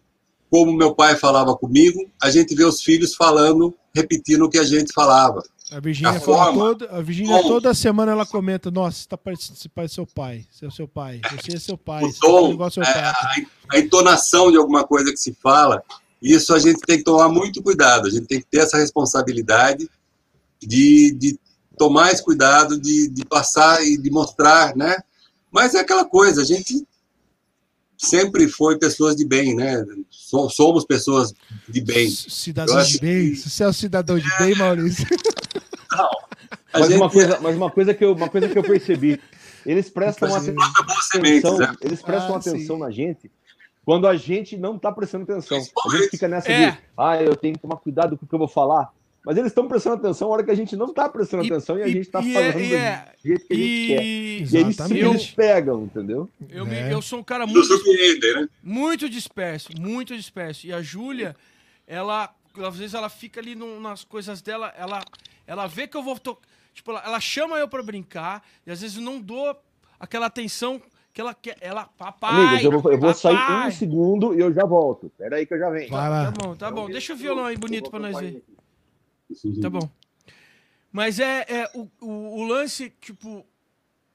como meu pai falava comigo, a gente vê os filhos falando, repetindo o que a gente falava. A Virgínia fala toda, a Virgínia tom. toda semana ela comenta: Nossa, tá você parece seu pai. Você é o seu pai. Você é seu pai. O tá tom, seu é, pai. a, a entonação de alguma coisa que se fala, isso a gente tem que tomar muito cuidado, a gente tem que ter essa responsabilidade de, de tomar esse cuidado, de, de passar e de mostrar, né? Mas é aquela coisa, a gente sempre foi pessoas de bem, né? So- Somos pessoas de bem. Cidadão de bem. que- Você é o cidadão de bem, Maurício. *laughs* A Mas gente uma, coisa, mas uma, coisa que eu, uma coisa que eu percebi, eles prestam sementes, atenção, né? eles prestam Ah, atenção sim. na gente quando a gente não tá prestando atenção. A gente fica nessa É. de, ah, eu tenho que tomar cuidado com o que eu vou falar. Mas eles estão prestando atenção na hora que a gente não tá prestando atenção e a gente tá e falando é- e do é- jeito que a gente quer. E E eles, Exatamente. eles pegam, entendeu? eu, me- É. eu sou um cara muito né? muito disperso, muito disperso. E a Júlia, ela, às vezes ela fica ali no- nas coisas dela, ela, ela vê que eu vou. to- Tipo, ela, ela chama eu pra brincar, e às vezes eu não dou aquela atenção que ela quer. Ela, papai. Amigos, eu vou, eu vou sair um segundo e eu já volto. Pera aí que eu já venho. Vai lá. Tá bom, tá bom. Deixa o violão aí bonito pra nós ver. Tá bom. Mas é, é o, o, o lance, tipo,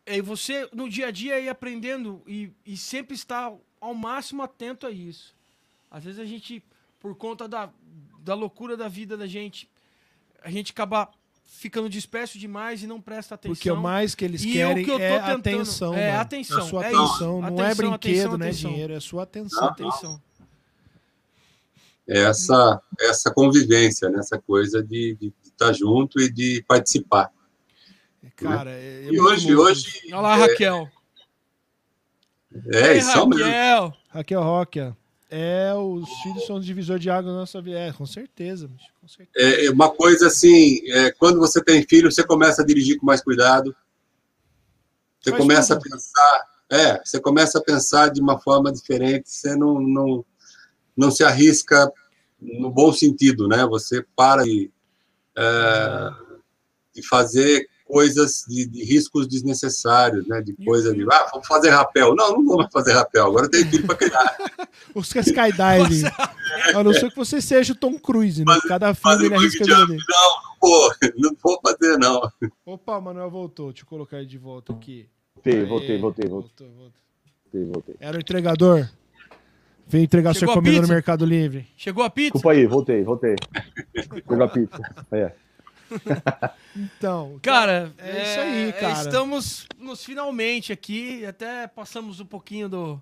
é você no dia a dia ir aprendendo e, e sempre estar ao máximo atento a isso. Às vezes a gente, por conta da, da loucura da vida da gente, a gente acaba ficando disperso demais e não presta atenção. Porque o mais que eles E querem que é tentando- atenção. é mano. atenção, É sua é atenção. isso. Não é Atenção, brinquedo, atenção, não é atenção. dinheiro, é sua atenção. Atenção. É essa, essa convivência, né? essa coisa de estar junto e de participar. Cara, é, é E hoje, hoje Olha lá, Raquel. é, Ei, isso mesmo. Raquel. Raquel Roque, é, os filhos são o divisor de água na nossa vida. É, com certeza, bicho, com certeza. É é uma coisa assim, é, quando você tem filho, você começa a dirigir com mais cuidado. Você Faz começa tudo. a pensar, é, você começa a pensar de uma forma diferente, você não, não, não se arrisca no bom sentido, né? Você para de, é, de fazer coisas de, de riscos desnecessários, né? De coisa de, ah, vamos fazer rapel. Não, não vou mais fazer rapel, agora tenho filho para criar. *laughs* Os que é skydiving. A não ser que você seja o Tom Cruise, né? Cada filme ele arrisca a vida dele. Pô, *laughs* não vou fazer, não. Opa, Manuel voltou. Deixa eu colocar ele de volta aqui. Voltei, voltei, voltei, voltei, voltou, voltou. voltei. Era o entregador. Vem entregar Chegou sua comida no? Mercado Livre. Chegou a pizza? Desculpa aí, voltei, voltei. Pegou a pizza. É. *laughs* Então, Cara, É isso aí, cara. Estamos nos finalmente aqui, até passamos um pouquinho do.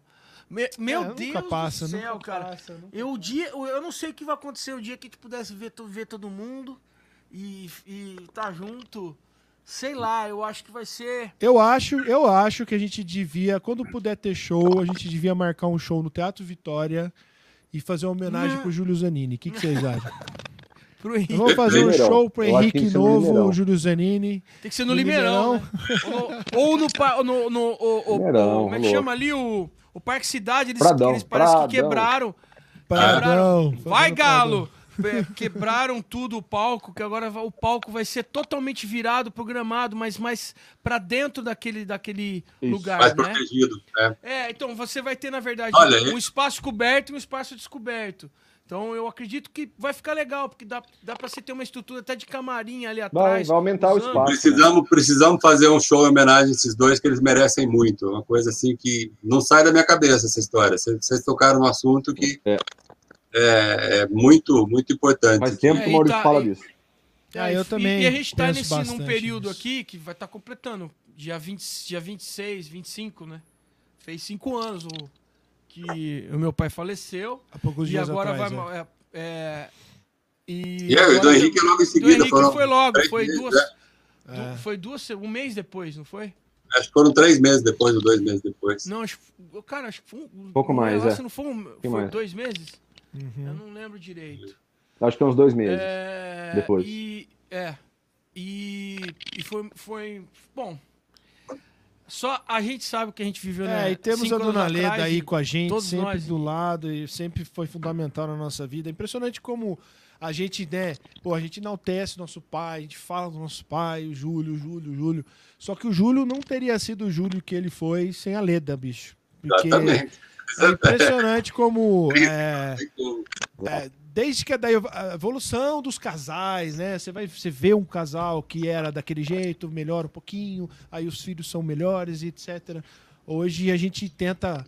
Me- meu é, nunca Deus passa, do céu, nunca cara. passa, Eu, o dia, eu não sei o que vai acontecer o dia que a gente pudesse ver, ver todo mundo e, e tá junto. Sei lá, eu acho que vai ser. Eu acho, eu acho que a gente devia, quando puder ter show, a gente devia marcar um show no Teatro Vitória e fazer uma homenagem Não. pro Júlio Zanini. O que, que vocês acham? *laughs* Pro Henrique. Vamos fazer um show pro Eu Henrique que Novo, Limeirão. Júlio Zanini. Tem que ser no No Limeirão. Limeirão. né? Ou, ou no, pa- no, no, o- o- Limeirão, Como é que louco. chama ali? O, o Parque Cidade. Eles, Pradão, eles parece que Pradão. quebraram. Vai, Galo! Pe- Quebraram tudo o palco, que agora o palco vai ser totalmente virado pro gramado, mas mais pra dentro daquele, daquele Isso. lugar, Mais né? protegido. Né? É, então você vai ter, na verdade, Olha, um eu- espaço coberto e um espaço descoberto. Então eu acredito que vai ficar legal, porque dá, dá pra você ter uma estrutura até de camarim ali Vai, atrás. vai aumentar o usando. espaço. Precisamos, precisamos fazer um show em homenagem a esses dois, que eles merecem muito. Uma coisa assim que não sai da minha cabeça essa história. Vocês, vocês tocaram no assunto que É. é, é muito, muito importante. Faz tempo É, que o Maurício tá- fala e- disso. Ah, eu e- também E a gente tá penso nesse, num período aqui que vai estar completando. Dia, 20, dia 26, 25, né? Fez cinco anos o, que o meu pai faleceu. Há poucos E dias agora atrás, vai. é. é, é, e E aí, o do agora Henrique logo em do seguida. Henrique Foram foi logo, foi meses, duas. né? É. du- Foi duas, um mês depois, não foi? Acho que foram três meses depois, ou dois meses depois. Não, acho, que- cara, acho que foi um. Pouco mais, negócio, é. Não foi, um, foi mais. dois meses? Uhum. Eu não lembro direito. Acho que é uns dois meses. É, depois. E, é. E, e foi, foi. Bom. Só a gente sabe o que a gente viveu, né? É, e temos cinco a Dona Leda atrás, aí com a gente, sempre nós. do lado e sempre foi fundamental na nossa vida. É impressionante como a gente, né, pô, a gente enaltece nosso pai, a gente fala do nosso pai, o Júlio, o Júlio, o Júlio. Só que o Júlio não teria sido o Júlio que ele foi sem a Leda, bicho. Porque Exatamente. É impressionante como é, é, desde que a, evo- a evolução dos casais, né? Você vai você vê um casal que era daquele jeito, melhora um pouquinho, aí os filhos são melhores e etc. Hoje a gente tenta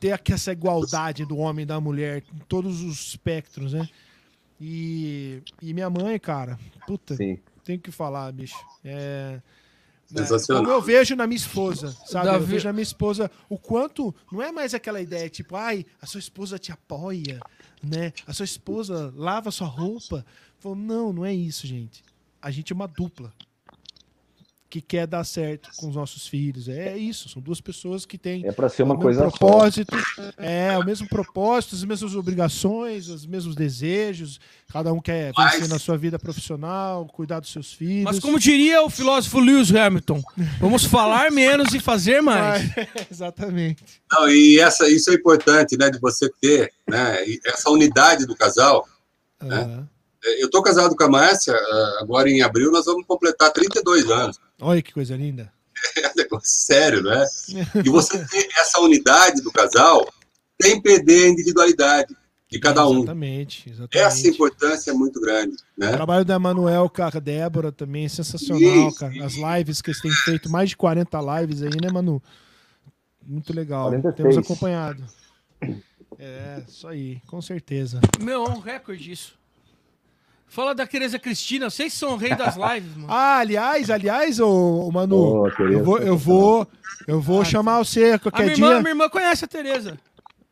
ter aqui essa igualdade do homem e da mulher em todos os espectros, né? E, e minha mãe, cara, puta, Sim. tenho que falar, bicho. É, né, Sensacional. Como eu vejo na minha esposa, sabe? Eu Davi- vejo na minha esposa o quanto. Não é mais aquela ideia, tipo, ai, a sua esposa te apoia, né? A sua esposa lava sua roupa. Falou, não, não é isso, gente. A gente é uma dupla que quer dar certo com os nossos filhos. É isso, são duas pessoas que têm É pra ser uma o coisa só. propósito, é o mesmo propósito, as mesmas obrigações, os mesmos desejos. Cada um quer vencer Mas- na sua vida profissional, cuidar dos seus filhos. Mas como diria o filósofo Lewis Hamilton, vamos falar menos e fazer mais. *laughs* Exatamente. Não, e essa, isso é importante, né, de você ter, né, essa unidade do casal. Aham. Eu estou casado com a Márcia, ah, agora em abril nós vamos completar 32 anos. Olha que coisa linda. *laughs* é um negócio sério, né? E você ter essa unidade do casal sem perder a individualidade de cada um. Exatamente, exatamente. Essa importância é muito grande, O né? trabalho da Emanuel, cara, Débora também é sensacional, Isso, cara. As lives que eles têm feito, mais de 40 lives aí, né, Manu? Muito legal. 46. Temos acompanhado. É, isso aí, com certeza. Meu, é um recorde isso. Fala da Tereza Cristina, vocês são o rei das *laughs* lives, mano. Ah, aliás, aliás, ô, ô, Manu, Tereza, eu vou, eu vou, eu vou Ah, chamar você A qualquer minha irmã, dia. minha irmã conhece a Tereza.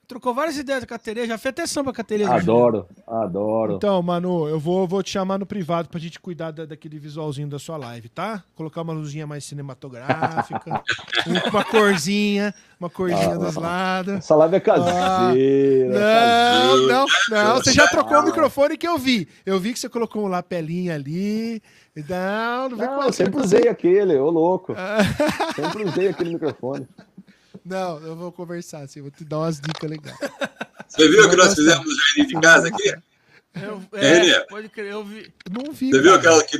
Trocou várias ideias com a Tereza, já fez até samba com a Tereza. Adoro, adoro. Então, Manu, eu vou, vou te chamar no privado pra gente cuidar da- daquele visualzinho da sua live, tá? Colocar uma luzinha mais cinematográfica, um- *laughs* uma corzinha, uma corzinha Ah, dos lados. Essa live é caseira. Não, caseira. não, não. Você já trocou o microfone que eu vi. Eu vi que você colocou um lapelinha ali. Não, não vem com Não, eu sempre usei aquele, ô louco. Ah. *laughs* Sempre usei aquele microfone. Não, eu vou conversar assim, vou te dar umas dicas legais. Você viu o que nós fizemos no jardim de casa aqui? Eu, é, é. pode crer, eu vi. Não vi. Você viu cara. aquela que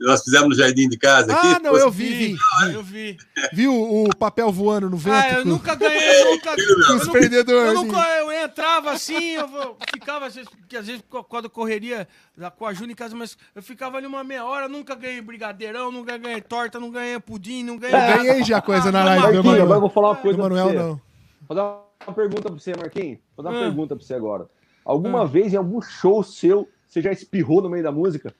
nós fizemos no jardim de casa aqui? Ah, não, eu vi, vi. Eu vi. Viu o papel voando no vento? Ah, eu com- nunca *laughs* ganhei, nunca. com Eu, os nunca, perdedores. eu, nunca, eu entrava assim, eu ficava, às vezes, porque às vezes quando eu correria da- com a Júlia em casa, mas eu ficava ali uma meia hora, nunca ganhei brigadeirão, nunca ganhei torta, não ganhei pudim, não ganhei. Eu ganhei já coisa na Ah, live Marquinhos, Marquinhos, agora eu vou falar uma coisa você. não. Vou dar uma pergunta pra você, Marquinhos. Vou dar uma Ah. pergunta pra você agora. Alguma vez em algum show seu, você já espirrou no meio da música?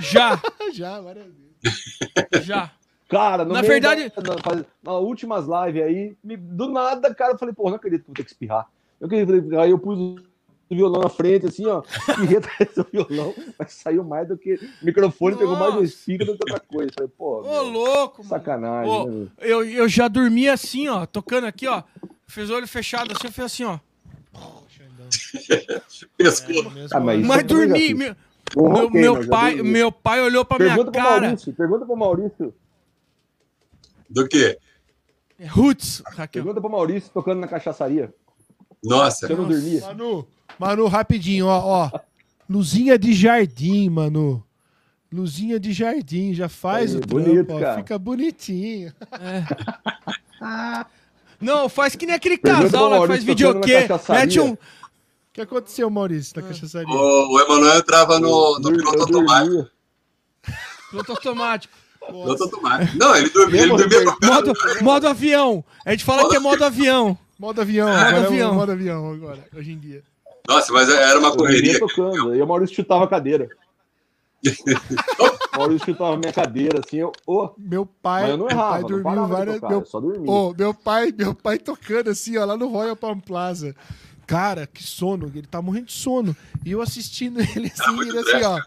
Já, *laughs* Já, várias vezes. *laughs* já. Cara, Na verdade- da, na, nas últimas lives aí, me- do nada, cara, eu falei, pô, não acredito que eu vou ter que espirrar. Eu acredito, aí eu pus o violão na frente, assim, ó, espirrei atrás do violão, mas saiu mais do que. O microfone pegou mais do Nossa. espirro do que outra coisa. Falei, pô, Ô, meu, louco, mano. sacanagem. Ô, né? eu, eu já dormi assim, ó, tocando aqui, ó. Fez o olho fechado assim, eu fiz assim, ó. *laughs* Pescou. Ah, mas Mas já dormi. Meu, Meu, roqueiro, meu pai, meu pai olhou pra minha Pergunta pro cara. Maurício, pergunta pro Maurício. Do quê? Roots, Raquel. Pergunta pro Maurício tocando na cachaçaria. Nossa. Se eu não dormia. Manu, Manu, rapidinho, ó, ó. Luzinha de jardim, Manu. Luzinha de jardim, já faz Aí, o trampo, bonito, ó, cara. fica bonitinho. *laughs* Não, faz que nem aquele Pergunta casal lá que faz cachaçaria. Mete um. O que aconteceu, Maurício, na cachaçaria? O, o Emanuel entrava no, no piloto automático. Piloto automático. Piloto automático. Não, ele dormia, ele dormia tocando. Modo, modo avião. A gente fala que é modo avião. Modo avião, Modo é o avião. modo avião agora, hoje em dia. Nossa, mas era uma correria. tocando. E o Maurício chutava a cadeira. *laughs* o Maurício chutava a minha cadeira, assim, eu. ô, Meu pai, mas eu meu errava, pai dormiu várias. tocar, meu, eu só dormia. Ô, meu pai, meu pai tocando assim, ó, lá no Royal Palm Plaza. Cara, que sono, ele tá morrendo de sono. E eu assistindo *laughs* ele assim, ele assim, ó.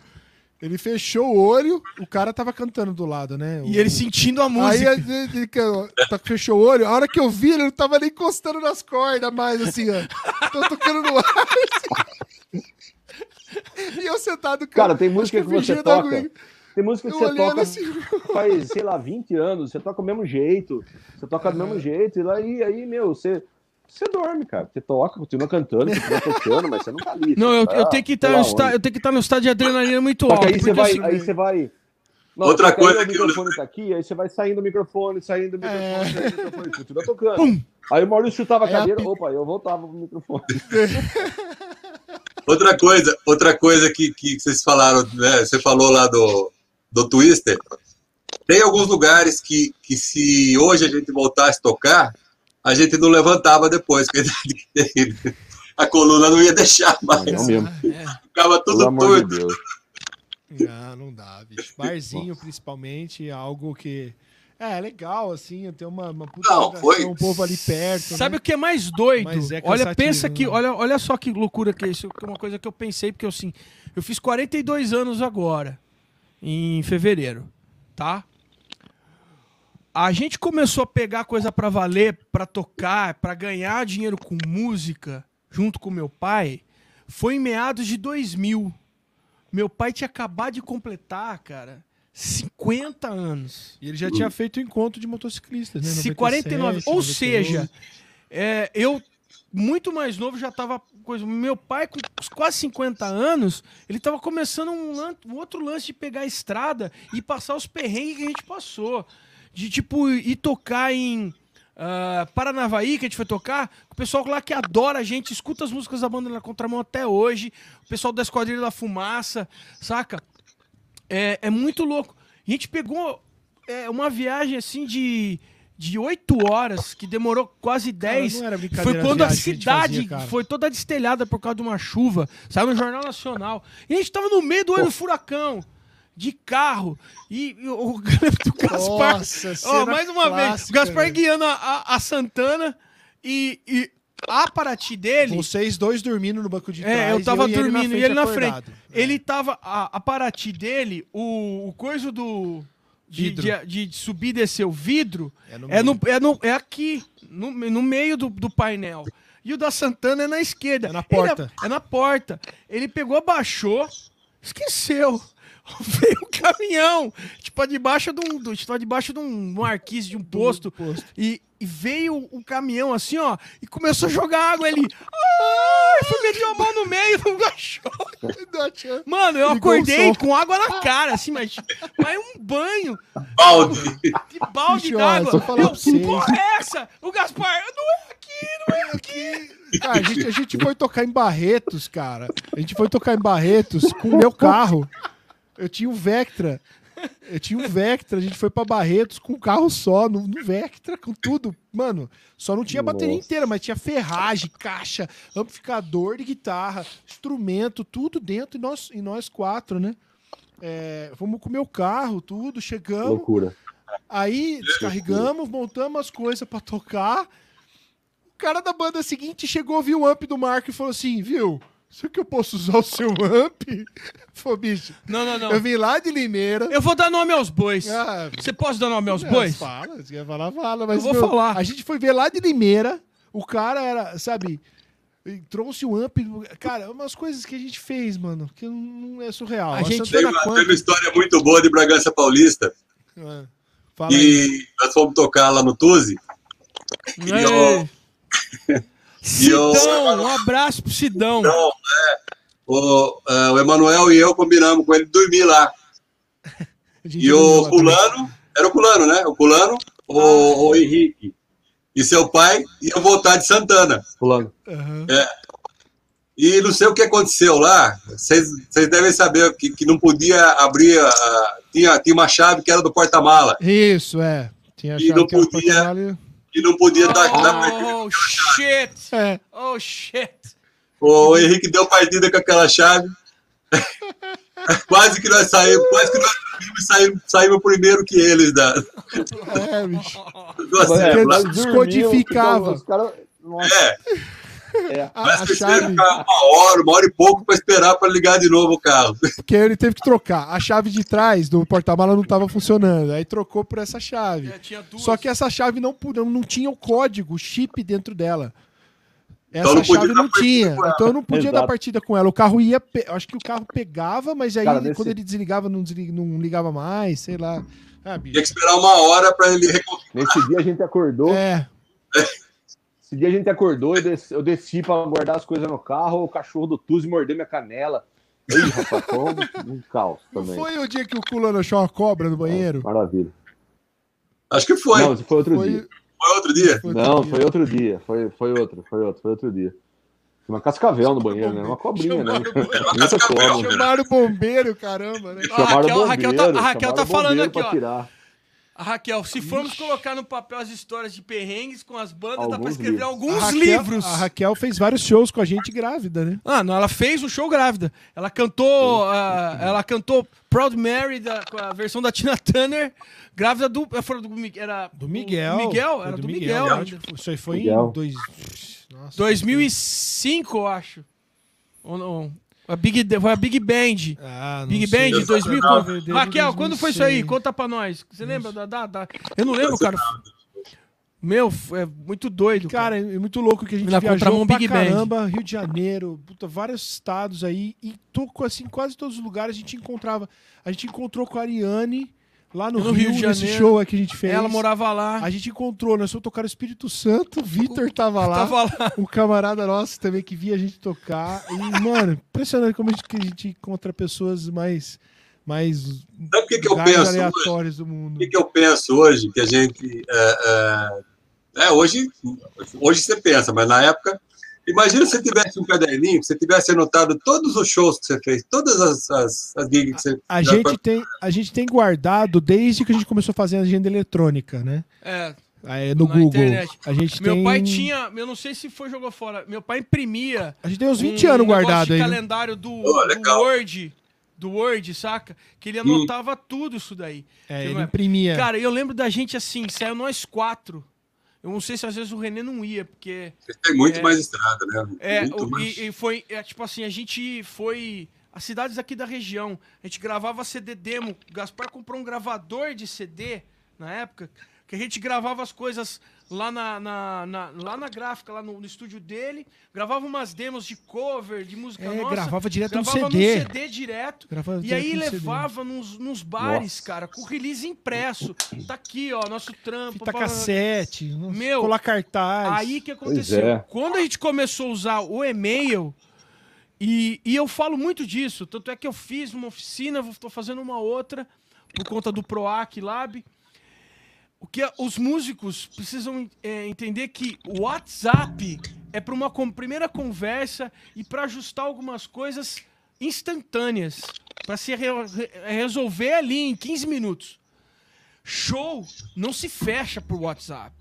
Ele fechou o olho, o cara tava cantando do lado, né? E O- ele sentindo a Aí música. ele, ele, ele tá- fechou o olho, a hora que eu vi, ele não tava nem encostando nas cordas mais, assim, ó. Tô tocando no ar. assim. *laughs* E eu sentado Cara, tem música que você toca. comigo. Tem música que Eu você toca assim, *laughs* faz, sei lá, 20 anos, você toca do mesmo jeito, você toca do mesmo jeito, e aí, aí meu, você, você dorme, cara. Você toca, continua cantando, continua tocando, mas você não tá ali. Não, eu, tá, eu tenho que estar sei no onde. eu tenho que estar no estado de adrenalina muito alto. que aí você vai, assim- aí você vai. Não, Outra só que coisa o que eu- microfone tá aqui, aí você vai saindo do microfone, saindo do microfone, É. saindo do microfone, continua *laughs* tocando. Pum. Aí o Maurício chutava a É a cadeira, opa, eu voltava pro microfone. *laughs* Outra coisa, outra coisa que, que vocês falaram, né? Você falou lá do, do Twister. Tem alguns lugares que, que se hoje a gente voltasse a tocar, a gente não levantava depois, porque *laughs* a coluna não ia deixar mais. Não mesmo. É. Ficava tudo torto. Ah, não dá, bicho. Barzinho, principalmente, é algo que. É, é legal, assim, ter uma, uma puta Não, foi- um povo ali perto. Sabe né? o que é mais doido? Mas é olha, pensa que, né? olha, olha só que loucura que é isso. é Uma coisa que eu pensei, porque assim, eu fiz 42 anos agora, em fevereiro, tá? A gente começou a pegar coisa pra valer, pra tocar, pra ganhar dinheiro com música, junto com meu pai, foi em meados de 2000. Meu pai tinha acabado de completar, cara, 50 anos. E ele já tinha feito o encontro de motociclistas, né? Se 97, 49. Ou 98. seja, é, eu, muito mais novo, já tava. Coisa, meu pai, com quase 50 anos, ele tava começando um, lan- um outro lance de pegar a estrada e passar os perrengues que a gente passou. De tipo ir tocar em ah, Paranavaí, que a gente foi tocar. O pessoal lá que adora a gente, escuta as músicas da banda na contramão até hoje. O pessoal da Esquadrilha da Fumaça, saca? É, é muito louco. A gente pegou é, uma viagem assim de. De oito horas, que demorou quase dez. não era foi brincadeira quando a cidade fazia, foi toda destelhada por causa de uma chuva. Saiu no Jornal Nacional. E a gente tava no meio do olho do furacão. De carro. E, e o, do Gaspar. Nossa, cena mais uma vez, o clássica, Gaspar guiando a, a- Santana e, e a Paraty dele. Vocês dois dormindo no banco de trás. É, eu tava e ele dormindo e ele na frente. acordado. É. Ele tava. A, a Paraty dele, o, o coiso do. De, de, de subir e descer o vidro É no é, no, é, no, é aqui, no, no meio do, do painel. E o da Santana é na esquerda. É na Ele porta. é, na porta. Ele pegou, abaixou, esqueceu. *laughs* Veio um caminhão, tipo, debaixo de um, do, tipo, debaixo de um, de um arquise de um posto. posto. E, e veio um caminhão assim, ó, e começou a jogar água ali. Ai, foi meteu a mão no meio do cachorro. *laughs* Mano, eu acordei com água na cara, assim, mas, mas um banho Balde. de balde d'água. Eu, vocês. porra é essa? O Gaspar, não é aqui, não é aqui. Cara, *laughs* a gente, a gente foi tocar em Barretos, cara. A gente foi tocar em Barretos com o meu carro. Eu tinha um Vectra. Eu tinha um Vectra, a gente foi pra Barretos com um carro só, no, no Vectra, com tudo. Mano, só não tinha bateria Nossa. inteira, mas tinha ferragem, caixa, amplificador de guitarra, instrumento, tudo dentro, e nós, e nós quatro, né? É, fomos com o meu carro, tudo, chegamos. Loucura. Aí descarregamos, montamos as coisas pra tocar. O cara da banda seguinte chegou, viu o amp do Marco e falou assim: Viu, será que eu posso usar o seu amp? *laughs* Falou, bicho, Não, não, não. eu vim lá de Limeira. Eu vou dar nome aos bois. Ah, Você pode dar nome aos é, bois? Fala, se quer falar, fala. Mas, Eu vou falar. A gente foi ver lá de Limeira. O cara era, sabe, e trouxe o amp. Cara, umas coisas que a gente fez, mano, que não, é surreal. A gente- Teve Santana uma, teve uma história muito boa de Bragança Paulista. Ah, Fala aí. E nós fomos tocar lá no Tuzi. E eu- *laughs* Sidão, um abraço pro Sidão. Então, é, o, é, o Emanuel e eu combinamos com ele dormir lá. *laughs* E o. Culano, era o Culano, né? O Culano, o, o Henrique e seu pai iam voltar de Santana. Fulano. Aham. E não sei o que aconteceu lá. Vocês devem saber que, que não podia abrir. a- tinha, tinha uma chave que era do porta-mala. Isso, é. Tinha E não que era podia-. E não podia dar. dar Oh, shit. É. Oh, shit. O Henrique deu partida com aquela chave. *laughs* quase que nós saímos, quase que nós saímos, saímos, saímos primeiro que eles da, É, bicho. lá. nós- descodificava. Os caras. Nossa, É, é. A, mas a chave, ficar uma hora, uma hora e pouco para esperar para ligar de novo o carro. porque ele teve que trocar. A chave de trás do porta-mala não estava funcionando. Aí trocou por essa chave. É, tinha duas. Só que essa chave não, não, não tinha o código, o chip dentro dela. Essa Então não podia chave dar não tinha. Então eu não podia dar Exato. partida com ela. O carro ia. pe- eu Acho que o carro pegava, mas aí Cara, nesse- quando ele desligava, não, deslig- não ligava mais, sei lá. Ah. Tinha que esperar uma hora para ele reconstruir. Nesse dia a gente acordou. É, *laughs* Esse dia a gente acordou, eu desci, eu desci pra guardar as coisas no carro, o cachorro do Tuzi mordeu minha canela. Ih, rapaz, foi um, um caos não também. foi o dia que o Culano achou uma cobra no banheiro? Maravilha. Acho que foi. Não, foi outro Foi, dia. Foi outro dia. foi Não, foi outro dia. Foi, foi outro, foi outro, foi outro dia. Uma cascavel no banheiro, né? Uma cobrinha, né? Chamaram uma *laughs* Muita cobra. Chamaram o bombeiro, caramba, né? Ah, Chamaram Raquel- Raquel bombeiro, tá- a Raquel tá falando aqui, ó. tirar. A Raquel, se formos colocar no papel as histórias de perrengues com as bandas, dá pra Alguns escrever livros. alguns a Raquel, livros. A Raquel fez vários shows com a gente grávida, né? Ah, não, ela fez o show grávida. Ela cantou, ah, ela cantou Proud Mary da, com a versão da Tina Turner, grávida do, eh, era Do Miguel. do Miguel, Foi era do, Miguel. que Isso aí foi Miguel. em dois... Nossa, 2005, eu acho. Ou não? A Big, foi a Big Band. Ah, Big sei. Band, 2000. Tava dele em Raquel, quando foi isso aí? 2006. Conta pra nós. Você lembra da data? Eu não lembro, cara. Meu, é muito doido. Cara, Cara, é muito louco que a gente Na viajou pra Big Band. caramba, Rio de Janeiro, puta, vários estados aí, e tocou assim, quase todos os lugares a gente encontrava. A gente encontrou com a Ariane lá no, No Rio, Rio de nesse Janeiro. show que a gente fez. ela morava lá. A gente encontrou, nós fomos tocar o Espírito Santo, o Vitor tava lá. Tava lá. Um camarada nosso também que via a gente tocar. E, mano, impressionante como a gente, que a gente encontra pessoas mais, mais Sabe o que, que eu penso? hoje? aleatórios do O mundo. que, que eu penso hoje? Que a gente. É, é, é, hoje, hoje você pensa, mas na época. Imagina se você tivesse um caderninho, se você tivesse anotado todos os shows que você fez, todas as, as, as gigs que você A gente, tem, a gente tem guardado desde que a gente começou a fazer a agenda eletrônica, né? É, Aí, no Na Google. internet. A gente meu tem... pai tinha, eu não sei se foi jogou fora, meu pai imprimia A gente tem uns 20 um anos guardado aí. né? calendário do, Oh, do. Word, do Word, saca? Que ele anotava tudo isso daí. É, ele uma- imprimia. Cara, eu lembro da gente assim, saiu nós quatro. Eu não sei se às vezes o René não ia, porque tem muito É. mais estrada, né? é, o- mais. e, e foi, é, tipo assim, a gente foi. As cidades aqui da região, a gente gravava CD demo. O Gaspar comprou um gravador de CD na época, que a gente gravava as coisas lá na, na- na- lá na gráfica, lá no, no estúdio dele. Gravava umas demos de cover, de música É, nossa. gravava direto no gravava CD. num CD direto. Gravava E aí no CD. levava nos, nos bares, Nossa. cara, com release impresso. Tá aqui, ó, nosso trampo. Fita pá, cassete, Meu, colar cartaz. Aí que aconteceu? é. Quando a gente começou a usar o e-mail, e, e eu falo muito disso, tanto é que eu fiz uma oficina, estou fazendo uma outra, por conta do PROAC Lab. O que a- os músicos precisam é, entender que o WhatsApp é para uma primeira conversa e para ajustar algumas coisas instantâneas, para se re- re- resolver ali em 15 minutos. Show não se fecha por WhatsApp.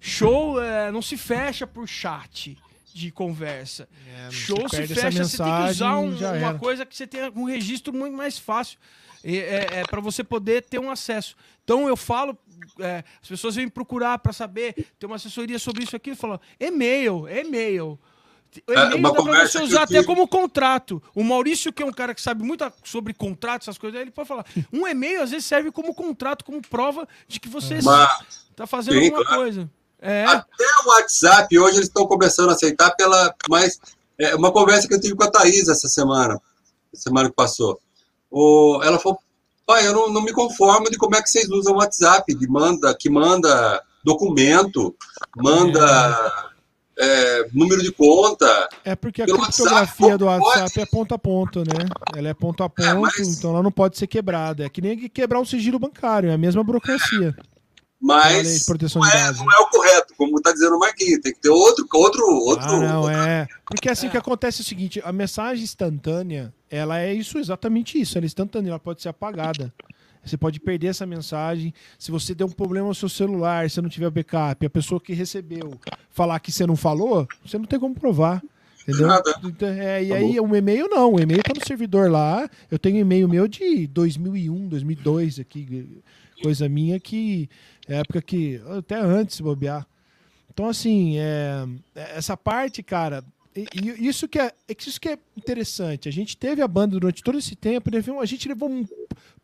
Show é, não se fecha por chat de conversa. É, Show se fecha, você tem que usar um- uma coisa que você tenha um registro muito mais fácil. É, é, é para você poder ter um acesso. Então eu falo, é, as pessoas vêm procurar para saber, ter uma assessoria sobre isso aqui, falam, e-mail, e-mail. É, e-mail uma dá para você usar até como contrato. O Maurício, que é um cara que sabe muito sobre contratos, essas coisas, ele pode falar. Um e-mail às vezes serve como contrato, como prova de que você está fazendo Sim, alguma claro. coisa. É. até o WhatsApp hoje eles estão começando a aceitar pela. Mas é, uma conversa que eu tive com a Thaís essa semana, semana que passou. Ela falou: pai, eu não, não me conformo de como é que vocês usam o WhatsApp, de manda, que manda documento, manda é, número de conta. É porque a criptografia WhatsApp, do WhatsApp é ponto a ponto, né? Ela é ponto a ponto, É, mas- então ela não pode ser quebrada. É que nem quebrar um sigilo bancário, é a mesma burocracia. De Mas não é, dados. não é o correto, como está dizendo o Marquinhos. Tem que ter outro. outro, outro Ah, não, é. Porque assim, o que acontece é o seguinte, a mensagem instantânea, ela é isso, exatamente isso. Ela é instantânea, ela pode ser apagada. Você pode perder essa mensagem. Se você der um problema no seu celular, se não tiver backup, a pessoa que recebeu falar que você não falou, você não tem como provar. Entendeu? Nada. Então, é, e aí, um e-mail não. O e-mail tá no servidor lá. Eu tenho e-mail meu de 2001, 2002 aqui. Coisa minha que. É época que. Até antes, se bobear. Então, assim, é, essa parte, cara. E, e isso, que é, é isso que é interessante. A gente teve a banda durante todo esse tempo, levou- a gente levou um-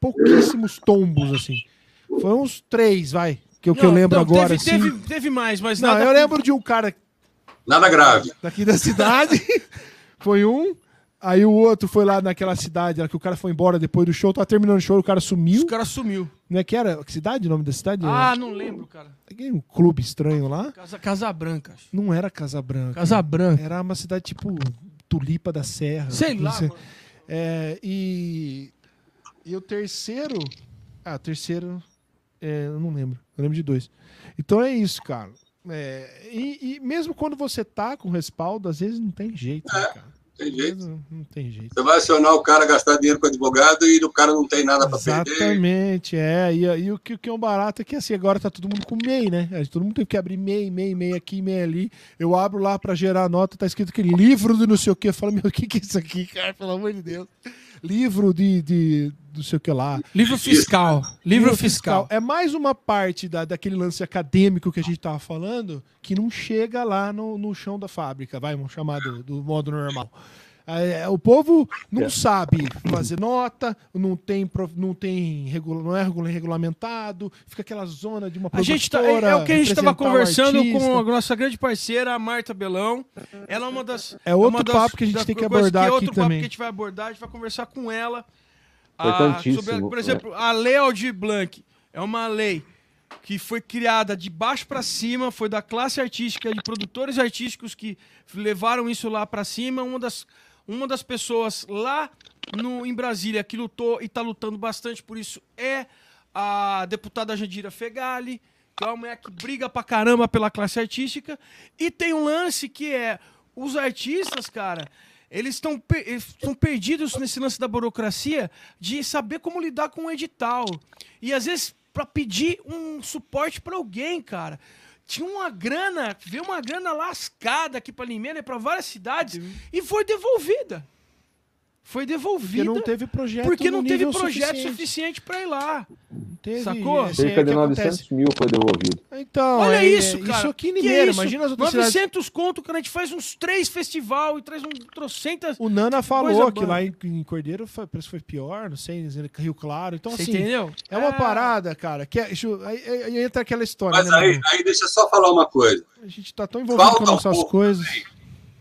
pouquíssimos tombos, assim. Foi uns três, vai. Que, o que eu lembro não, agora, teve, assim. teve, teve mais, mas Não, nada. eu lembro de um cara Nada grave. daqui da cidade. *laughs* foi um. Aí o outro foi lá naquela cidade, que o cara foi embora depois do show. Tava terminando o show, o cara sumiu. caras sumiu. Não é que era? Que cidade? O nome da cidade? Ah, não lembro, cara. É um clube estranho lá. Casa, Casa Branca. acho. Não era Casa Branca. Casa Branca. Era uma cidade tipo Tulipa da Serra. Sei lá, sei. mano. É, e, e o terceiro. Ah, o terceiro. é, eu não lembro. Eu lembro de dois. Então é isso, cara. É, e, e mesmo quando você tá com respaldo, às vezes não tem jeito, né, cara? Tem jeito. Não, não tem jeito. Você vai acionar o cara, gastar dinheiro com advogado e o cara não tem nada para perder. Exatamente, é. E, e o, que, o que é um barato é que assim, agora tá todo mundo com MEI, né? Todo mundo tem que abrir MEI, MEI, MEI aqui, MEI ali. Eu abro lá pra gerar nota, tá escrito aquele livro do não sei o que. Eu falo, meu, o que, que é isso aqui, cara? Pelo amor de Deus. Livro de, de não sei o que lá. Livro fiscal. Livro fiscal. É mais uma parte da, daquele lance acadêmico que a gente tava falando que não chega lá no, no chão da fábrica, vai, vamos chamar do, do modo normal. É, o povo não É. sabe fazer nota, não tem, pro- não tem regula, não é regula- regulamentado, fica aquela zona de uma A gente tá, é, é o que a gente estava conversando artista. com a nossa grande parceira, a Marta Belão. Ela é uma das. É outro uma das- papo que a gente das tem que abordar é aqui outro papo também. que a gente vai abordar, a gente vai conversar com ela. Importantíssimo, sobre, por exemplo, a Lei Aldir Blanc é uma lei que foi criada de baixo para cima, foi da classe artística, de produtores artísticos que levaram isso lá para cima. Uma das, Uma das pessoas lá no, em Brasília que lutou e está lutando bastante por isso é a deputada Jandira Fegali, que é uma mulher que briga pra caramba pela classe artística. E tem um lance que é os artistas, cara, eles estão per perdidos nesse lance da burocracia de saber como lidar com o edital. E às vezes para pedir um suporte para alguém, cara. Tinha uma grana, veio uma grana lascada aqui para Limeira e para várias cidades e foi devolvida. Foi devolvida. Porque não teve projeto Porque não teve projeto suficiente. suficiente para ir lá. Teve, Sacou? assim, é Cerca de que 900 acontece. mil foi devolvido. Então, Olha é- isso, é- cara. Isso aqui em Limeira, isso? imagina as outras cidades. 900 conto, cara, a gente faz uns três festival e traz um trocentas. O Nana falou que boa. lá em, em Cordeiro foi, parece que foi pior, não sei, Rio Claro. Então, Você assim, entendeu? é uma Ah, parada, cara, que é, aí, aí- entra aquela história, Mas né, aí, aí deixa eu só falar uma coisa. A gente tá tão envolvido Falta com um nossas pouco coisas.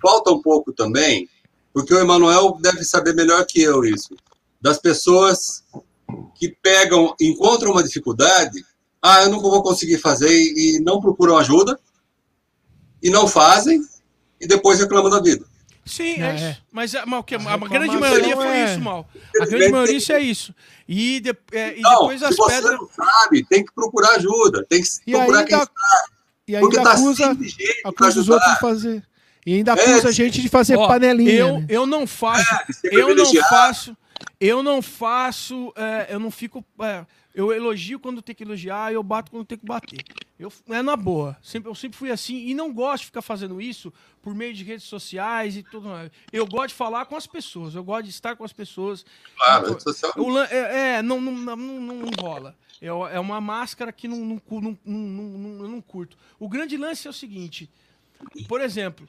Falta um pouco também, porque o Emanuel deve saber melhor que eu isso, das pessoas que pegam, encontram uma dificuldade, ah, eu não vou conseguir fazer e não procuram ajuda, e não fazem, e depois reclamam da vida. Sim, é, É, isso. é. Mas, mas que? A, A grande maioria foi é- isso, mal. A grande maioria isso é isso. E, de- é, e Não, depois se as você pedras. não sabe, tem que procurar ajuda, tem que E procurar ainda, quem sabe, e porque ainda tá acusa, acusa os outros de fazer. E ainda É, acusa a gente de fazer Ó, panelinha. eu, né? eu não faço. ser eu não faço. Eu não faço. é, eu não fico. é, eu elogio quando tem que elogiar e eu bato quando tem que bater. Eu, é na boa. Sempre, eu sempre fui assim e não gosto de ficar fazendo isso por meio de redes sociais e tudo mais. Eu gosto de falar com as pessoas. Eu gosto de estar com as pessoas. Claro, Então, lan- é, é, não, não, não, não, não rola. É, é uma máscara que não, não, não, não, não, não- eu não curto. O grande lance é o seguinte: por exemplo,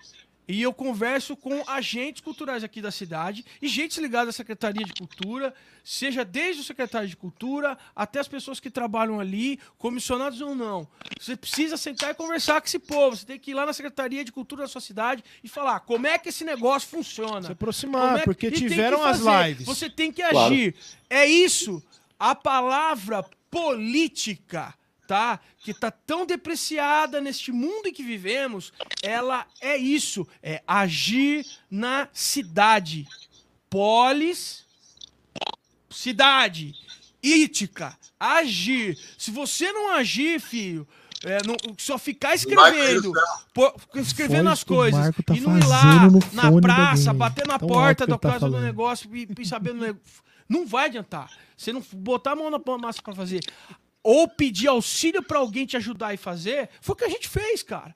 e eu converso com agentes culturais aqui da cidade e gente ligada à Secretaria de Cultura, seja desde o secretário de Cultura até as pessoas que trabalham ali, comissionados ou não. Você precisa sentar e conversar com esse povo. Você tem que ir lá na Secretaria de Cultura da sua cidade e falar como é que esse negócio funciona. Se aproximar, é que- porque e tiveram as lives. Você tem que Claro. agir. É isso. A palavra política, tá? Que tá tão depreciada neste mundo em que vivemos, ela é isso. É agir na cidade. Polis, cidade. Ítica, agir. Se você não agir, filho, é, não- só ficar escrevendo, pô, escrevendo as coisas tá e não ir lá na praça, gente. bater na Tão porta da ele tá casa do negócio e, e sabendo. Não vai adiantar. Você não botar a mão na massa pra fazer. Ou pedir auxílio pra alguém te ajudar e fazer, foi o que a gente fez, cara.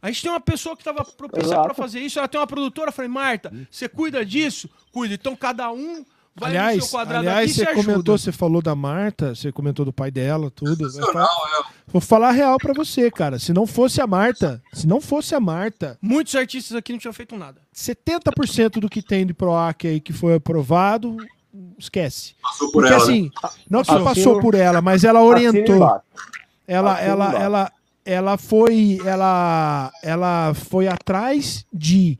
A gente tem uma pessoa que tava propícia Exato. pra fazer isso, ela tem uma produtora, eu falei, Marta, você cuida disso? Cuida. Então cada um vai no Aliás, seu quadrado aliás aqui e você comentou, você falou da Marta, você comentou do pai dela, tudo. Eu Sensacional, falo- é. Vou falar a real pra você, cara. Se não fosse a Marta, se não fosse a Marta, Muitos artistas aqui não tinham feito nada. 70% do que tem de PROAC aí que foi aprovado, esquece. Passou por Porque ela. né? assim, não que passou por ela, mas ela orientou. Ela, ela, ela, ela foi, ela, ela foi atrás de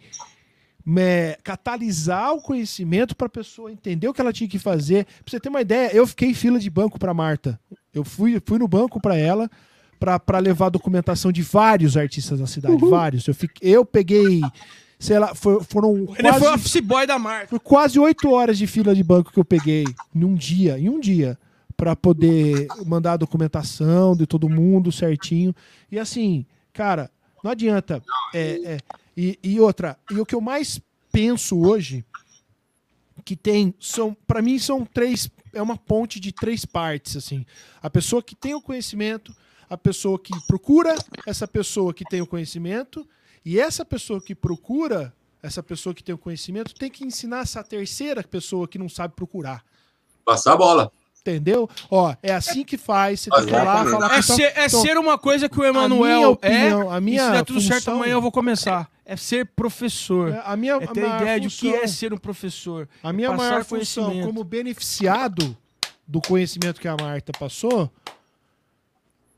me, catalisar o conhecimento para a pessoa entender o que ela tinha que fazer. Pra você ter uma ideia, eu fiquei em fila de banco para Marta. Eu fui, fui no banco para ela para levar documentação de vários artistas da cidade, vários. Eu, fiquei, eu peguei, sei lá, foi- foram Ele foi o quase, office boy da marca. foi quase oito horas de fila de banco que eu peguei em um dia, em um dia, para poder mandar a documentação de todo mundo certinho. E assim, cara, não adianta. É, é, e, e outra, e o que eu mais penso hoje que tem são, para mim são três, é uma ponte de três partes assim. A pessoa que tem o conhecimento, a pessoa que procura, essa pessoa que tem o conhecimento e essa pessoa que procura, essa pessoa que tem o conhecimento tem que ensinar essa terceira pessoa que não sabe procurar. Passar a bola. Entendeu? Ó, é assim que faz. Você tem que lá falar É, ser, é Então, ser uma coisa que o a Emanuel opinião, é. a minha se der tudo certo função- amanhã eu vou começar. É ser professor. É, a minha, É a ter maior ideia de o que função- é ser um professor. A minha passar maior função como beneficiado do conhecimento que a Marta passou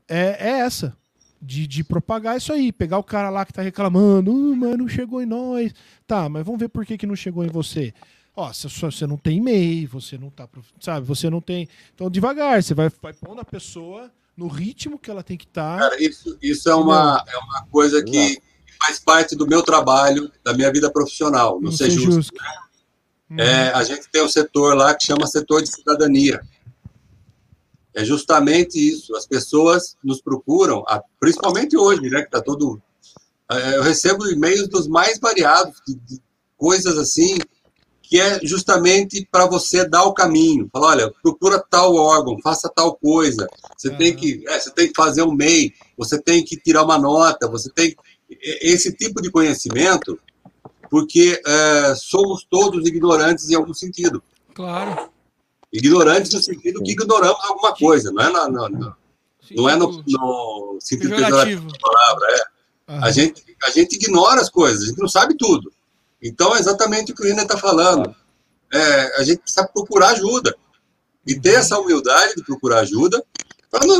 é, é essa. De, de propagar isso aí. Pegar o cara lá que tá reclamando, uh, mas não chegou em nós. Tá, mas vamos ver por que, que não chegou em você. Ó, se você não tem e-mail, você não tá. Sabe, você não tem. Então, devagar, você vai, vai pondo a pessoa no ritmo que ela tem que tá. estar. Cara, isso, isso é, uma, é uma coisa que faz parte do meu trabalho, da minha vida profissional. Não, não ser ser justo. justo. é, a gente tem um setor lá que chama setor de cidadania. É justamente isso. As pessoas nos procuram, principalmente hoje, né, que está todo. é, Eu recebo e-mails dos mais variados, de, coisas assim, que é justamente para você dar o caminho. Falar, olha, procura tal órgão, faça tal coisa. Você tem que, é, você tem que fazer um MEI, você tem que tirar uma nota, você tem esse tipo de conhecimento, porque é, somos todos ignorantes em algum sentido. Claro. Ignorantes no sentido que ignoramos alguma coisa, não é no, no, no não é no, no sentido pejorativo da palavra, é. Uhum. A, gente, a gente ignora as coisas, a gente não sabe tudo. Então, é exatamente o que o Ina está falando. É, a gente precisa procurar ajuda. E ter essa humildade de procurar ajuda.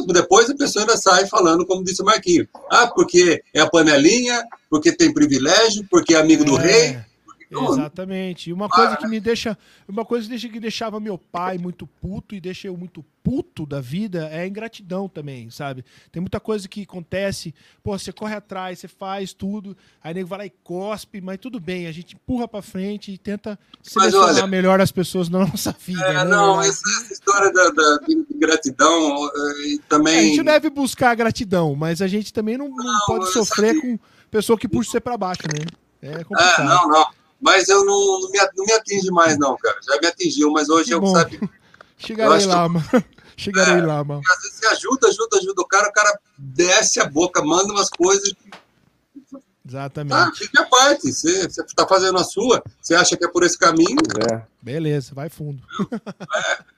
Depois a pessoa ainda sai falando, como disse o Marquinho. Ah, porque é a panelinha, porque tem privilégio, porque é amigo é. do rei. Exatamente. E uma coisa que me deixa. Uma coisa que, deixa, que deixava meu pai muito puto e deixa eu muito puto da vida é a ingratidão também, sabe? Tem muita coisa que acontece, pô, você corre atrás, você faz tudo, aí nego vai lá e cospe, mas tudo bem, a gente empurra pra frente e tenta selecionar olha, melhor as pessoas na nossa vida. É, né? não, essa, essa, história da, da ingratidão eh, também. É, a gente deve buscar a gratidão, mas a gente também não, não, não pode sofrer com pessoa que puxa você pra baixo, né? É complicado. É, não, não. Mas eu não, não, me, não me atinge mais, não, cara. Já me atingiu, mas hoje que eu, bom. sabe. *laughs* Chegarei lá, que... mano. *laughs* Chegarei é, lá, mano. Às vezes você ajuda, ajuda, ajuda o cara, o cara desce a boca, manda umas coisas. Exatamente. Ah, fica a parte. Você, você tá fazendo a sua, você acha que é por esse caminho. É. Beleza, vai fundo. É. *laughs*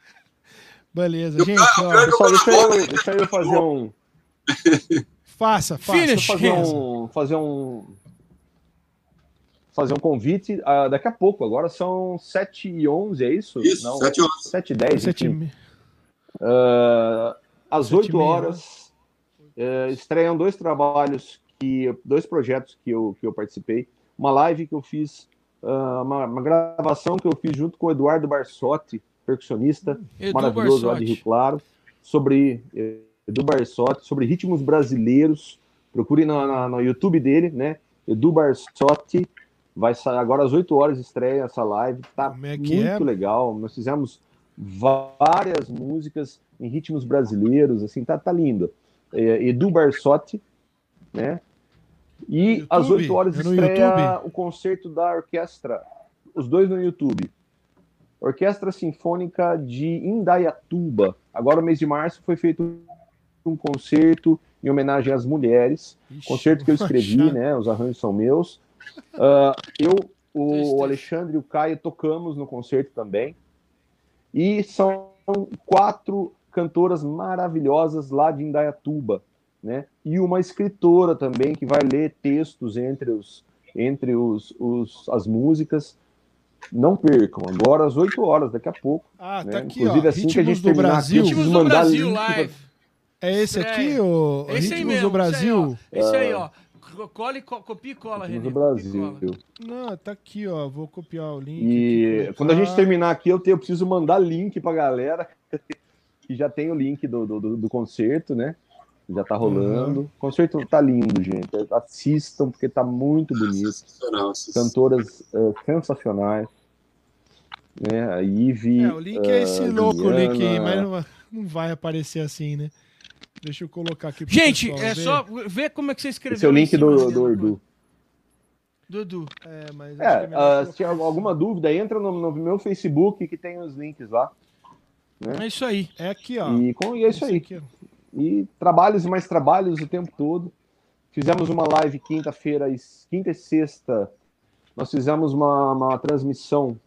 Beleza, gente. Cara, ó, pessoal, deixa, eu, deixa eu fazer um. Faça, faça. Finish. Fazer um, fazer um fazer um convite uh, daqui a pouco. Agora são 7 e 11 é isso? Isso, Não, 7 e 11. 7 e 10, 7 enfim. Uh, às 7 8 horas, uh, estreiam dois trabalhos, que, dois projetos que eu, que eu participei. Uma live que eu fiz, uh, uma, uma, gravação que eu fiz junto com o Eduardo Barsotti, percussionista Edu maravilhoso Barsotti. lá de Rio Claro, sobre Edu Barsotti, sobre ritmos brasileiros. Procure no, no YouTube dele, né? Edu Barsotti, Vai sair agora às 8 horas estreia essa live. Tá é muito é? legal. Nós fizemos várias músicas em ritmos brasileiros, assim, tá, tá lindo. É, Edu Barsotti, né? E YouTube? às 8 horas é estreia o concerto da orquestra, os dois no YouTube. Orquestra Sinfônica de Indaiatuba. Agora, no mês de março, foi feito um concerto em homenagem às mulheres. Ixi, concerto que eu *laughs* escrevi, né? Os arranjos são meus. Uh, eu, o Alexandre e o Caio tocamos no concerto também. E são quatro cantoras maravilhosas lá de Indaiatuba, né? E uma escritora também que vai ler textos entre os entre os, os as músicas. Não percam, agora às 8 horas, daqui a pouco. Ah, né? tá aqui, Inclusive, ó, assim Ritmos que a gente do Brasil. Ritmos do Brasil Live. É esse aqui, o esse Ritmos mesmo, do Brasil? Esse aí, ó. Cola co copia e cola, René. No Brasil. Não, tá aqui, ó. Vou copiar o link. E aqui, quando a gente terminar aqui, eu, tenho, eu preciso mandar link pra galera *laughs* que já tem o link do, do, do concerto, né? Já tá rolando. Uhum. O concerto tá lindo, gente. Assistam, porque tá muito bonito. Sensacional. Cantoras uh, sensacionais. Né? A Ivy. É, o link uh, é esse louco link aí, mas não vai aparecer assim, né? Deixa eu colocar aqui. Gente, é ver. só ver como é que você escreveu. Esse é o link do, do Edu. Dudu. É, mas é, uh, se tiver alguma dúvida, entra no, no, meu Facebook que tem os links lá. Né? É isso aí. É aqui, ó. E, com, e é isso aí. Aqui, e trabalhos e mais trabalhos o tempo todo. Fizemos uma live quinta-feira, quinta e sexta. Nós fizemos uma, uma transmissão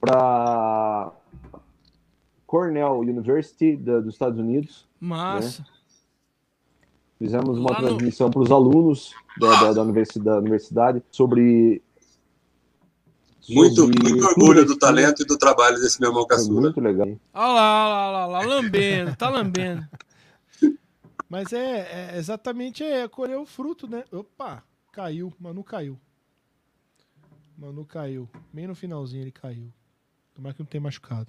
para Cornell University da, dos Estados Unidos. Massa. Né? Fizemos uma Lá transmissão no... para os alunos da, da, da, universidade, da, universidade, sobre. Muito, sobre muito orgulho do talento e do trabalho desse meu irmão caçula. Muito legal. Olha lá, olha lá, olha lá, lambendo, tá lambendo. Mas é, é exatamente é colher o fruto, né? Opa, caiu, Manu caiu. Manu caiu. Bem no finalzinho ele caiu. Tomara que não tenha machucado.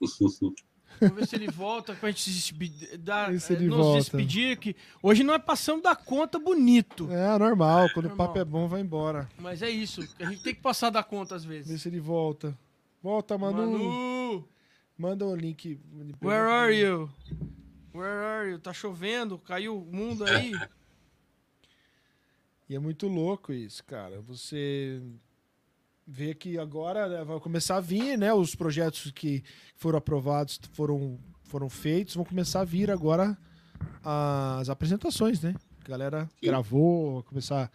*laughs* Vamos ver se ele volta pra gente se despedir, dar, se eh, ele nos volta. despedir. Que hoje nós passamos da conta bonito. É, normal. Quando Normal. o papo é bom, vai embora. Mas é isso. A gente tem que passar da conta às Vê vezes. se ele volta. Volta, Manu. Manu, Manda o link. where are you? Where are you? Tá chovendo, caiu o mundo aí. E é muito louco isso, cara. Você vê que agora né, vai começar a vir, né? Os projetos que foram aprovados, foram, foram feitos, vão começar a vir agora as apresentações, né? A galera Sim. gravou, vai começar.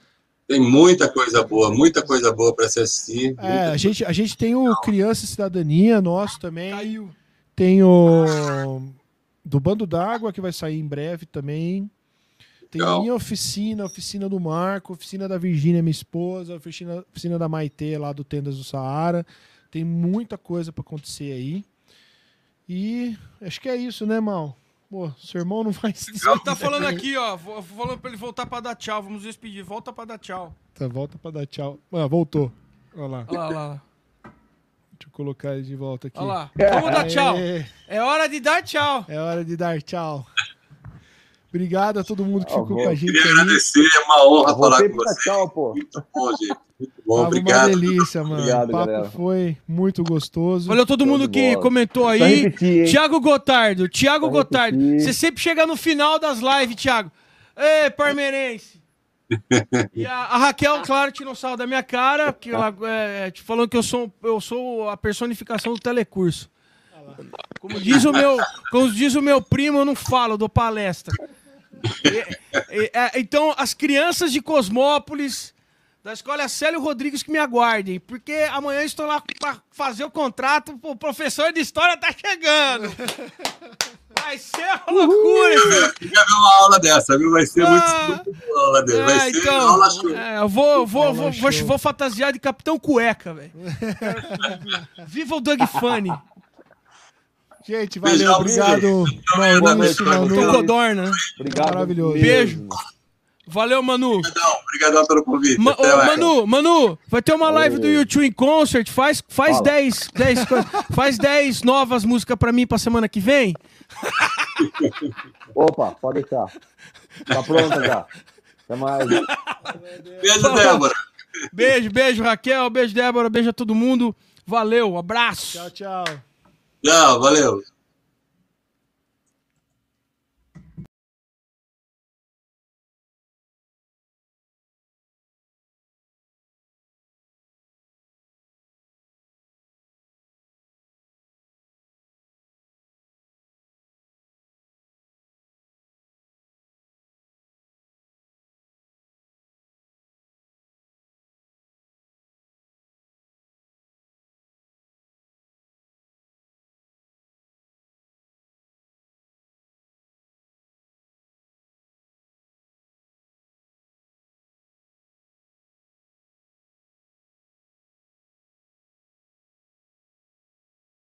Tem muita coisa boa, muita coisa boa para se assistir. É, a gente, a gente tem o Criança e Cidadania, nosso também. Caiu. Tem o do Bando d'Água, que vai sair em breve também. Tem a Legal. minha oficina, a oficina do Marco, a oficina da Virgínia, minha esposa, a oficina, oficina da Maitê, lá do Tendas do Saara. Tem muita coisa pra acontecer aí. E acho que é isso, né, Mal? Pô, seu irmão não vai se Ele tá falando aqui, ó. Falando pra ele voltar pra dar tchau. Vamos despedir. Volta pra dar tchau. Tá, volta pra dar tchau. Ah, voltou. Olha lá. Olha lá, olha lá. Deixa eu colocar ele de volta aqui. Olha lá. Vamos dar tchau. É hora de dar tchau. é hora de dar tchau. Obrigado a todo mundo que Ah, ficou bom. com a gente Queria aí. agradecer, é uma honra falar com você. tchau, pô. Muito bom, gente. Muito *laughs* bom, Tava obrigado. uma delícia, mano. Obrigado, o papo galera. foi muito gostoso. Valeu todo mundo que comentou aí. repetir? Tiago Gotardo, Tiago Só Gotardo. repetir. Você sempre chega no final das lives, Tiago. Ê, parmeirense. *laughs* E a, a Raquel, claro, tirou sarro da minha cara, que ela é, te falando que eu sou, eu sou a personificação do telecurso. Como diz o meu, como diz o meu primo, eu não falo, eu dou palestra. E- e- é, então, as crianças de Cosmópolis, da escola Célio Rodrigues, que me aguardem, porque amanhã eu estou lá para fazer o contrato, o professor de história tá chegando. Vai ser uma loucura, isso. Queria ver uma aula dessa, viu? Vai ser muito, Ah. muito a aula dele. Vai É, ser então, aula show. é, eu vou, vou, vou, vou fantasiar de Capitão Cueca, velho. *laughs* Viva o Doug Funny. Gente, valeu. Beijão, Obrigado, Maurício, Manu. Codorna. né? Obrigado. Maravilhoso. Beijo. Valeu, Manu. Obrigadão, obrigadão pelo convite. Ma- Até. Manu, Manu, vai ter uma live do YouTube em concert. Faz, faz Fala. 10, 10, co- *laughs* faz 10 novas músicas pra mim pra semana que vem. Opa, pode deixar. Tá pronta já. Até mais. Beijo, Débora. Beijo, beijo, Raquel. Beijo, Débora. Beijo a todo mundo. Valeu, abraço. Tchau, tchau. Tchau, valeu.